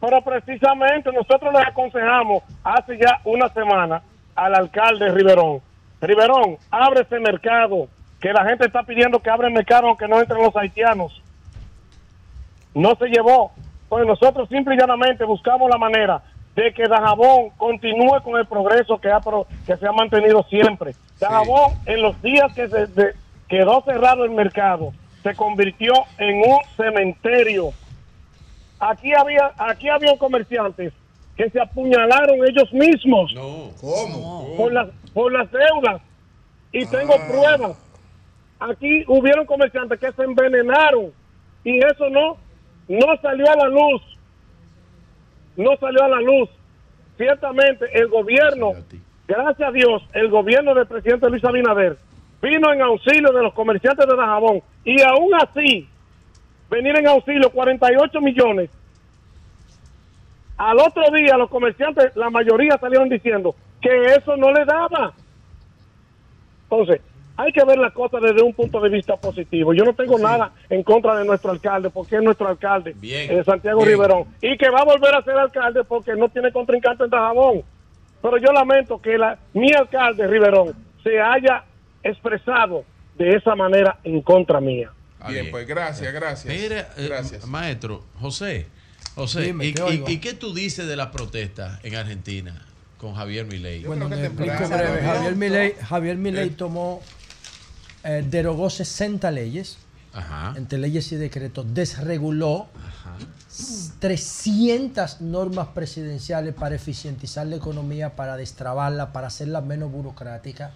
Pero precisamente nosotros le aconsejamos hace ya una semana al alcalde Riverón. Riverón, abre ese mercado, que la gente está pidiendo que abra el mercado aunque no entren los haitianos. No se llevó. Pues nosotros simple y llanamente buscamos la manera de que Dajabón continúe con el progreso que, ha, que se ha mantenido siempre. Dajabón, en los días que se de- quedó cerrado el mercado, se convirtió en un cementerio aquí había aquí había comerciantes que se apuñalaron ellos mismos ¿Cómo? por las por las deudas. Y tengo Ah. pruebas. Aquí hubieron comerciantes que se envenenaron y eso no no salió a la luz. No salió a la luz. Ciertamente el gobierno gracias a Dios el gobierno del presidente Luis Abinader vino en auxilio de los comerciantes de Dajabón y aún así venir en auxilio 48 millones. Al otro día los comerciantes, la mayoría salieron diciendo que eso no le daba. Entonces, hay que ver las cosas desde un punto de vista positivo. Yo no tengo nada en contra de nuestro alcalde, porque es nuestro alcalde, Bien. eh, Santiago Bien. Riverón, y que va a volver a ser alcalde porque no tiene contrincante en Dajabón. Pero yo lamento que la, mi alcalde Riverón se haya expresado de esa manera en contra mía. Bien, pues gracias, gracias. Mira, eh, maestro, José, José, Dime, ¿y, te y- oigo. y qué tú dices de las protestas en Argentina con Javier Milei? Bueno, le explico breve. Javier Milei, Javier Milei tomó, eh, derogó 60 leyes, entre leyes y decretos, desreguló 300 normas presidenciales para eficientizar la economía, para destrabarla, para hacerla menos burocrática.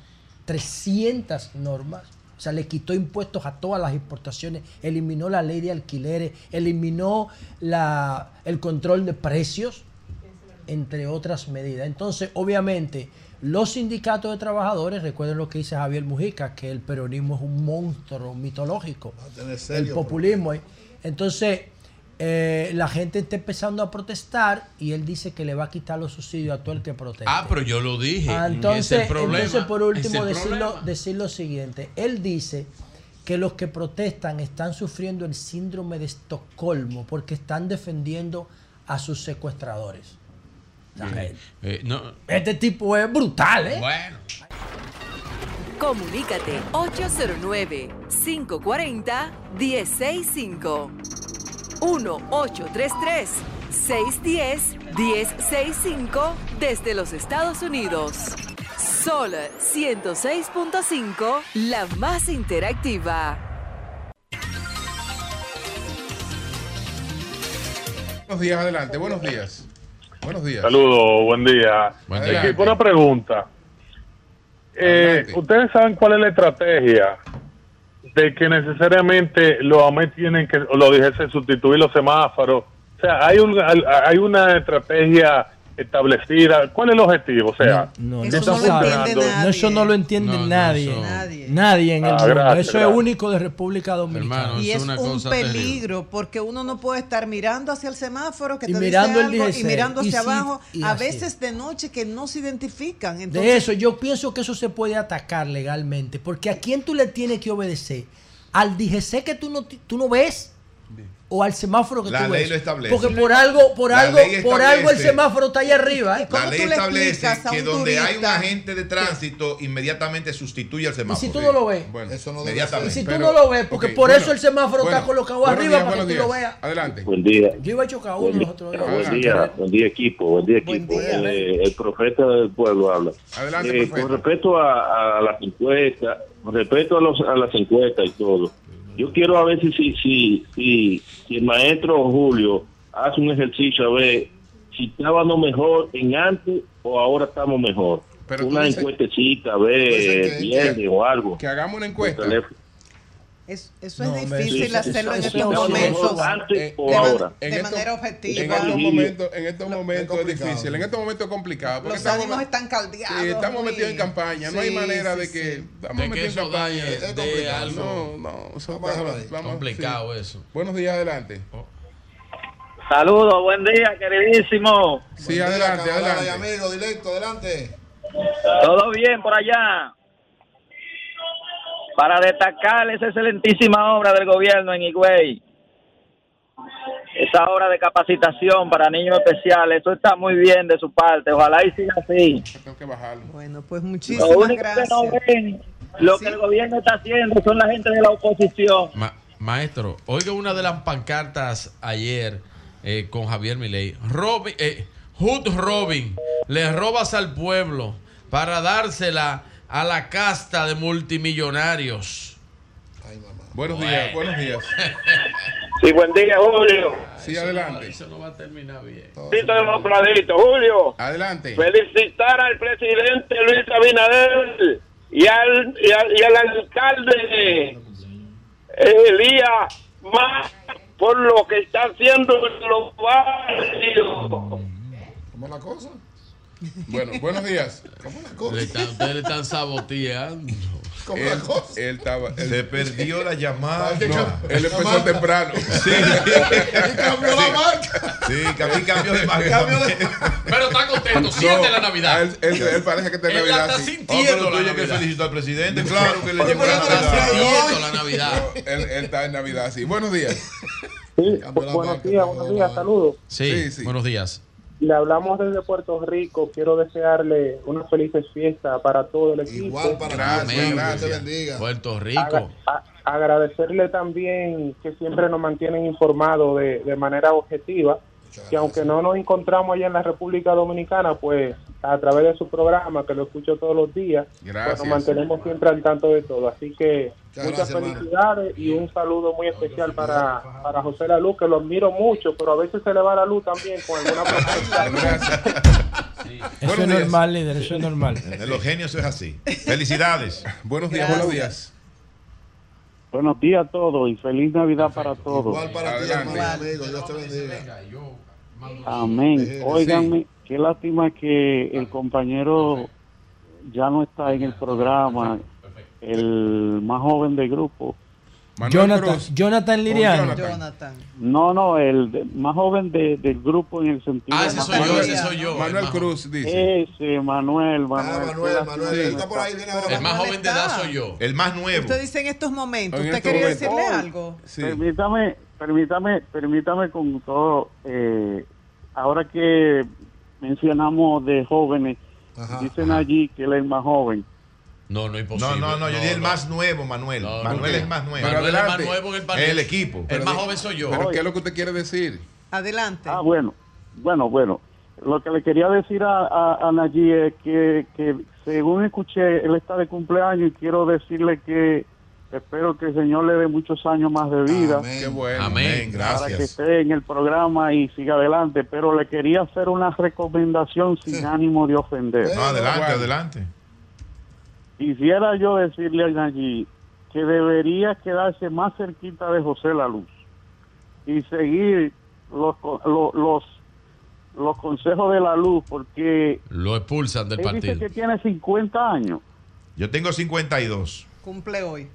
300 normas. O sea, le quitó impuestos a todas las exportaciones, eliminó la ley de alquileres, eliminó la, el control de precios, entre otras medidas. Entonces, obviamente, los sindicatos de trabajadores, recuerden lo que dice Javier Mujica, que el peronismo es un monstruo mitológico, tener el serio populismo. ¿eh? Entonces, eh, la gente está empezando a protestar y él dice que le va a quitar los subsidios a todo el que proteste. Ah, pero yo lo dije. Ah, entonces, es el problema. entonces, por último, el decir lo, problema. decir lo siguiente. Él dice que los que protestan están sufriendo el síndrome de Estocolmo porque están defendiendo a sus secuestradores. O sea, Bien. Eh, no, Este tipo es brutal, ¿eh? Bueno. Comunícate 809-540-1065. 1-833-610-1065 desde los Estados Unidos. Sol 106.5, la más interactiva. Buenos días, adelante. Buenos días. Buenos días. Saludos, buen día. Buen día. Equipo, una pregunta. Eh, ¿Ustedes saben cuál es la estrategia de que necesariamente los AMET tienen que, o lo dijese, sustituir los semáforos. O sea, hay, un, hay una estrategia establecida. ¿Cuál es el objetivo? O sea, no, ¿qué eso, no eso no lo entiende No, no, nadie. eso- Nadie. Nadie en el Ah, mundo. gracias, eso es único de República Dominicana. Hermano, Y es una un cosa peligro porque uno no puede estar mirando hacia el semáforo que Y te mirando el dice algo y DGC. mirando Y hacia sí, abajo, y a veces de noche que no se identifican. Entonces, de eso, yo pienso que eso se puede atacar legalmente. Porque a quién tú le tienes que obedecer? ¿Al DGC que tú no, ti- tú no ves? ¿O al semáforo que La tú ley ves? lo establece. Porque por algo, por La algo, por algo el semáforo está ahí arriba. ¿eh? La ley establece que donde hay un turista agente de tránsito, inmediatamente sustituye al Y semáforo. si tú no lo ves, Bueno, Eso no debe y Inmediatamente. si tú Pero- no lo ves, porque ok, por bueno, eso el semáforo bueno, está colocado arriba días, para que tú lo veas. Adelante. Buen día. Yo iba a chocar uno los otros días. Buen día, buen día equipo, buen día Buen equipo. día. Eh, el profeta del pueblo habla. Adelante, Eh, con respecto a, a las encuestas, con respecto a, los, a las encuestas y todo, yo quiero a ver si, si, si, si, si el maestro Julio hace un ejercicio a ver si estábamos mejor en antes o ahora estamos mejor. Pero una encuestecita, a ver, que- viernes o algo. Que hagamos una encuesta. Es- eso No, es difícil hacerlo en estos eso- ¿Estábamos momentos. antes o ahora? de manera objetiva. En estos momentos, en estos momentos es difícil, en estos momentos es complicado. Porque Los estamos, ánimos están caldeados. sí, estamos metidos en campaña, no hay manera sí, de que estamos De que metidos en eso campaña. Es de complicado. No, no, eso vamos- complicado sí. eso. Buenos días, adelante. Saludos, buen día, queridísimo. Sí, adelante, adelante. amigo, directo, adelante. Todo bien por allá. Para destacar esa excelentísima obra del gobierno en Higüey. Esa obra de capacitación para niños especiales, eso está muy bien de su parte. Ojalá y siga así. Tengo que bajarlo. Bueno, pues Lo muchísimas único que no ven, lo Sí. que el gobierno está haciendo son la gente de la oposición. Ma- maestro, oiga una de las pancartas ayer eh, con Javier Milei. Robin, eh, Hood Robin, le robas al pueblo para dársela a la casta de multimillonarios. Buenos días, buenos días. Sí, buen día, Julio. Sí, adelante. Eso no va a terminar bien. Tito Democradito, Julio. Adelante. felicitar al presidente Luis Abinader y al, y al, y al alcalde eh, Elías más por lo que está haciendo en los barrios. ¿Cómo es la cosa? Bueno, buenos días. ¿Cómo es la Le cosa? están- ustedes le están saboteando. ¿Cómo es Él, la cosa? él estaba. él- Se perdió la llamada. no, él empezó temprano. Sí. Y cambió la marca. Sí, Camí cambió de marca. Pero está contento, siente la Navidad. Él, él- él parece que está en Él la Navidad. está sí. Oh, pero sintiendo tú la que felicitar al presidente, claro que le llegó la sintiendo la Navidad. Él, él está en Navidad, sí. Buenos días. La buenos días, buenos días, saludos. Sí, Sí, sí. buenos días. Le hablamos desde Puerto Rico. Quiero desearle una feliz fiesta para todo el equipo. Igual para Gracias, gracias. Bendiga. Puerto Rico. Agradecerle también que siempre nos mantienen informados de, de manera objetiva, que aunque no nos encontramos allá en la República Dominicana, pues a través de su programa, que lo escucho todos los días, pues nos mantenemos siempre al tanto de todo. Así que Muchas muchas gracias, hermano. felicidades y un saludo muy especial para, para José La Luz, que lo admiro mucho, pero a veces se le va la luz también con alguna propuesta. Eso Buenos es días. normal, líder, eso es normal. De los genios es así. Felicidades. Buenos días, buenos días. Buenos días a todos y feliz Navidad para todos. Igual para ti, amigo. Dios te bendiga. Amén. Óiganme, qué lástima que el compañero ya no está en el programa, el más joven del grupo. Manuel Jonathan, Cruz. Jonathan Liriano. Jonathan. No, no, el de- más joven de- del grupo en el sentido. Ah, ese soy yo, ese soy yo. Manuel Cruz dice. Ese, Manuel, Manuel. Ah, Manuel, está por ahí, viene ahora. El más joven de edad soy yo. El más nuevo. Usted dice en estos momentos. En ¿Usted estos quería momentos. decirle algo? Sí. Permítame, permítame, permítame con todo, eh, ahora que mencionamos de jóvenes, Ajá. dicen allí que él es más joven. No, no, imposible. No, no, no, yo dije el no. más nuevo, Manuel. No, Manuel no. es más nuevo. Pero Manuel es más nuevo en el panel. El equipo. El más joven soy yo. Pero ¿qué es lo que usted quiere decir? Adelante. Ah, bueno, bueno, bueno. Lo que le quería decir a, a, a es que, que según escuché, él está de cumpleaños y quiero decirle que espero que el Señor le dé muchos años más de vida. Amén. Qué bueno. Amén. para que Gracias. esté en el programa y siga adelante, pero le quería hacer una recomendación sin ánimo de ofender. No, adelante, Bueno. adelante. Quisiera yo decirle a Nayib que debería quedarse más cerquita de José La Luz y seguir los, los, los consejos de la luz, porque Lo expulsan del él dice partido. que tiene 50 años. Yo tengo 52. Cumple hoy.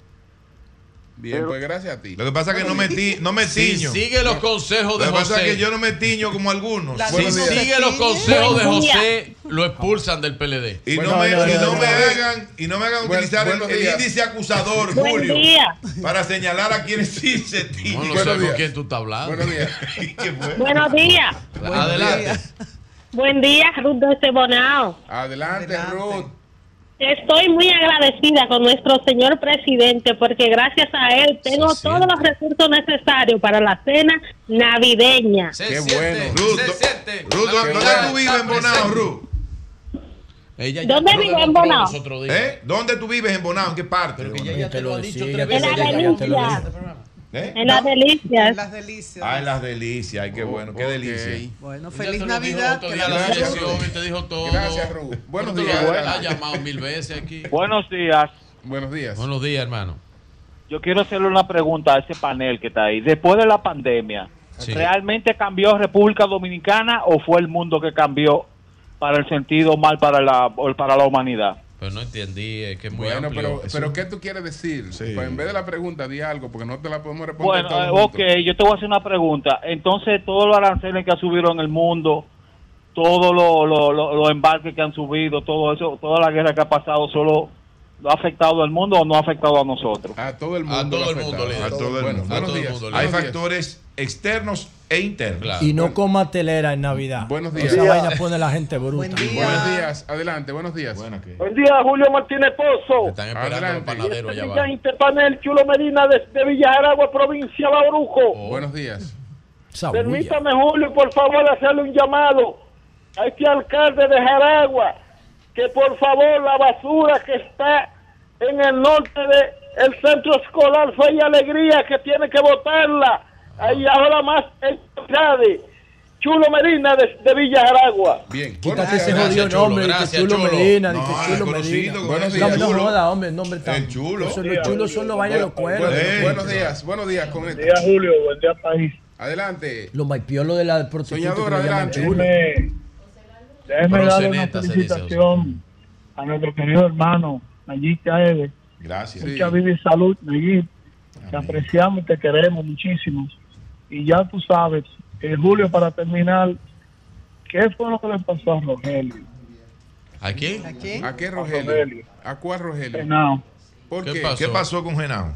Bien, pues gracias a ti. Lo que pasa es que no me, ti- no me Si tiño. sigue los consejos de Lo que pasa José. es que yo no me tiño como algunos. Si sigue los consejos de José, lo expulsan del PLD. Y no, me, y no me hagan, y no me hagan Buen- utilizar el, índice acusador, Julio, para señalar a quienes sí se tiñen. No, no sé con quién tú estás hablando. Buenos días. Buenos días. Adelante. Buen día, Ruth de Cebonao. Adelante, Ruth. Estoy muy agradecida con nuestro señor presidente porque gracias a él tengo todos los recursos necesarios para la cena navideña. Qué bueno. Ruth, Ruth, ¿dónde tú vives en Bonao, Ruth? Ella ya ¿Dónde lo vive en Bonao? ¿Eh? ¿Dónde tú vives en Bonao? ¿En qué parte? Pero ya te lo ha dicho tres En veces. la te dijo. ¿Eh? En las delicias. Las delicias. Ah, en las delicias. Ay, qué bueno, qué delicia. Bueno, feliz te dijo Navidad. otro que día la te dijo todo. Gracias. Buenos días. lo Adelante. has llamado mil veces aquí. Buenos días. Buenos días. Buenos días, hermano. Yo quiero hacerle una pregunta a ese panel que está ahí. Después de la pandemia, Sí. ¿realmente cambió República Dominicana o fue el mundo que cambió para el sentido mal para la, para la humanidad? Pero no entendí, es que es muy Bueno, amplio. pero, Eso- pero ¿qué tú quieres decir? Pues en vez de la pregunta, di algo, porque no te la podemos responder Bueno, todos eh, ok, yo te voy a hacer una pregunta. Entonces, todos los aranceles que ha subido en el mundo, todos los lo, lo- los embarques que han subido, todo eso, toda la guerra que ha pasado, ¿solo ha afectado al mundo o no ha afectado a nosotros? A todo el A mundo. todo lo el mundo, afectado. líder. A todo el Bueno, mundo. buenos todo el mundo, Hay factores externos e internos. Y no coma telera en Navidad. Buenos días. Esa vaina pone a la gente bruta. Buen día. Buenos días. Adelante, buenos días. Buen día, Julio Martínez Pozo. Están esperando Adelante. los panaderos allá. Interpanel, Chulo Medina, desde Villa Aragua, provincia de Bauruco. Buenos días. Permítame, Julio, por favor, hacerle un llamado a este alcalde de Jaragua, que por favor la basura que está en el norte de el centro escolar Fe y Alegría, que tiene que botarla, ahí ahora más en Cade. Chulo Medina de, de Villa Jaragua. Bien. Quítate ese jodido Chulo, nombre, de gracias, chulo Chulo. Medina, de No, que es chulo Medina. Buenos No, días. no Chulo. joda, hombre, el nombre tan. El chulo. Eso, los chulos son los vayas los cueros. Eh. Buenos días. Buenos días con. Buen día, Julio. Buen día, país. Adelante. Los maipiolos de la prostituta Soñador, adelante. Déjeme, darle una felicitación a nuestro querido hermano Nayib Chaede. Gracias. Sí. Mucha vida y salud, Nayib. Te apreciamos y te queremos muchísimo. Y ya tú sabes, eh, Julio, para terminar, ¿qué fue lo que le pasó a Rogelio? ¿A quién? ¿A quién? ¿A qué Rogelio. Rogelio? ¿A cuál Rogelio? No, ¿Por ¿Qué qué? pasó? ¿Qué pasó con Genao?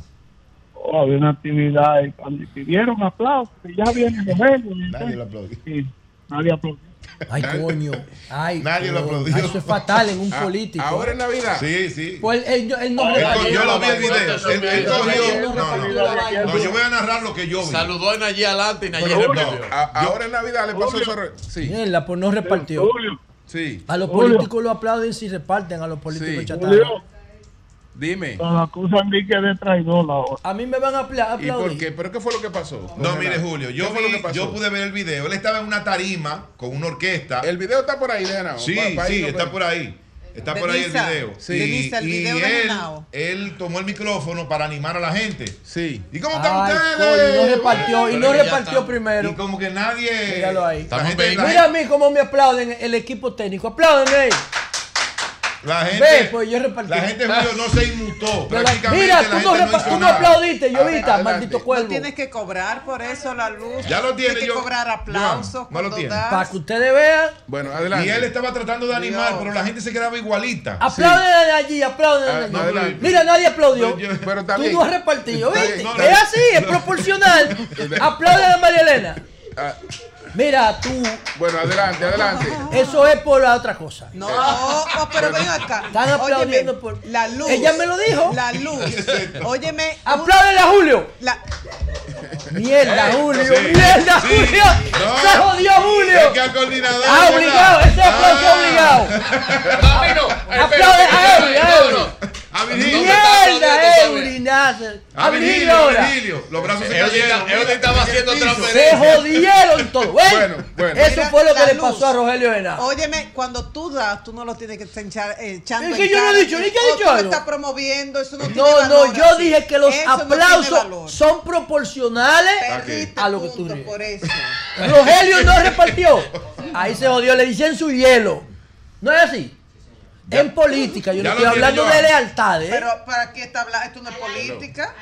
oh, había una actividad y cuando pidieron aplausos, que ya viene Rogelio. y Nadie lo aplaudió. Sí, nadie aplaudió. Ay, coño. Ay, Nadie lo coño. aplaudió. Ay, Eso es fatal en un Ah, político. Ahora es Navidad. Sí, sí. Pues él, no repartió. yo lo vi el video. Él, él cogió. No No, no, repartió la vaina. no, yo voy a narrar lo que yo vi. Saludó a Nayí adelante y Nayí respondió. A- ahora en Navidad le pasó eso. Sí, Mierda, pues no repartió. Julio, sí. A los políticos lo aplauden si reparten a los políticos Sí. chatarra. Dime. nos acusan de que de traidor ahora. A mí me van a apla- ¿Y por aplaudir. qué? ¿Pero qué fue lo que pasó? No, mire? Julio, ¿Qué yo, fue lo vi- que pasó? yo pude ver el video. Él estaba en una tarima con una orquesta. El video está por ahí, de Genao. Sí, Pa- sí, está por ahí. Está por ahí el video. Sí. Denisa, el y video de él, Genao. él tomó el micrófono para animar a la gente. Sí. ¿Y cómo están Ay, ustedes? coño, no repartió, y no repartió primero. Y como que nadie. Míralo ahí. Mira a mí cómo me aplauden el equipo técnico. Apláudenme ahí. La gente, Ve, pues yo repartí. la gente Julio no se inmutó. De Prácticamente Mira, la tú no, gente no tú no aplaudiste, yo Adelante. maldito cuervo. No tienes que cobrar por eso la luz. Ya lo tiene, Tienes que yo- cobrar aplausos no cuando lo tiene. das. Para que ustedes vean, Bueno, adelante. Y él estaba tratando de animar, Dios. pero la gente se quedaba igualita. aplauden de allí, aplauden de Ah, allí. no, adelante. Mira, nadie aplaudió. Pero yo- Pero Tú no has repartido, ¿viste? No, no. Es así, es proporcional. Aplaude a María Elena. Ah, Mira, tú, bueno, adelante, adelante. eso es por la otra cosa. No, oh, pero ven acá. Están aplaudiendo Óyeme, por- la luz. Ella me lo dijo. La luz. Óyeme. ¡Apláudele a Julio! la- Mierda, Eh, Julio, sí, mierda, sí. Julio. No. Se jodió Julio. Es que al coordinador. Ah, obligado, ese aplauso Ah. obligado. No. Aplaude a Eury, a Eury. A Virginia. Mierda, urinazo. A Virgilio, a Virgilio. Los brazos se cayeron. él estaba haciendo Se transferencia. jodieron todos. Bueno, bueno. Eso Mira, fue lo que le pasó a Rogelio Henao. Óyeme, cuando tú das, tú no lo tienes que estar echar- eh, echando Es que yo no he dicho, ni que he dicho tú estás promoviendo, eso no, tiene No, valor no, yo dije que los aplausos son proporcionales Perdiste a lo que tú dices. por eso. Rogelio no repartió. Ahí se jodió, le dicen su hielo. ¿No es así? En política, yo Ya no estoy hablando de lealtades. ¿eh? Pero ¿para qué está hablando? Esto no es política.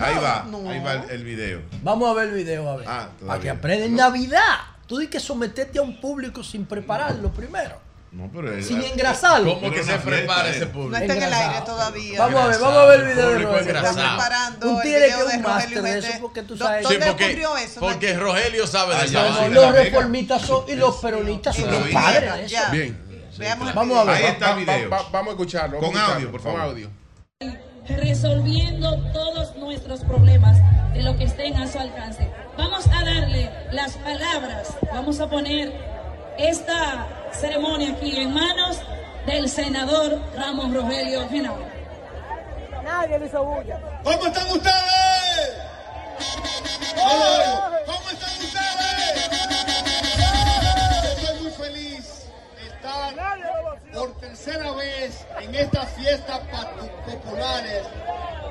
Ahí va, No. ahí va el, el video. Vamos a ver el video, a ver. Ah, Para que todavía. aprendan Navidad. Tú tienes que someterte a un público sin prepararlo primero. No, pero Sin engrasarlo. ¿Cómo que se prepara eh. ese No público? está en el aire todavía. Vamos a ver, vamos a ver el el video de público Rogelio. Preparando Un el tigre que es de un máster de eso, porque tú ¿Dó- sabes- Sí, ¿Dónde porque, ocurrió eso? porque? Rogelio sabe de No, sí, la los reformistas son, y los peronistas son Lo los padres de eso. Bien. Veamos el Vamos a ver. Ahí está el Va- va- video. va- vamos a escucharlo. Con audio, escucharlo, por con favor. audio. resolviendo todos nuestros problemas de lo que estén a su alcance. Vamos a darle las palabras, vamos a poner esta ceremonia aquí en manos del senador Ramos Rogelio Genao. Nadie le hizo bulla. ¿Cómo están ustedes? ¿Cómo están ustedes? Estoy muy feliz estar por tercera vez en estas fiestas populares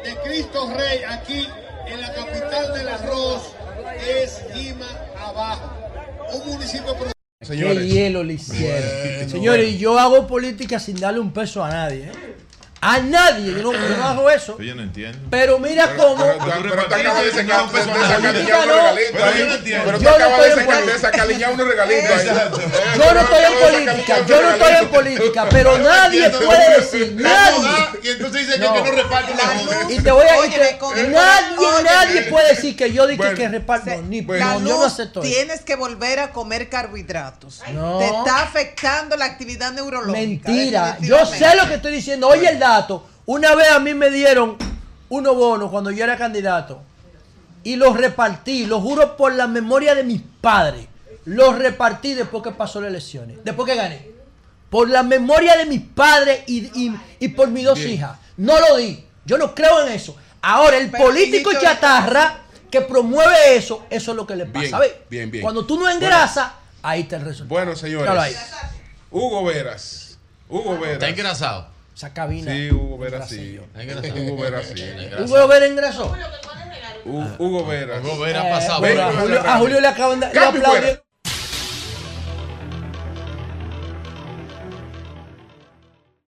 de Cristo Rey aquí en la capital del arroz, es Lima Abajo, un municipio pro- Qué hielo le hicieron. Señores, yo hago política sin darle un peso a nadie. ¿eh? A nadie. Yo no, yo no hago eso. Yo no entiendo. Pero mira cómo. Pero, pero te acabas de unos no. regalitos Pero yo no entiendo. Pero te Yo no acabas de estoy en política. unos regalitos. Yo no estoy en política, yo no estoy en política, pero nadie puede decir, nadie. Y entonces dice que yo no reparto la joda. Y te voy a decir, nadie, nadie puede decir que yo dije que reparto. Ni, yo no luz, acepto tienes que volver a comer carbohidratos. No. Te está afectando la actividad neurológica. Mentira. Yo sé lo que estoy diciendo. Oye el dato. Una vez a mí me dieron unos bonos cuando yo era candidato. Y los repartí. Lo juro por la memoria de mis padres. Los repartí después que pasó las elecciones. Después que gané. Por la memoria de mis padres y, y- y por mis dos Bien. hijas. No lo di. Yo no creo en eso. Ahora, el político chatarra que promueve eso, eso es lo que le pasa. Bien, ¿Ves? bien, bien. Cuando tú no engrasas, ahí está el resultado. Bueno, señores. Hugo Veras. Hugo Veras. Está engrasado. Esa cabina. Sí, Hugo Veras sí. Hugo Veras sí. Hugo Vera engrasó. Hu- Hugo Veras. Hugo Vera ha Eh, pasado. a, Julio, le acaban de le